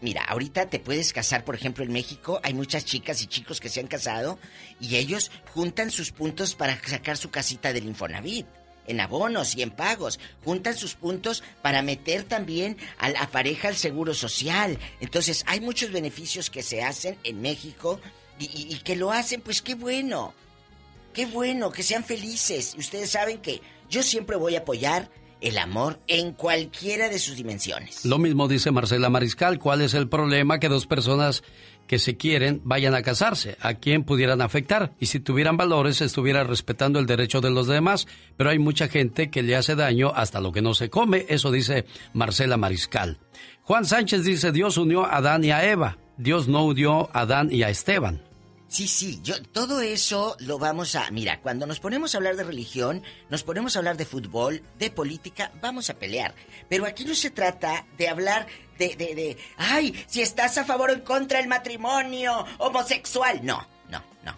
mira, ahorita te puedes casar, por ejemplo, en México hay muchas chicas y chicos que se han casado y ellos juntan sus puntos para sacar su casita del Infonavit. En abonos y en pagos. Juntan sus puntos para meter también a la pareja al seguro social. Entonces, hay muchos beneficios que se hacen en México y, que lo hacen, pues qué bueno. Qué bueno, que sean felices. Ustedes saben que yo siempre voy a apoyar el amor en cualquiera de sus dimensiones. Lo mismo dice Marcela Mariscal, ¿cuál es el problema que dos personas que se quieren vayan a casarse? ¿A quién pudieran afectar? Y si tuvieran valores, estuviera respetando el derecho de los demás, pero hay mucha gente que le hace daño hasta lo que no se come, eso dice Marcela Mariscal. Juan Sánchez dice, Dios unió a Adán y a Eva, Dios no unió a Adán y a Esteban. Sí, sí, yo todo eso lo vamos a, mira, cuando nos ponemos a hablar de religión, nos ponemos a hablar de fútbol, de política, vamos a pelear. Pero aquí no se trata de hablar de, de, de, ay, si estás a favor o en contra del matrimonio homosexual. No, no, no.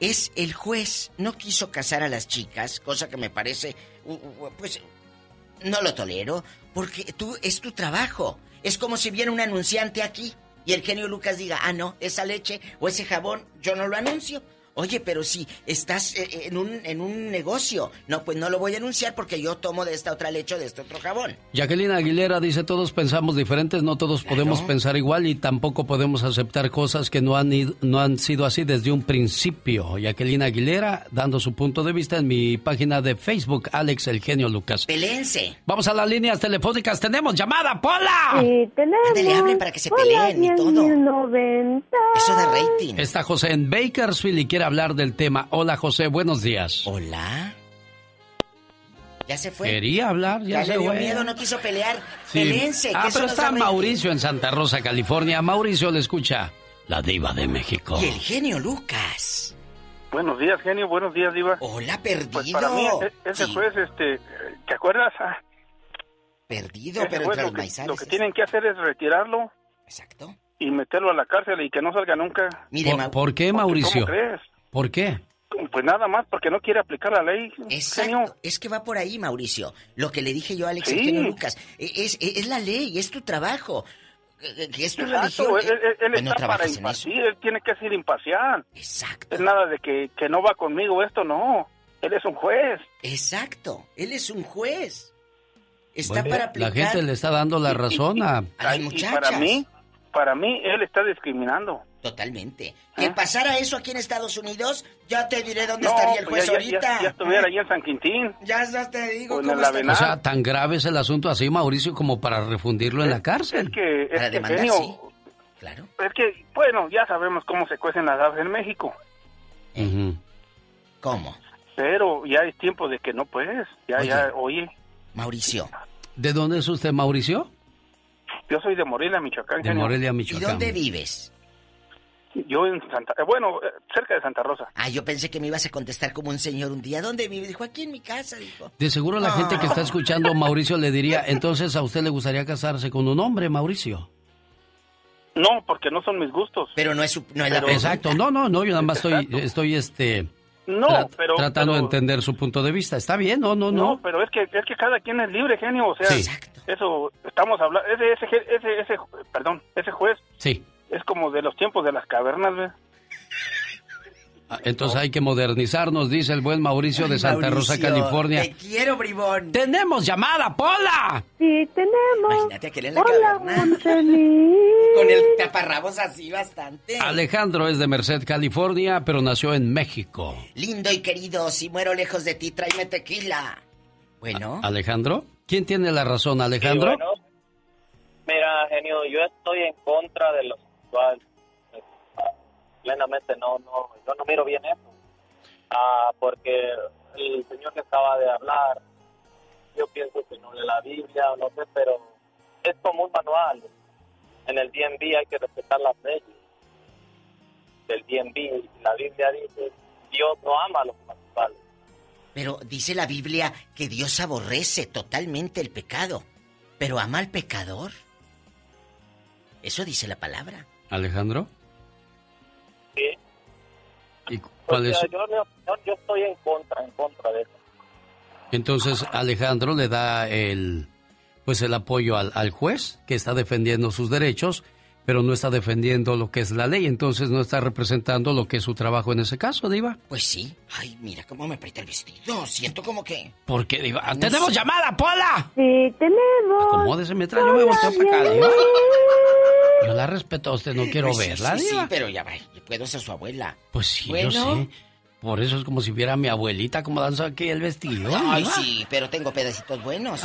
Es el juez no quiso casar a las chicas, cosa que me parece, pues, no lo tolero, porque tú es tu trabajo. Es como si viera un anunciante aquí y el genio Lucas diga, ah, no, esa leche o ese jabón, yo no lo anuncio. Oye, pero si estás eh, en, un, en un negocio, no, pues no lo voy a anunciar porque yo tomo de esta otra leche o de este otro jabón. Jacqueline Aguilera dice, todos pensamos diferentes, no todos podemos pensar igual y tampoco podemos aceptar cosas que no han, ido- no han sido así desde un principio. Jacqueline Aguilera dando su punto de vista en mi página de Facebook, Alex El Genio Lucas. Pelense. Vamos a las líneas telefónicas, tenemos llamada, Pola. Sí, tenemos. Ándale, hablen para que se Hola, peleen y todo. 10.090. Eso da rating. Está José en Bakersfield y quiere hablar del tema. Hola José, buenos días. Hola. Ya se fue. Quería hablar, ya, Ya se le dio fue. miedo, no quiso pelear. Sí. Pelense, Ah, pero está. Mauricio en Santa Rosa, California. Mauricio le escucha. La diva de México. Y el genio Lucas. Buenos días, genio. Buenos días, Diva. Hola, perdido. Pues para mí, e- ese Sí. juez, este, ¿te acuerdas? Perdido, ese pero juez entre lo los que, maizales. lo que tienen que hacer es retirarlo. Exacto. Y meterlo a la cárcel y que no salga nunca. ¿Por, por qué, Porque, Mauricio? ¿Cómo crees? ¿Por qué? Pues nada más porque no quiere aplicar la ley. Exacto. Es que va por ahí, Mauricio. Lo que le dije yo a Alex Sí. Lucas. e- Es, es, es la ley, es tu trabajo. que Es tu Exacto, religión. él, él- él no está para impartir, él tiene que ser imparcial. Exacto. Es nada de que, que no va conmigo esto, no. Él es un juez. Exacto. Él es un juez. Está Bueno, para La aplicar. gente le está dando la razón a... a las Y muchachas. para mí, para mí, él está discriminando. Totalmente. Que pasara eso aquí en Estados Unidos, ya te diré dónde. No, estaría el pues juez ya, ya- ahorita. ya- ya estuviera ahí en San Quintín. Ya, ya te digo O en cómo está. O sea, tan grave es el asunto así, Mauricio, como para refundirlo en la cárcel. Es que, es Para que, demandar, genio, sí. Claro. es que, bueno, ya sabemos cómo se cuecen las aves en México. Ujú. ¿Cómo? Pero ya es tiempo de que no puedes. Ya, Oye. ya, oye, Mauricio. ¿De dónde es usted, Mauricio? Yo soy de Morelia, Michoacán. De. Morelia, ¿Y Michoacán. dónde vives? Yo en Santa, eh, bueno, eh, cerca de Santa Rosa. Ah, yo pensé que me ibas a contestar como un señor un día. ¿Dónde vives? Dijo, aquí en mi casa, dijo. De seguro la gente que está escuchando, Mauricio, le diría, entonces a usted le gustaría casarse con un hombre, Mauricio. No, porque no son mis gustos. Pero no es, su, no es la Pero- Exacto, no, no, no, yo nada más estoy, estoy este, No, tra- pero... tratando de entender su punto de vista. Está bien, no, no, No, no. pero es que, es que cada quien es libre, genio, o sea... Sí. Exacto. Eso, estamos hablando, ese, ese, ese, ese, perdón, ese juez Sí. es como de los tiempos de las cavernas, ¿ves? Ah, Entonces hay que modernizarnos, dice el buen Mauricio de Santa Rosa, California. Te quiero, bribón. ¡Tenemos llamada, Pola! Sí, tenemos. Imagínate aquel en la Hola. Con el taparrabos así bastante. Alejandro es de Merced, California, pero nació en México. Lindo y querido, si muero lejos de ti, tráeme tequila. Bueno. ¿Alejandro? ¿Quién tiene la razón, Alejandro? Sí, bueno. Mira, genio, yo estoy en contra de lo sexual. Plenamente no, no, yo no miro bien eso. Ah, porque el señor que acaba de hablar, yo pienso que no lee la Biblia, o no sé, pero es como un manual. En el DMV hay que respetar las leyes del DMV. La Biblia dice, Dios no ama a los homosexuales. Pero dice la Biblia que Dios aborrece totalmente el pecado, pero ama al pecador. Eso dice la palabra. ¿Alejandro? Sí. ¿Y cuál O es? sea, yo, yo, yo estoy en contra, en contra de eso. Entonces Alejandro le da el pues el apoyo al, al juez que está defendiendo sus derechos, pero no está defendiendo lo que es la ley, entonces no está representando lo que es su trabajo en ese caso, Diva. Pues sí. Ay, mira cómo me aprieta el vestido. Siento como que. ¿Por qué, Diva? No ¡Tenemos sé. llamada, Pola! Sí, tenemos. Acomódese mientras yo me volteo para acá, Diva. Yo la respeto a usted, no quiero Pues sí, verla, sí, sí, Diva. pero ya va, yo puedo ser su abuela. Pues sí, Bueno. yo sé. Por eso es como si viera a mi abuelita acomodando aquí el vestido. Ay, sí, pero tengo pedacitos buenos.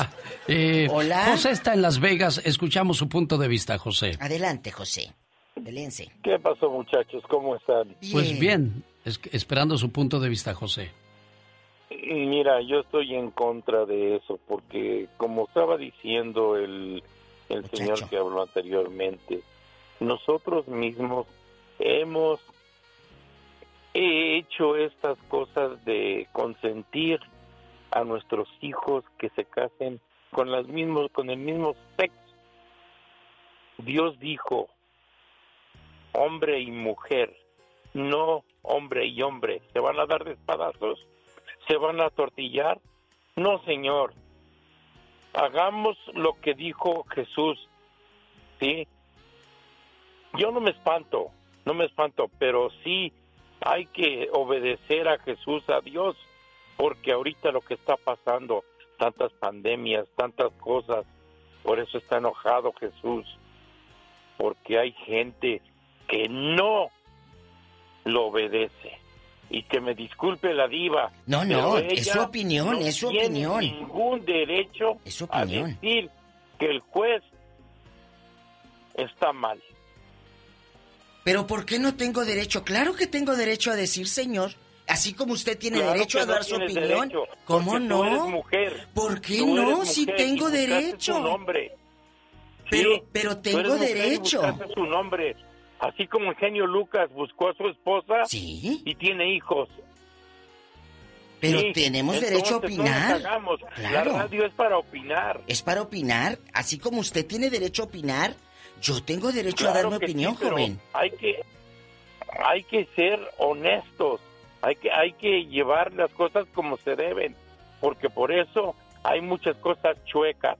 Eh, Hola. José está en Las Vegas. Escuchamos su punto de vista, José. Adelante, José. Delense. ¿Qué pasó, muchachos? ¿Cómo están? Pues bien, es- esperando su punto de vista, José. Mira, yo estoy en contra de eso porque, como estaba diciendo el, el señor que habló anteriormente, nosotros mismos hemos hecho estas cosas de consentir a nuestros hijos que se casen con las mismos con el mismo sexo. Dios dijo hombre y mujer, no hombre y hombre. ¿Se van a dar de espadazos? ¿Se van a tortillar? No, Señor. Hagamos lo que dijo Jesús. ¿Sí? Yo no me espanto, no me espanto, pero sí hay que obedecer a Jesús, a Dios, porque ahorita lo que está pasando, tantas pandemias, tantas cosas, por eso está enojado Jesús, porque hay gente que no lo obedece. Y que me disculpe la diva. No, no, es su opinión, no es su tiene opinión. ningún derecho Es su a decir que el juez está mal. Pero ¿por qué no tengo derecho? Claro que tengo derecho a decir, señor. Así como usted tiene Claro derecho a no dar su opinión. derecho, ¿Cómo no? Tú eres mujer. ¿Por qué Tú eres no? Si mujer tengo y derecho. nombre. Pero- Sí, pero tengo eres mujer y derecho. buscaste su nombre. Así como el genio Lucas buscó a su esposa y tiene hijos. Pero Sí, tenemos derecho a no opinar. Claro. La radio es para opinar. Es para opinar. Así como usted tiene derecho a opinar, yo tengo derecho a dar mi opinión, sí, joven. Hay que, hay que ser honestos. Hay que, hay que llevar las cosas como se deben. Porque por eso hay muchas cosas chuecas.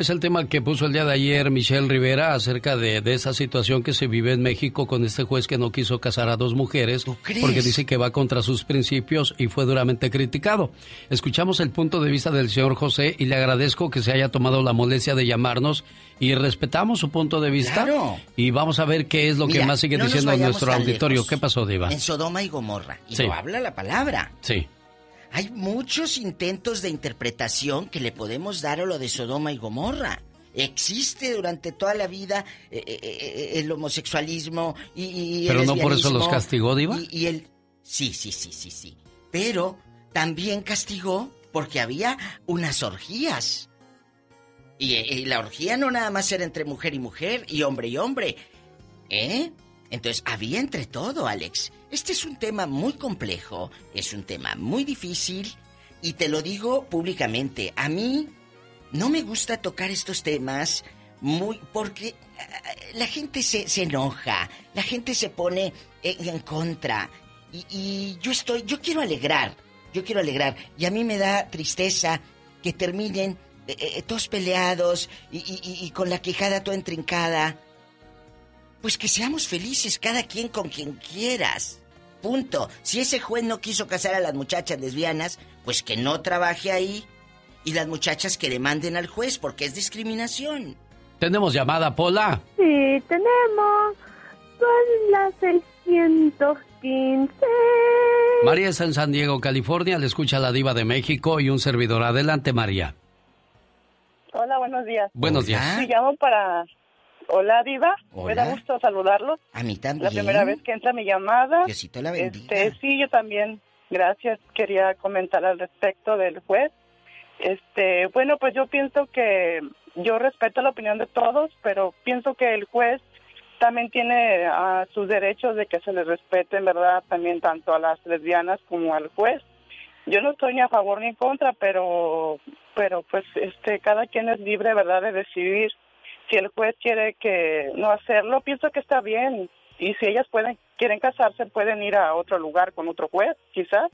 Es el tema que puso el día de ayer Michelle Rivera acerca de, de esa situación que se vive en México con este juez que no quiso casar a dos mujeres porque dice que va contra sus principios y fue duramente criticado. Escuchamos el punto de vista del señor José y le agradezco que se haya tomado la molestia de llamarnos y respetamos su punto de vista Claro. y vamos a ver qué es lo Mira, que más sigue no diciendo nuestro auditorio. lejos. ¿Qué pasó, Diva? En Sodoma y Gomorra. Y Sí. lo habla la palabra. Sí. Hay muchos intentos de interpretación que le podemos dar a lo de Sodoma y Gomorra. Existe durante toda la vida eh, eh, eh, el homosexualismo y, y el Pero no por eso los castigó, Diva. Y, y el sí, sí, sí, sí, sí. Pero también castigó porque había unas orgías. Y, y la orgía no nada más era entre mujer y mujer y hombre y hombre. ¿Eh? Entonces, había entre todo, Alex. Este es un tema muy complejo, es un tema muy difícil y te lo digo públicamente. A mí no me gusta tocar estos temas muy porque eh, la gente se, se enoja, la gente se pone en, en contra y, yo estoy, yo quiero alegrar, yo quiero alegrar y a mí me da tristeza que terminen eh, eh, todos peleados y con la quejada toda entrincada. Pues que seamos felices cada quien con quien quieras. Punto. Si ese juez no quiso casar a las muchachas lesbianas, pues que no trabaje ahí. Y las muchachas que demanden al juez porque es discriminación. Tenemos llamada, Pola. Sí, tenemos. Son las 615. María está en San Diego, California. Le escucha la diva de México y un servidor. Adelante, María. Hola, buenos días. Buenos días. Sí, llamo para... Hola, Diva. Me da Hola. gusto saludarlos. A mí también. La primera vez que entra mi llamada. Diosito la bendiga. Este, sí, yo también. Gracias. Quería comentar al respecto del juez. Este, bueno, pues yo pienso que yo respeto la opinión de todos, pero pienso que el juez también tiene ah, sus derechos de que se le respeten, ¿verdad? También tanto a las lesbianas como al juez. Yo no estoy ni a favor ni en contra, pero pero pues este cada quien es libre, ¿verdad?, de decidir si el juez quiere que no hacerlo, pienso que está bien. Y si ellas pueden quieren casarse, pueden ir a otro lugar con otro juez, quizás.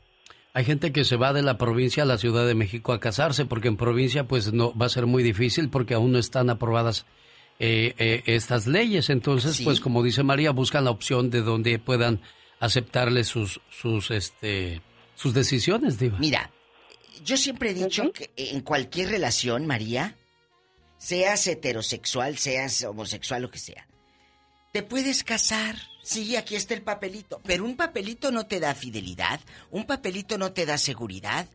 Hay gente que se va de la provincia a la Ciudad de México a casarse porque en provincia pues no va a ser muy difícil porque aún no están aprobadas eh, eh, estas leyes. Entonces, pues como dice María, buscan la opción de donde puedan aceptarle sus sus este sus decisiones, diva. Mira, yo siempre he dicho que en cualquier relación, María, seas heterosexual, seas homosexual, lo que sea, te puedes casar. Sí, aquí está el papelito. Pero un papelito no te da fidelidad. Un papelito no te da seguridad.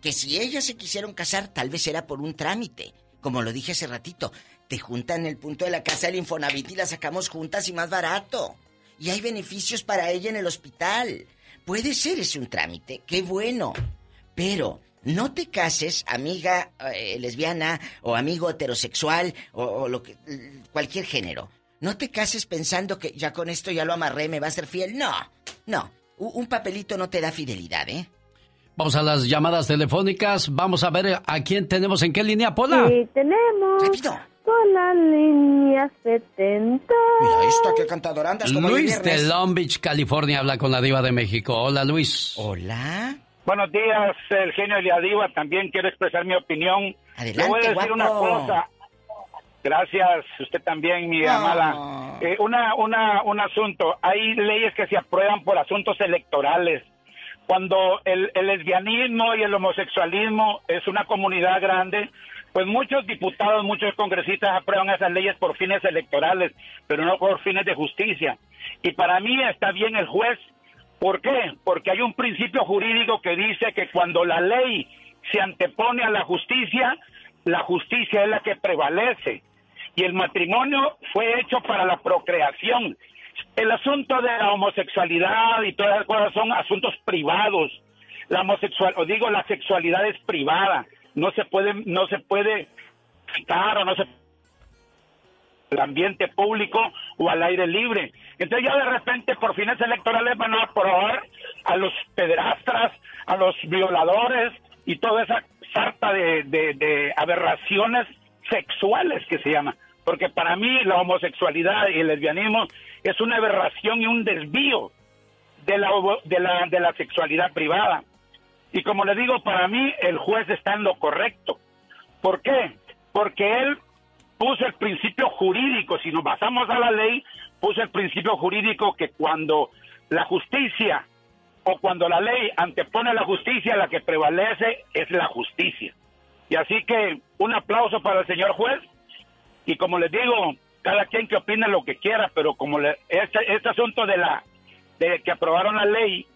Que si ellas se quisieron casar, tal vez era por un trámite. Como lo dije hace ratito, te juntan el punto de la casa del Infonavit y la sacamos juntas y más barato. Y hay beneficios para ella en el hospital. Puede ser ese un trámite, qué bueno. Pero no te cases, amiga eh, lesbiana o amigo heterosexual o, o lo que cualquier género. No te cases pensando que ya con esto ya lo amarré, me va a ser fiel. No, no. U- un papelito no te da fidelidad, ¿eh? Vamos a las llamadas telefónicas. Vamos a ver a quién tenemos en qué línea, Pola. Sí, tenemos. Con la línea 70. Mira esta, qué cantadora andas como Luis de. Long Beach, California, habla con la diva de México. Hola, Luis. Hola. Buenos días, el genio y la diva. También quiero expresar mi opinión. Adelante, Le voy a decir guapo. una cosa. Gracias, usted también, mi amada. Eh, una, una, un asunto. Hay leyes que se aprueban por asuntos electorales. Cuando el, el lesbianismo y el homosexualismo es una comunidad grande, pues muchos diputados, muchos congresistas aprueban esas leyes por fines electorales, pero no por fines de justicia. Y para mí está bien el juez. ¿Por qué? Porque hay un principio jurídico que dice que cuando la ley se antepone a la justicia, la justicia es la que prevalece. Y el matrimonio fue hecho para la procreación. El asunto de la homosexualidad y todas esas cosas son asuntos privados. La homosexual, o digo, la sexualidad es privada. No se puede, no se puede quitar o no se el ambiente público o al aire libre. Entonces ya de repente por fines electorales van a aprobar a los pederastras, a los violadores y toda esa sarta de, de- de aberraciones sexuales que se llama. Porque para mí la homosexualidad y el lesbianismo es una aberración y un desvío de la, de la, de la sexualidad privada. Y como le digo, para mí el juez está en lo correcto. ¿Por qué? Porque él puso el principio jurídico, si nos basamos a la ley, puso el principio jurídico que cuando la justicia o cuando la ley antepone la justicia, la que prevalece es la justicia. Y así que un aplauso para el señor juez y como les digo, cada quien que opine lo que quiera, pero como le- este, este asunto de la de que aprobaron la ley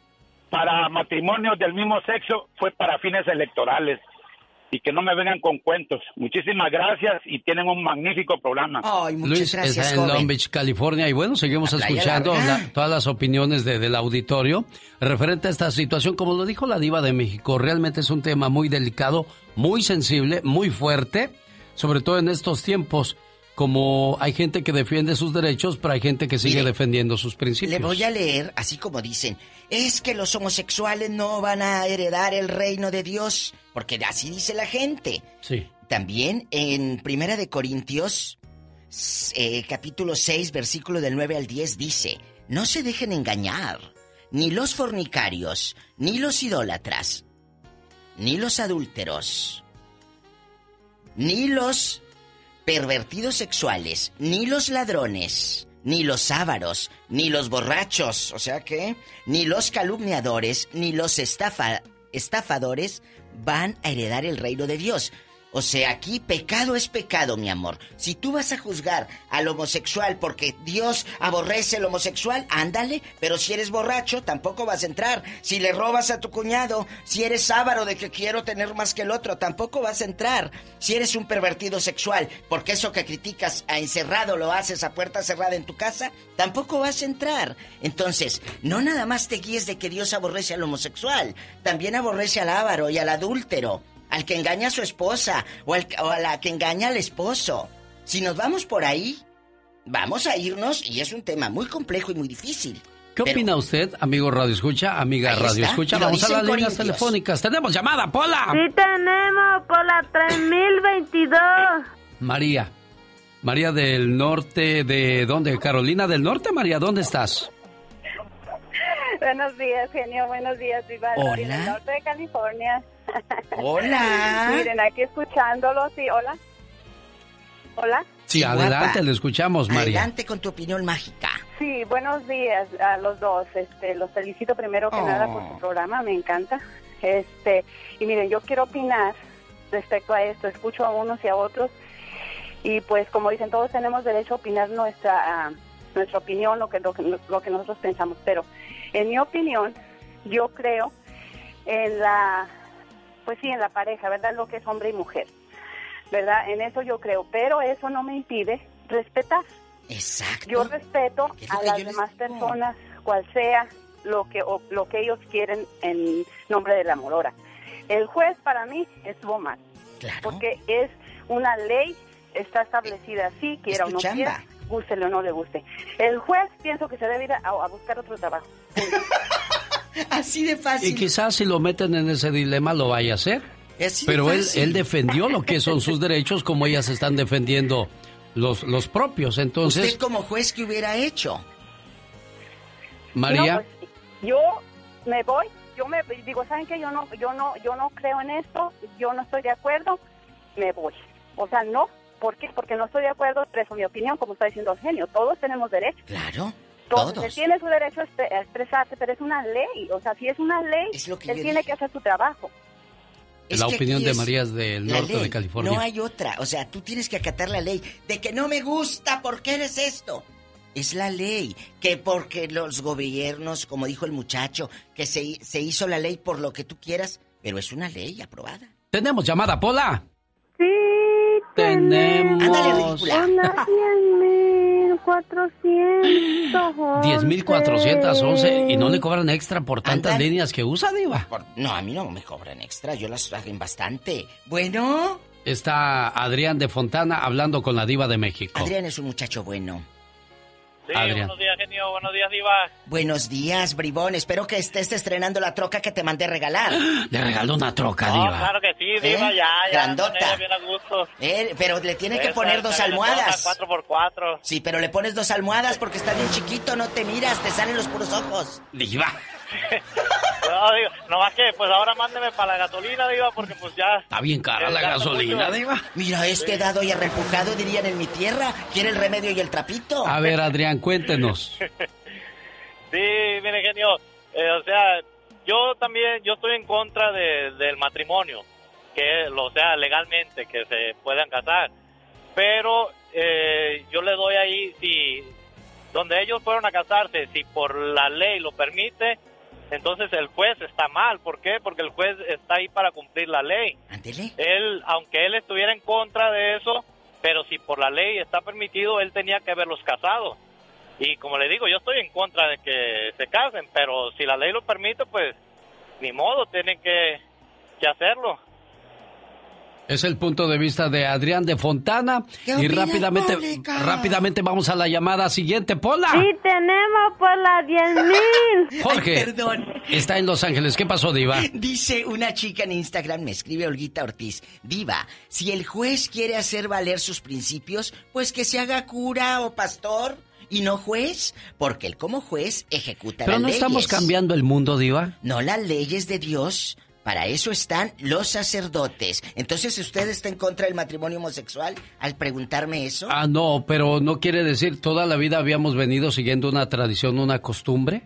para matrimonios del mismo sexo fue para fines electorales y que no me vengan con cuentos. Muchísimas gracias y tienen un magnífico programa. Luis está en Long Beach, California. Y bueno, seguimos La escuchando la- todas las opiniones de- del auditorio referente a esta situación. Como lo dijo la diva de México, realmente es un tema muy delicado, muy sensible, muy fuerte, sobre todo en estos tiempos. Como hay gente que defiende sus derechos, pero hay gente que sigue Mire, defendiendo sus principios. Le voy a leer, así como dicen, es que los homosexuales no van a heredar el reino de Dios, porque así dice la gente. Sí. También en Primera de Corintios, eh, capítulo 6, versículo del 9 al 10, dice, no se dejen engañar, ni los fornicarios, ni los idólatras, ni los adúlteros, ni los pervertidos sexuales, ni los ladrones, ni los ávaros, ni los borrachos, o sea que, ni los calumniadores, ni los estafa- estafadores van a heredar el reino de Dios. O sea, aquí pecado es pecado, mi amor. Si tú vas a juzgar al homosexual porque Dios aborrece el homosexual, ándale, pero si eres borracho, tampoco vas a entrar. Si le robas a tu cuñado, si eres ávaro de que quiero tener más que el otro, tampoco vas a entrar. Si eres un pervertido sexual, porque eso que criticas a encerrado lo haces a puerta cerrada en tu casa, tampoco vas a entrar. Entonces, no nada más te guíes de que Dios aborrece al homosexual, también aborrece al ávaro y al adúltero al que engaña a su esposa o, al- o a la que engaña al esposo. Si nos vamos por ahí, vamos a irnos y es un tema muy complejo y muy difícil. ¿Qué opina usted, amigo Radio Escucha, amiga Radio Escucha? Vamos a las líneas telefónicas. Tenemos llamada, Pola. Sí tenemos por la 3022. María. María del norte de ¿dónde? Carolina del Norte, María, ¿dónde estás? Buenos días, genio. Buenos días, Viva. Hola. En el norte de California. Hola. Miren, aquí escuchándolo, sí. Hola. Hola. Sí, Sí, adelante, guapa. le escuchamos, María. Adelante con tu opinión mágica. Sí, buenos días a los dos. Este, los felicito primero que Oh. nada por su programa, me encanta. Este, y miren, yo quiero opinar respecto a esto. Escucho a unos y a otros y pues como dicen, todos tenemos derecho a opinar nuestra nuestra opinión, lo que, lo que lo que nosotros pensamos, pero en mi opinión, yo creo en la pues sí, en la pareja, ¿verdad? Lo que es hombre y mujer. ¿Verdad? En eso yo creo, pero eso no me impide respetar. Exacto. Yo respeto a las les demás personas, cual sea lo que o- lo que ellos quieren en nombre del amor. Ahora, el juez para mí estuvo mal, porque es una ley, está establecida así, quiera o no chamba. quiera, gústele o no le guste. El juez pienso que se debe ir a, a buscar otro trabajo. Así de Y fácil. quizás si lo meten en ese dilema lo vaya a hacer. Así de Pero él, fácil. él defendió lo que son sus derechos como ellas están defendiendo los, los propios. Entonces, ¿Usted como juez qué hubiera hecho? María, No, pues, yo me voy, yo me digo, ¿saben qué? Yo no, yo no, yo no creo en esto, yo no estoy de acuerdo, me voy. O sea, no, ¿por qué? Porque no estoy de acuerdo, expreso mi opinión, como está diciendo el genio, todos tenemos derecho. Claro, Todos. Él tiene su derecho a expre- a expresarse, pero es una ley, o sea, si es una ley, Es lo que él tiene que hacer su trabajo. Es la opinión de es María es del norte ley. de California. No hay otra. O sea, tú tienes que acatar la ley. De que no me gusta, ¿por qué eres esto? Es la ley. Que porque los gobiernos, como dijo el muchacho, que se, se hizo la ley por lo que tú quieras, pero es una ley aprobada. tenemos llamada, Pola. Sí Tenemos Ándale, ridícula. Una 10.411. 10.411 y no le cobran extra por tantas líneas que usa, Diva. Por- No, a mí no me cobran extra, yo las hago en bastante. Bueno, Está Adrián de Fontana hablando con la Diva de México. Adrián es un muchacho bueno. Sí, Adrián. buenos días, genio. Buenos días, Diva. Buenos días, bribón. Espero que estés estrenando la troca que te mandé regalar. Le regaló una troca, No, Diva. claro que sí, Diva, ¿Eh? ya, ya. Grandota. Bien a gusto. Eh, pero le tiene que poner dos almohadas. 4x4. Sí, pero le pones dos almohadas porque está bien chiquito, no te miras, te salen los puros ojos. Diva. No, digo, nomás que, pues ahora mándeme para la gasolina, Diva, porque pues ya... Está bien cara la gasolina, mucho. Diva. Mira, este dado y arrempujado dirían en mi tierra. Quiere el remedio y el trapito. A ver, Adrián, cuéntenos. Sí, mire, genio, eh, o sea, yo también, yo estoy en contra de- del matrimonio, que, o sea, legalmente, que se puedan casar, pero eh, yo le doy ahí, si, donde ellos fueron a casarse, si por la ley lo permite, entonces el juez está mal, ¿por qué? Porque el juez está ahí para cumplir la ley. Él, aunque él estuviera en contra de eso, pero si por la ley está permitido, él tenía que haberlos casado. Y como le digo, yo estoy en contra de que se casen, pero si la ley lo permite, pues ni modo, tienen que, que hacerlo. Es el punto de vista de Adrián de Fontana. ¿Qué Y rápidamente, rápidamente vamos a la llamada siguiente. Pola. Sí tenemos por la 10.000. Jorge. Está en Los Ángeles. ¿Qué pasó, Diva? Dice una chica en Instagram, me escribe Olguita Ortiz, Diva, si el juez quiere hacer valer sus principios, pues que se haga cura o pastor y no juez, porque él como juez ejecuta Pero las no estamos cambiando el mundo, Diva. No las leyes de Dios Para eso están los sacerdotes. Entonces, ¿usted está en contra del matrimonio homosexual al preguntarme eso? Ah, no, pero no quiere decir toda la vida habíamos venido siguiendo una tradición, una costumbre.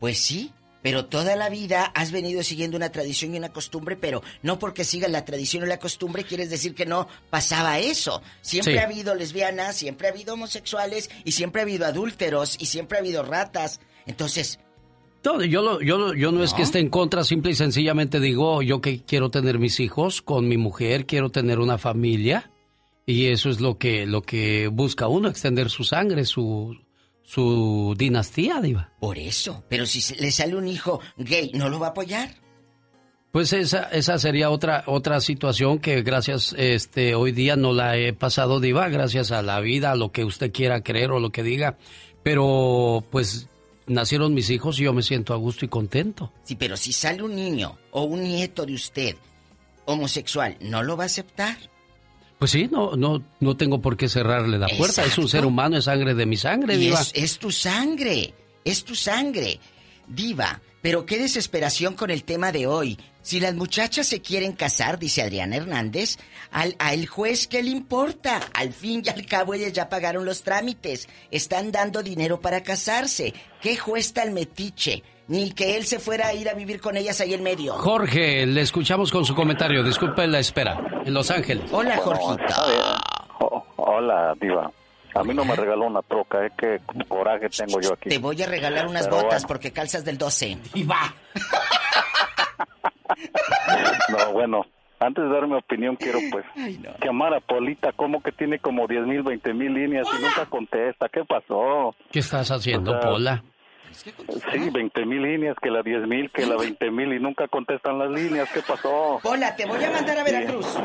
Pues sí, pero toda la vida has venido siguiendo una tradición y una costumbre, pero no porque sigas la tradición o la costumbre quieres decir que no pasaba eso. Siempre Sí. ha habido lesbianas, siempre ha habido homosexuales y siempre ha habido adúlteros y siempre ha habido ratas. Entonces, No, yo, lo- yo, lo- yo no, es que esté en contra, simple y sencillamente digo, yo que quiero tener mis hijos con mi mujer, quiero tener una familia, y eso es lo que, lo que busca uno, extender su sangre, su, su dinastía, diva. por eso. Pero si le sale un hijo gay, ¿no lo va a apoyar? Pues esa, esa sería otra, otra situación que gracias, este, hoy día no la he pasado, diva, gracias a la vida, a lo que usted quiera creer o lo que diga, pero pues nacieron mis hijos y yo me siento a gusto y contento. Sí, pero si sale un niño o un nieto de usted homosexual, ¿no lo va a aceptar? Pues sí, no, no, no tengo por qué cerrarle la puerta. Es un ser humano, es sangre de mi sangre, Y diva. es, es tu sangre, es tu sangre. Diva, pero qué desesperación con el tema de hoy. Si las muchachas se quieren casar, dice Adriana Hernández, al, al juez, ¿qué le importa? Al fin y al cabo ellas ya pagaron los trámites. Están dando dinero para casarse. ¿Qué juez tal metiche? Ni que él se fuera a ir a vivir con ellas ahí en medio. Jorge, le escuchamos con su comentario. Disculpe la espera. En Los Ángeles. Hola, Jorgito. Oh, hola, Diva. A mí no me regaló una troca, es que coraje tengo yo aquí. Te voy a regalar unas Pero botas bueno. porque calzas del 12. Y va. No, bueno, antes de dar mi opinión quiero pues llamar a Polita, como que tiene como 10 mil, 20 mil líneas y nunca contesta. ¿Qué pasó? ¿Qué estás haciendo, O sea, Pola? Sí, 20 mil líneas, que la 10 mil, que la 20 mil y nunca contestan las líneas. ¿Qué pasó? Hola, te voy a mandar a Veracruz.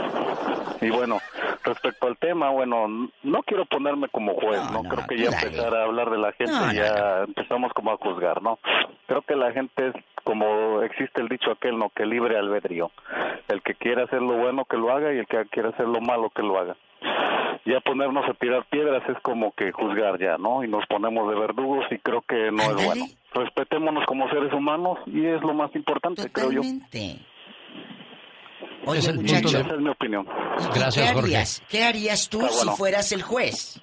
Y bueno, respecto al tema, bueno, no quiero ponerme como juez, ¿no? Creo que ya dale. empezar a hablar de la gente, No, no, ya empezamos como a juzgar, ¿no? Creo que la gente es como existe el dicho aquel, ¿no? Que libre albedrío. El que quiera hacer lo bueno que lo haga y el que quiera hacer lo malo que lo haga. Ya ponernos a tirar piedras es como que juzgar ya, ¿no? Y nos ponemos de verdugos y creo que no es bueno. Respetémonos como seres humanos y es lo más importante, creo yo. Oye, es el muchacho. punto de- Esa es mi opinión. Gracias, ¿Qué Jorge. harías? ¿Qué harías tú Ah, bueno. si fueras el juez?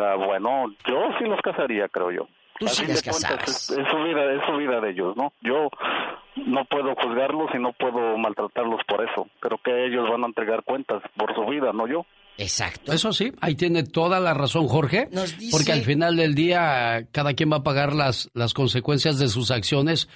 Ah, bueno, yo sí los casaría, creo yo. Tú A sí fin los de cuentas, casabas. Es, es su vida, es su vida de ellos, ¿no? Yo no puedo juzgarlos y no puedo maltratarlos por eso. Creo que ellos van a entregar cuentas por su vida, no yo. Exacto. Eso sí, ahí tiene toda la razón Jorge, Nos dice- porque al final del día cada quien va a pagar las, las consecuencias de sus acciones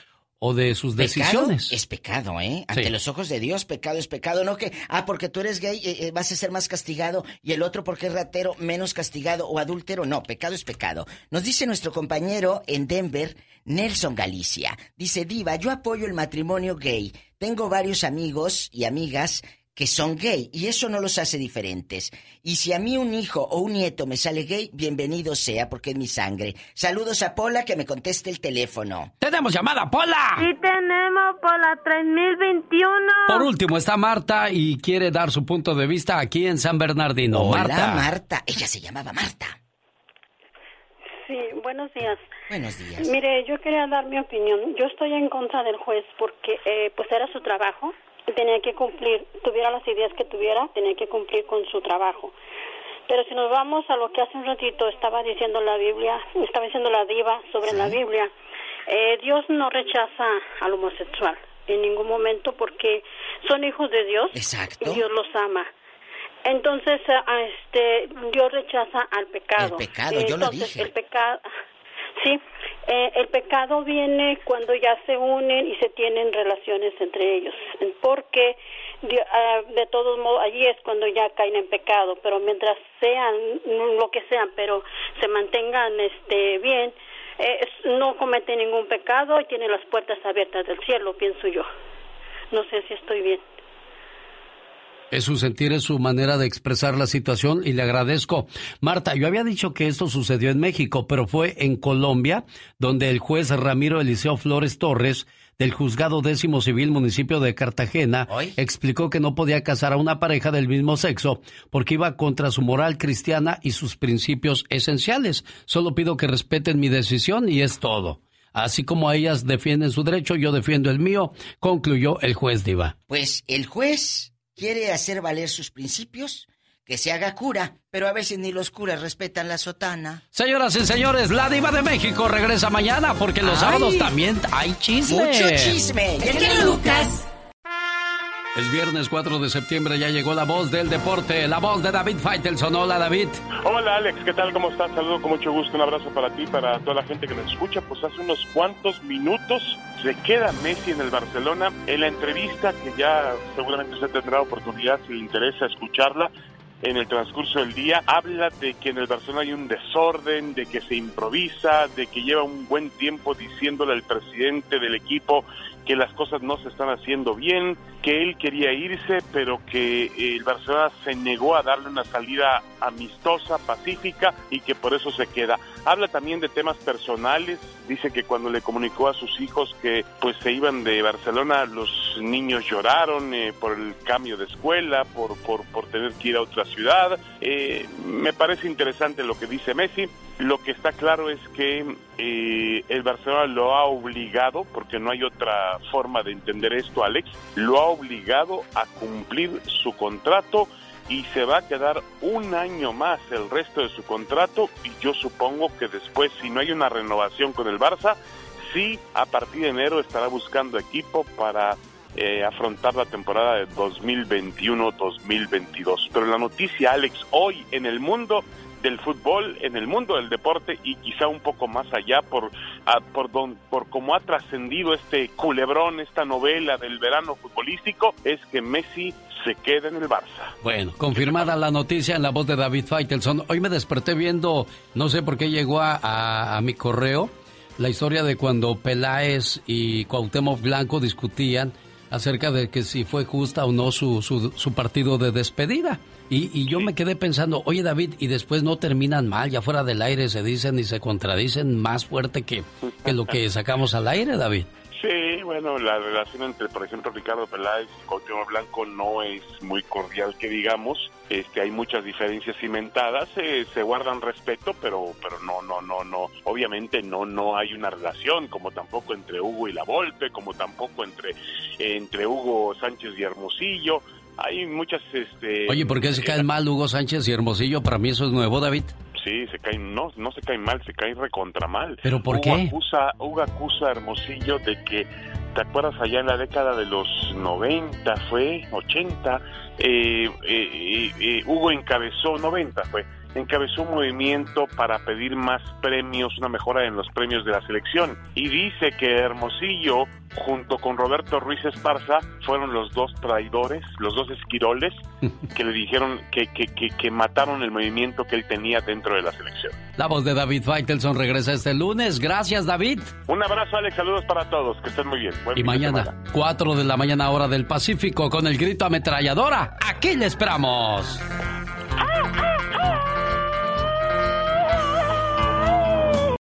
o de sus Pecado decisiones. es pecado, ¿eh? Ante Sí. los ojos de Dios, pecado es pecado. No que, ah, porque tú eres gay eh, eh, vas a ser más castigado y el otro porque es ratero menos castigado o adúltero. No, pecado es pecado. Nos dice nuestro compañero en Denver, Nelson Galicia. Dice, Diva, yo apoyo el matrimonio gay. Tengo varios amigos y amigas que son gay y eso no los hace diferentes. Y si a mí un hijo o un nieto me sale gay, bienvenido sea porque es mi sangre. Saludos a Pola que me conteste el teléfono. ¡Tenemos llamada, Pola! Sí tenemos por la 3021. Por último está Marta y quiere dar su punto de vista aquí en San Bernardino. Hola, Marta. Marta. Ella se llamaba Marta. Sí, buenos días. Buenos días. Mire, yo quería dar mi opinión. Yo estoy en contra del juez porque eh, pues era su trabajo. Tenía que cumplir, tuviera las ideas que tuviera, tenía que cumplir con su trabajo. Pero si nos vamos a lo que hace un ratito estaba diciendo la Biblia, estaba diciendo la diva sobre la Biblia, eh, Dios no rechaza al homosexual en ningún momento porque son hijos de Dios Exacto. y Dios los ama. Entonces, ah, este, Dios rechaza al pecado. El pecado, yo lo Entonces, dije. el pecado, sí, eh, el pecado viene cuando ya se unen y se tienen relaciones entre ellos, porque di- ah, de todos modos allí es cuando ya caen en pecado, pero mientras sean lo que sean, pero se mantengan este bien, eh, no cometen ningún pecado y tienen las puertas abiertas del cielo, pienso yo. No sé si estoy bien. Es su sentir, es su manera de expresar la situación y le agradezco. Marta, yo había dicho que esto sucedió en México, pero fue en Colombia, donde el juez Ramiro Eliseo Flores Torres, del Juzgado Décimo Civil Municipio de Cartagena, explicó que no podía casar a una pareja del mismo sexo porque iba contra su moral cristiana y sus principios esenciales. Solo pido que respeten mi decisión y es todo. Así como ellas defienden su derecho, yo defiendo el mío, concluyó el juez Diva. Pues el juez quiere hacer valer sus principios, que se haga cura, pero a veces ni los curas respetan la sotana. Señoras y señores, la Diva de México regresa mañana porque los Ay. sábados también hay chisme. Mucho chisme. El genio Lucas. Es viernes 4 de septiembre, ya llegó la voz del deporte, la voz de David Faitelson. Hola, David. Hola Alex, ¿qué tal? ¿Cómo estás? Saludo con mucho gusto, un abrazo para ti, para toda la gente que nos escucha. Pues hace unos cuantos minutos se queda Messi en el Barcelona. En la entrevista, que ya seguramente usted tendrá oportunidad, si le interesa escucharla, en el transcurso del día, habla de que en el Barcelona hay un desorden, de que se improvisa, de que lleva un buen tiempo diciéndole al presidente del equipo que las cosas no se están haciendo bien, que él quería irse, pero que eh, el Barcelona se negó a darle una salida amistosa, pacífica, y que por eso se queda. Habla también de temas personales, dice que cuando le comunicó a sus hijos que pues se iban de Barcelona, los niños lloraron eh, por el cambio de escuela, por, por, por tener que ir a otra ciudad. Eh, me parece interesante lo que dice Messi. Lo que está claro es que eh, el Barcelona lo ha obligado, porque no hay otra forma de entender esto, Alex, lo ha obligado a cumplir su contrato y se va a quedar un año más el resto de su contrato y yo supongo que después, si no hay una renovación con el Barça, sí, a partir de enero estará buscando equipo para eh, afrontar la temporada de 2021-2022. Pero la noticia, Alex, hoy en el mundo del fútbol, en el mundo del deporte y quizá un poco más allá por a- por don, por cómo ha trascendido este culebrón, esta novela del verano futbolístico, es que Messi se queda en el Barça. Bueno, confirmada la noticia en la voz de David Faitelson. Hoy me desperté viendo, no sé por qué llegó a, a- a mi correo, la historia de cuando Peláez y Cuauhtémoc Blanco discutían acerca de que si fue justa o no su, su, su partido de despedida. Y, y yo me quedé pensando, oye David, y después no terminan mal, ya fuera del aire se dicen y se contradicen más fuerte que, que lo que sacamos al aire, David. Sí, bueno, la relación entre, por ejemplo, Ricardo Peláez y Cuauhtémoc Blanco no es muy cordial, que digamos. Este, hay muchas diferencias cimentadas, eh, se guardan respeto, pero, pero no, no, no, no. Obviamente no, no hay una relación, como tampoco entre Hugo y La Volpe, como tampoco entre, entre Hugo Sánchez y Hermosillo. Hay muchas, este. Oye, ¿por qué se caen mal Hugo Sánchez y Hermosillo? Para mí eso es nuevo, David. Sí, se caen, no, no se caen mal, se caen recontra mal. ¿Pero por Hugo qué? Acusa, Hugo acusa a Hermosillo de que, ¿te acuerdas allá en la década de los 90, fue 80? Eh, eh, eh, eh, Hugo encabezó, 90 fue, encabezó un movimiento para pedir más premios, una mejora en los premios de la selección. Y dice que Hermosillo, junto con Roberto Ruiz Esparza, fueron los dos traidores, los dos esquiroles, que le dijeron que, que, que, que mataron el movimiento que él tenía dentro de la selección. La voz de David Faitelson regresa este lunes. Gracias, David. Un abrazo, Alex. Saludos para todos. Que estén muy bien. Buen Y mañana, semana. 4 de la mañana hora del Pacífico, con el grito ametralladora. Aquí le esperamos.